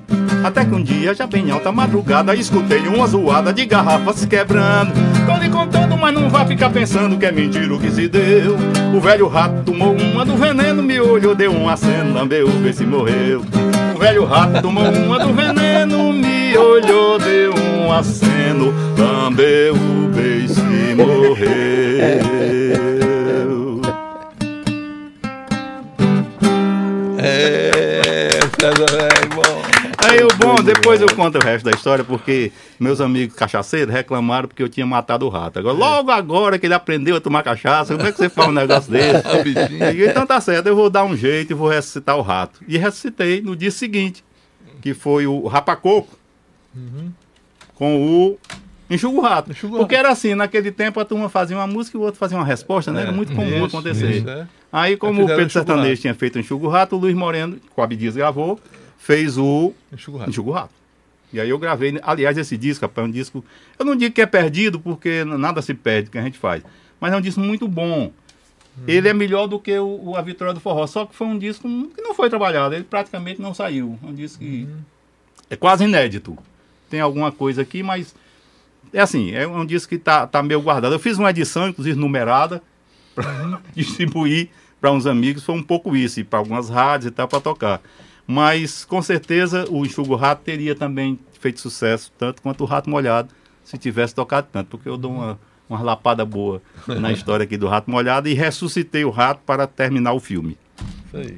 Até que um dia, já bem alta madrugada, escutei uma zoada de garrafas quebrando. Tô lhe contando, mas não vá ficar pensando que é mentira o que se deu. O velho rato tomou uma do veneno, me olhou, deu um aceno, lambeu, vê se morreu. O velho rato tomou uma do veneno, me olhou, deu um aceno, lambeu, morreu. É, César, é bom. Aí o bom, depois eu conto o resto da história, porque meus amigos cachaceiros reclamaram porque eu tinha matado o rato. Agora, logo agora que ele aprendeu a tomar cachaça, como é que você fala um negócio <laughs> desse? então tá certo, eu vou dar um jeito e vou ressuscitar o rato. E ressuscitei no dia seguinte, que foi o rapacoco uhum. com o enxuga o rato. Enxuga porque era assim, naquele tempo a turma fazia uma música e o outro fazia uma resposta, né? Era é, muito comum isso, acontecer. Isso, é. Aí, como o Pedro Sertanejo tinha feito o enxuga o rato, o Luiz Moreno, com a Abdias gravou, fez o Enxugo Rato. Rato. E aí eu gravei, aliás, esse disco, rapaz, é um disco, eu não digo que é perdido, porque nada se perde que a gente faz, mas é um disco muito bom. Hum. Ele é melhor do que o, o, A Vitória do Forró, só que foi um disco que não foi trabalhado, ele praticamente não saiu. É um disco que hum. é quase inédito. Tem alguma coisa aqui, mas é assim, é um disco que tá, tá meio guardado. Eu fiz uma edição, inclusive numerada, <laughs> para distribuir para uns amigos, foi um pouco isso, e para algumas rádios e tal, para tocar. Mas com certeza o Enxugo Rato teria também feito sucesso, tanto quanto o Rato Molhado, se tivesse tocado tanto, porque eu dou uma, uma lapada boa na <laughs> história aqui do Rato Molhado e ressuscitei o rato para terminar o filme. Isso aí.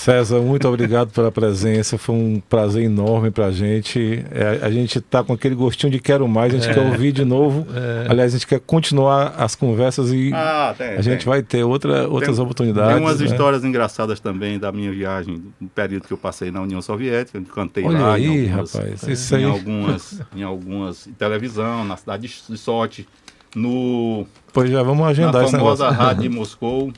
César, muito obrigado pela presença. Foi um prazer enorme para a gente. É, a gente está com aquele gostinho de quero mais, a gente é. quer ouvir de novo. É. Aliás, a gente quer continuar as conversas e ah, tem, a gente tem. vai ter outra, outras tem, oportunidades. Tem umas né? histórias engraçadas também da minha viagem, no período que eu passei na União Soviética. Eu cantei Olha lá aí, em algumas, rapaz, isso em, algumas, em algumas em televisão, na cidade de Sochi, no. Pois já vamos agendar na famosa rádio de Moscou.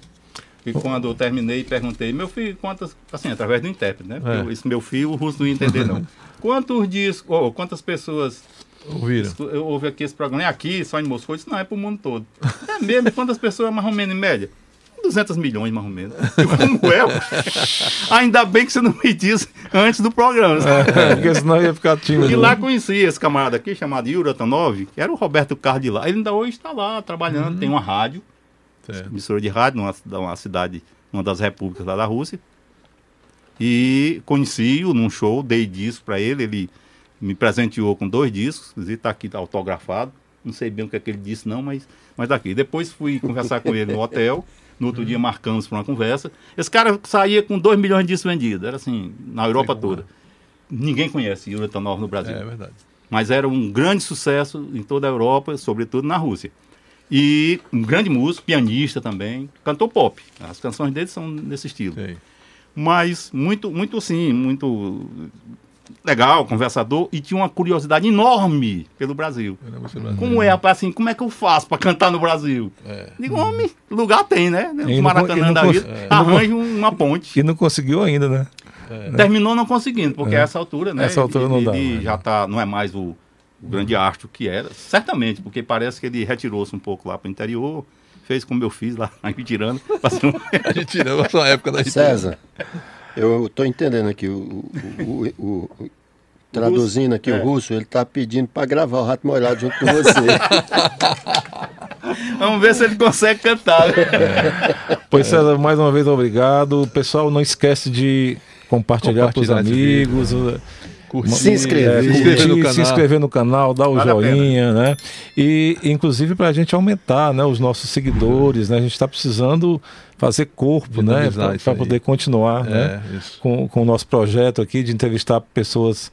E quando eu terminei, perguntei, meu filho, quantas, assim, através do intérprete, né? É. esse meu filho, o russo não ia entender, não. <laughs> Quantos discos, oh, quantas pessoas ouviram? Eu ouvi aqui esse programa, é aqui, só em Moscou? Disse, não, é para o mundo todo. É mesmo? Quantas pessoas, mais ou menos, em média? 200 milhões, mais ou menos. <laughs> Como é? Ainda bem que você não me disse antes do programa. É, porque senão ia ficar tímido. E lá conheci esse camarada aqui, chamado Yuri Atanov, que era o Roberto Carlos de lá. Ele ainda hoje está lá, trabalhando, uhum. tem uma rádio certo. emissora de rádio, numa, numa cidade, uma das repúblicas lá da Rússia. E conheci-o num show, dei disco para ele, ele me presenteou com dois discos, inclusive está aqui tá autografado. Não sei bem o que é que ele disse, não, mas, mas tá aqui. Depois fui conversar com ele no hotel. No outro dia marcamos para uma conversa. Esse cara saía com 2 milhões de discos vendidos. Era assim, na Europa toda. É. Ninguém conhece Yuri no Brasil. É verdade. Mas era um grande sucesso em toda a Europa, sobretudo na Rússia. E um grande músico, pianista também, cantor pop. As canções dele são nesse estilo. Sim. Mas muito, muito assim, muito legal, conversador, e tinha uma curiosidade enorme pelo Brasil. Como é, assim, como é que eu faço para cantar no Brasil? É. Digo, homem, lugar tem, né? O Maracanã da vida, é. arranja uma ponte. E não conseguiu ainda, né? É. Terminou não conseguindo, porque é. essa altura, né? Essa altura não dá. Ele já tá, não é mais o, o grande arte que era, certamente, porque parece que ele retirou-se um pouco lá para o interior, fez como eu fiz lá na Itirana. <laughs> Passou... a Itirana passou uma época da César, eu estou entendendo aqui, o, o, o, o traduzindo aqui é. o russo, ele está pedindo para gravar o Rato Molhado junto com você. <laughs> Vamos ver se ele consegue cantar. É. Pois, César, mais uma vez obrigado. Pessoal, não esquece de compartilhar, com os amigos. Curtir, se inscrever, é, se, inscrever se inscrever no canal, dar o vale joinha, né? E inclusive para a gente aumentar, né, os nossos seguidores, né? A gente está precisando fazer corpo, né, para poder continuar, é, né, com, com o nosso projeto aqui de entrevistar pessoas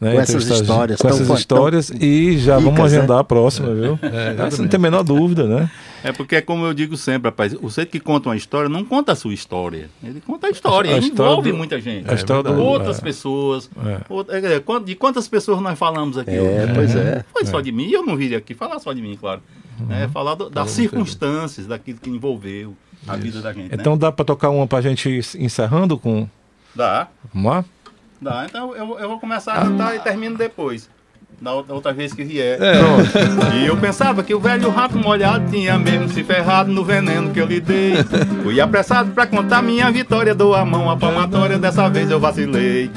né, com essas histórias. Com essas histórias e já ricas, vamos agendar né? a próxima, viu? É, Você não tem a menor dúvida, né? É porque, é como eu digo sempre, rapaz, você que conta uma história não conta a sua história. Ele conta a história, a, a ele história envolve do, muita gente. A história do, outras é. pessoas. É. de quantas pessoas nós falamos aqui? É, hoje? pois é. Foi só de mim, eu não viria aqui falar só de mim, claro. Uhum. É, falar do, das circunstâncias, daquilo que envolveu a Isso. vida da gente. Então né? dá para tocar uma para a gente encerrando com. Dá. Vamos lá? Dá, então eu, eu vou começar a cantar e termino depois. Da outra vez que vier. É. E eu pensava que o velho rato molhado tinha mesmo se ferrado no veneno que eu lhe dei. Fui apressado pra contar minha vitória, dou a mão à palmatória, dessa vez eu vacilei.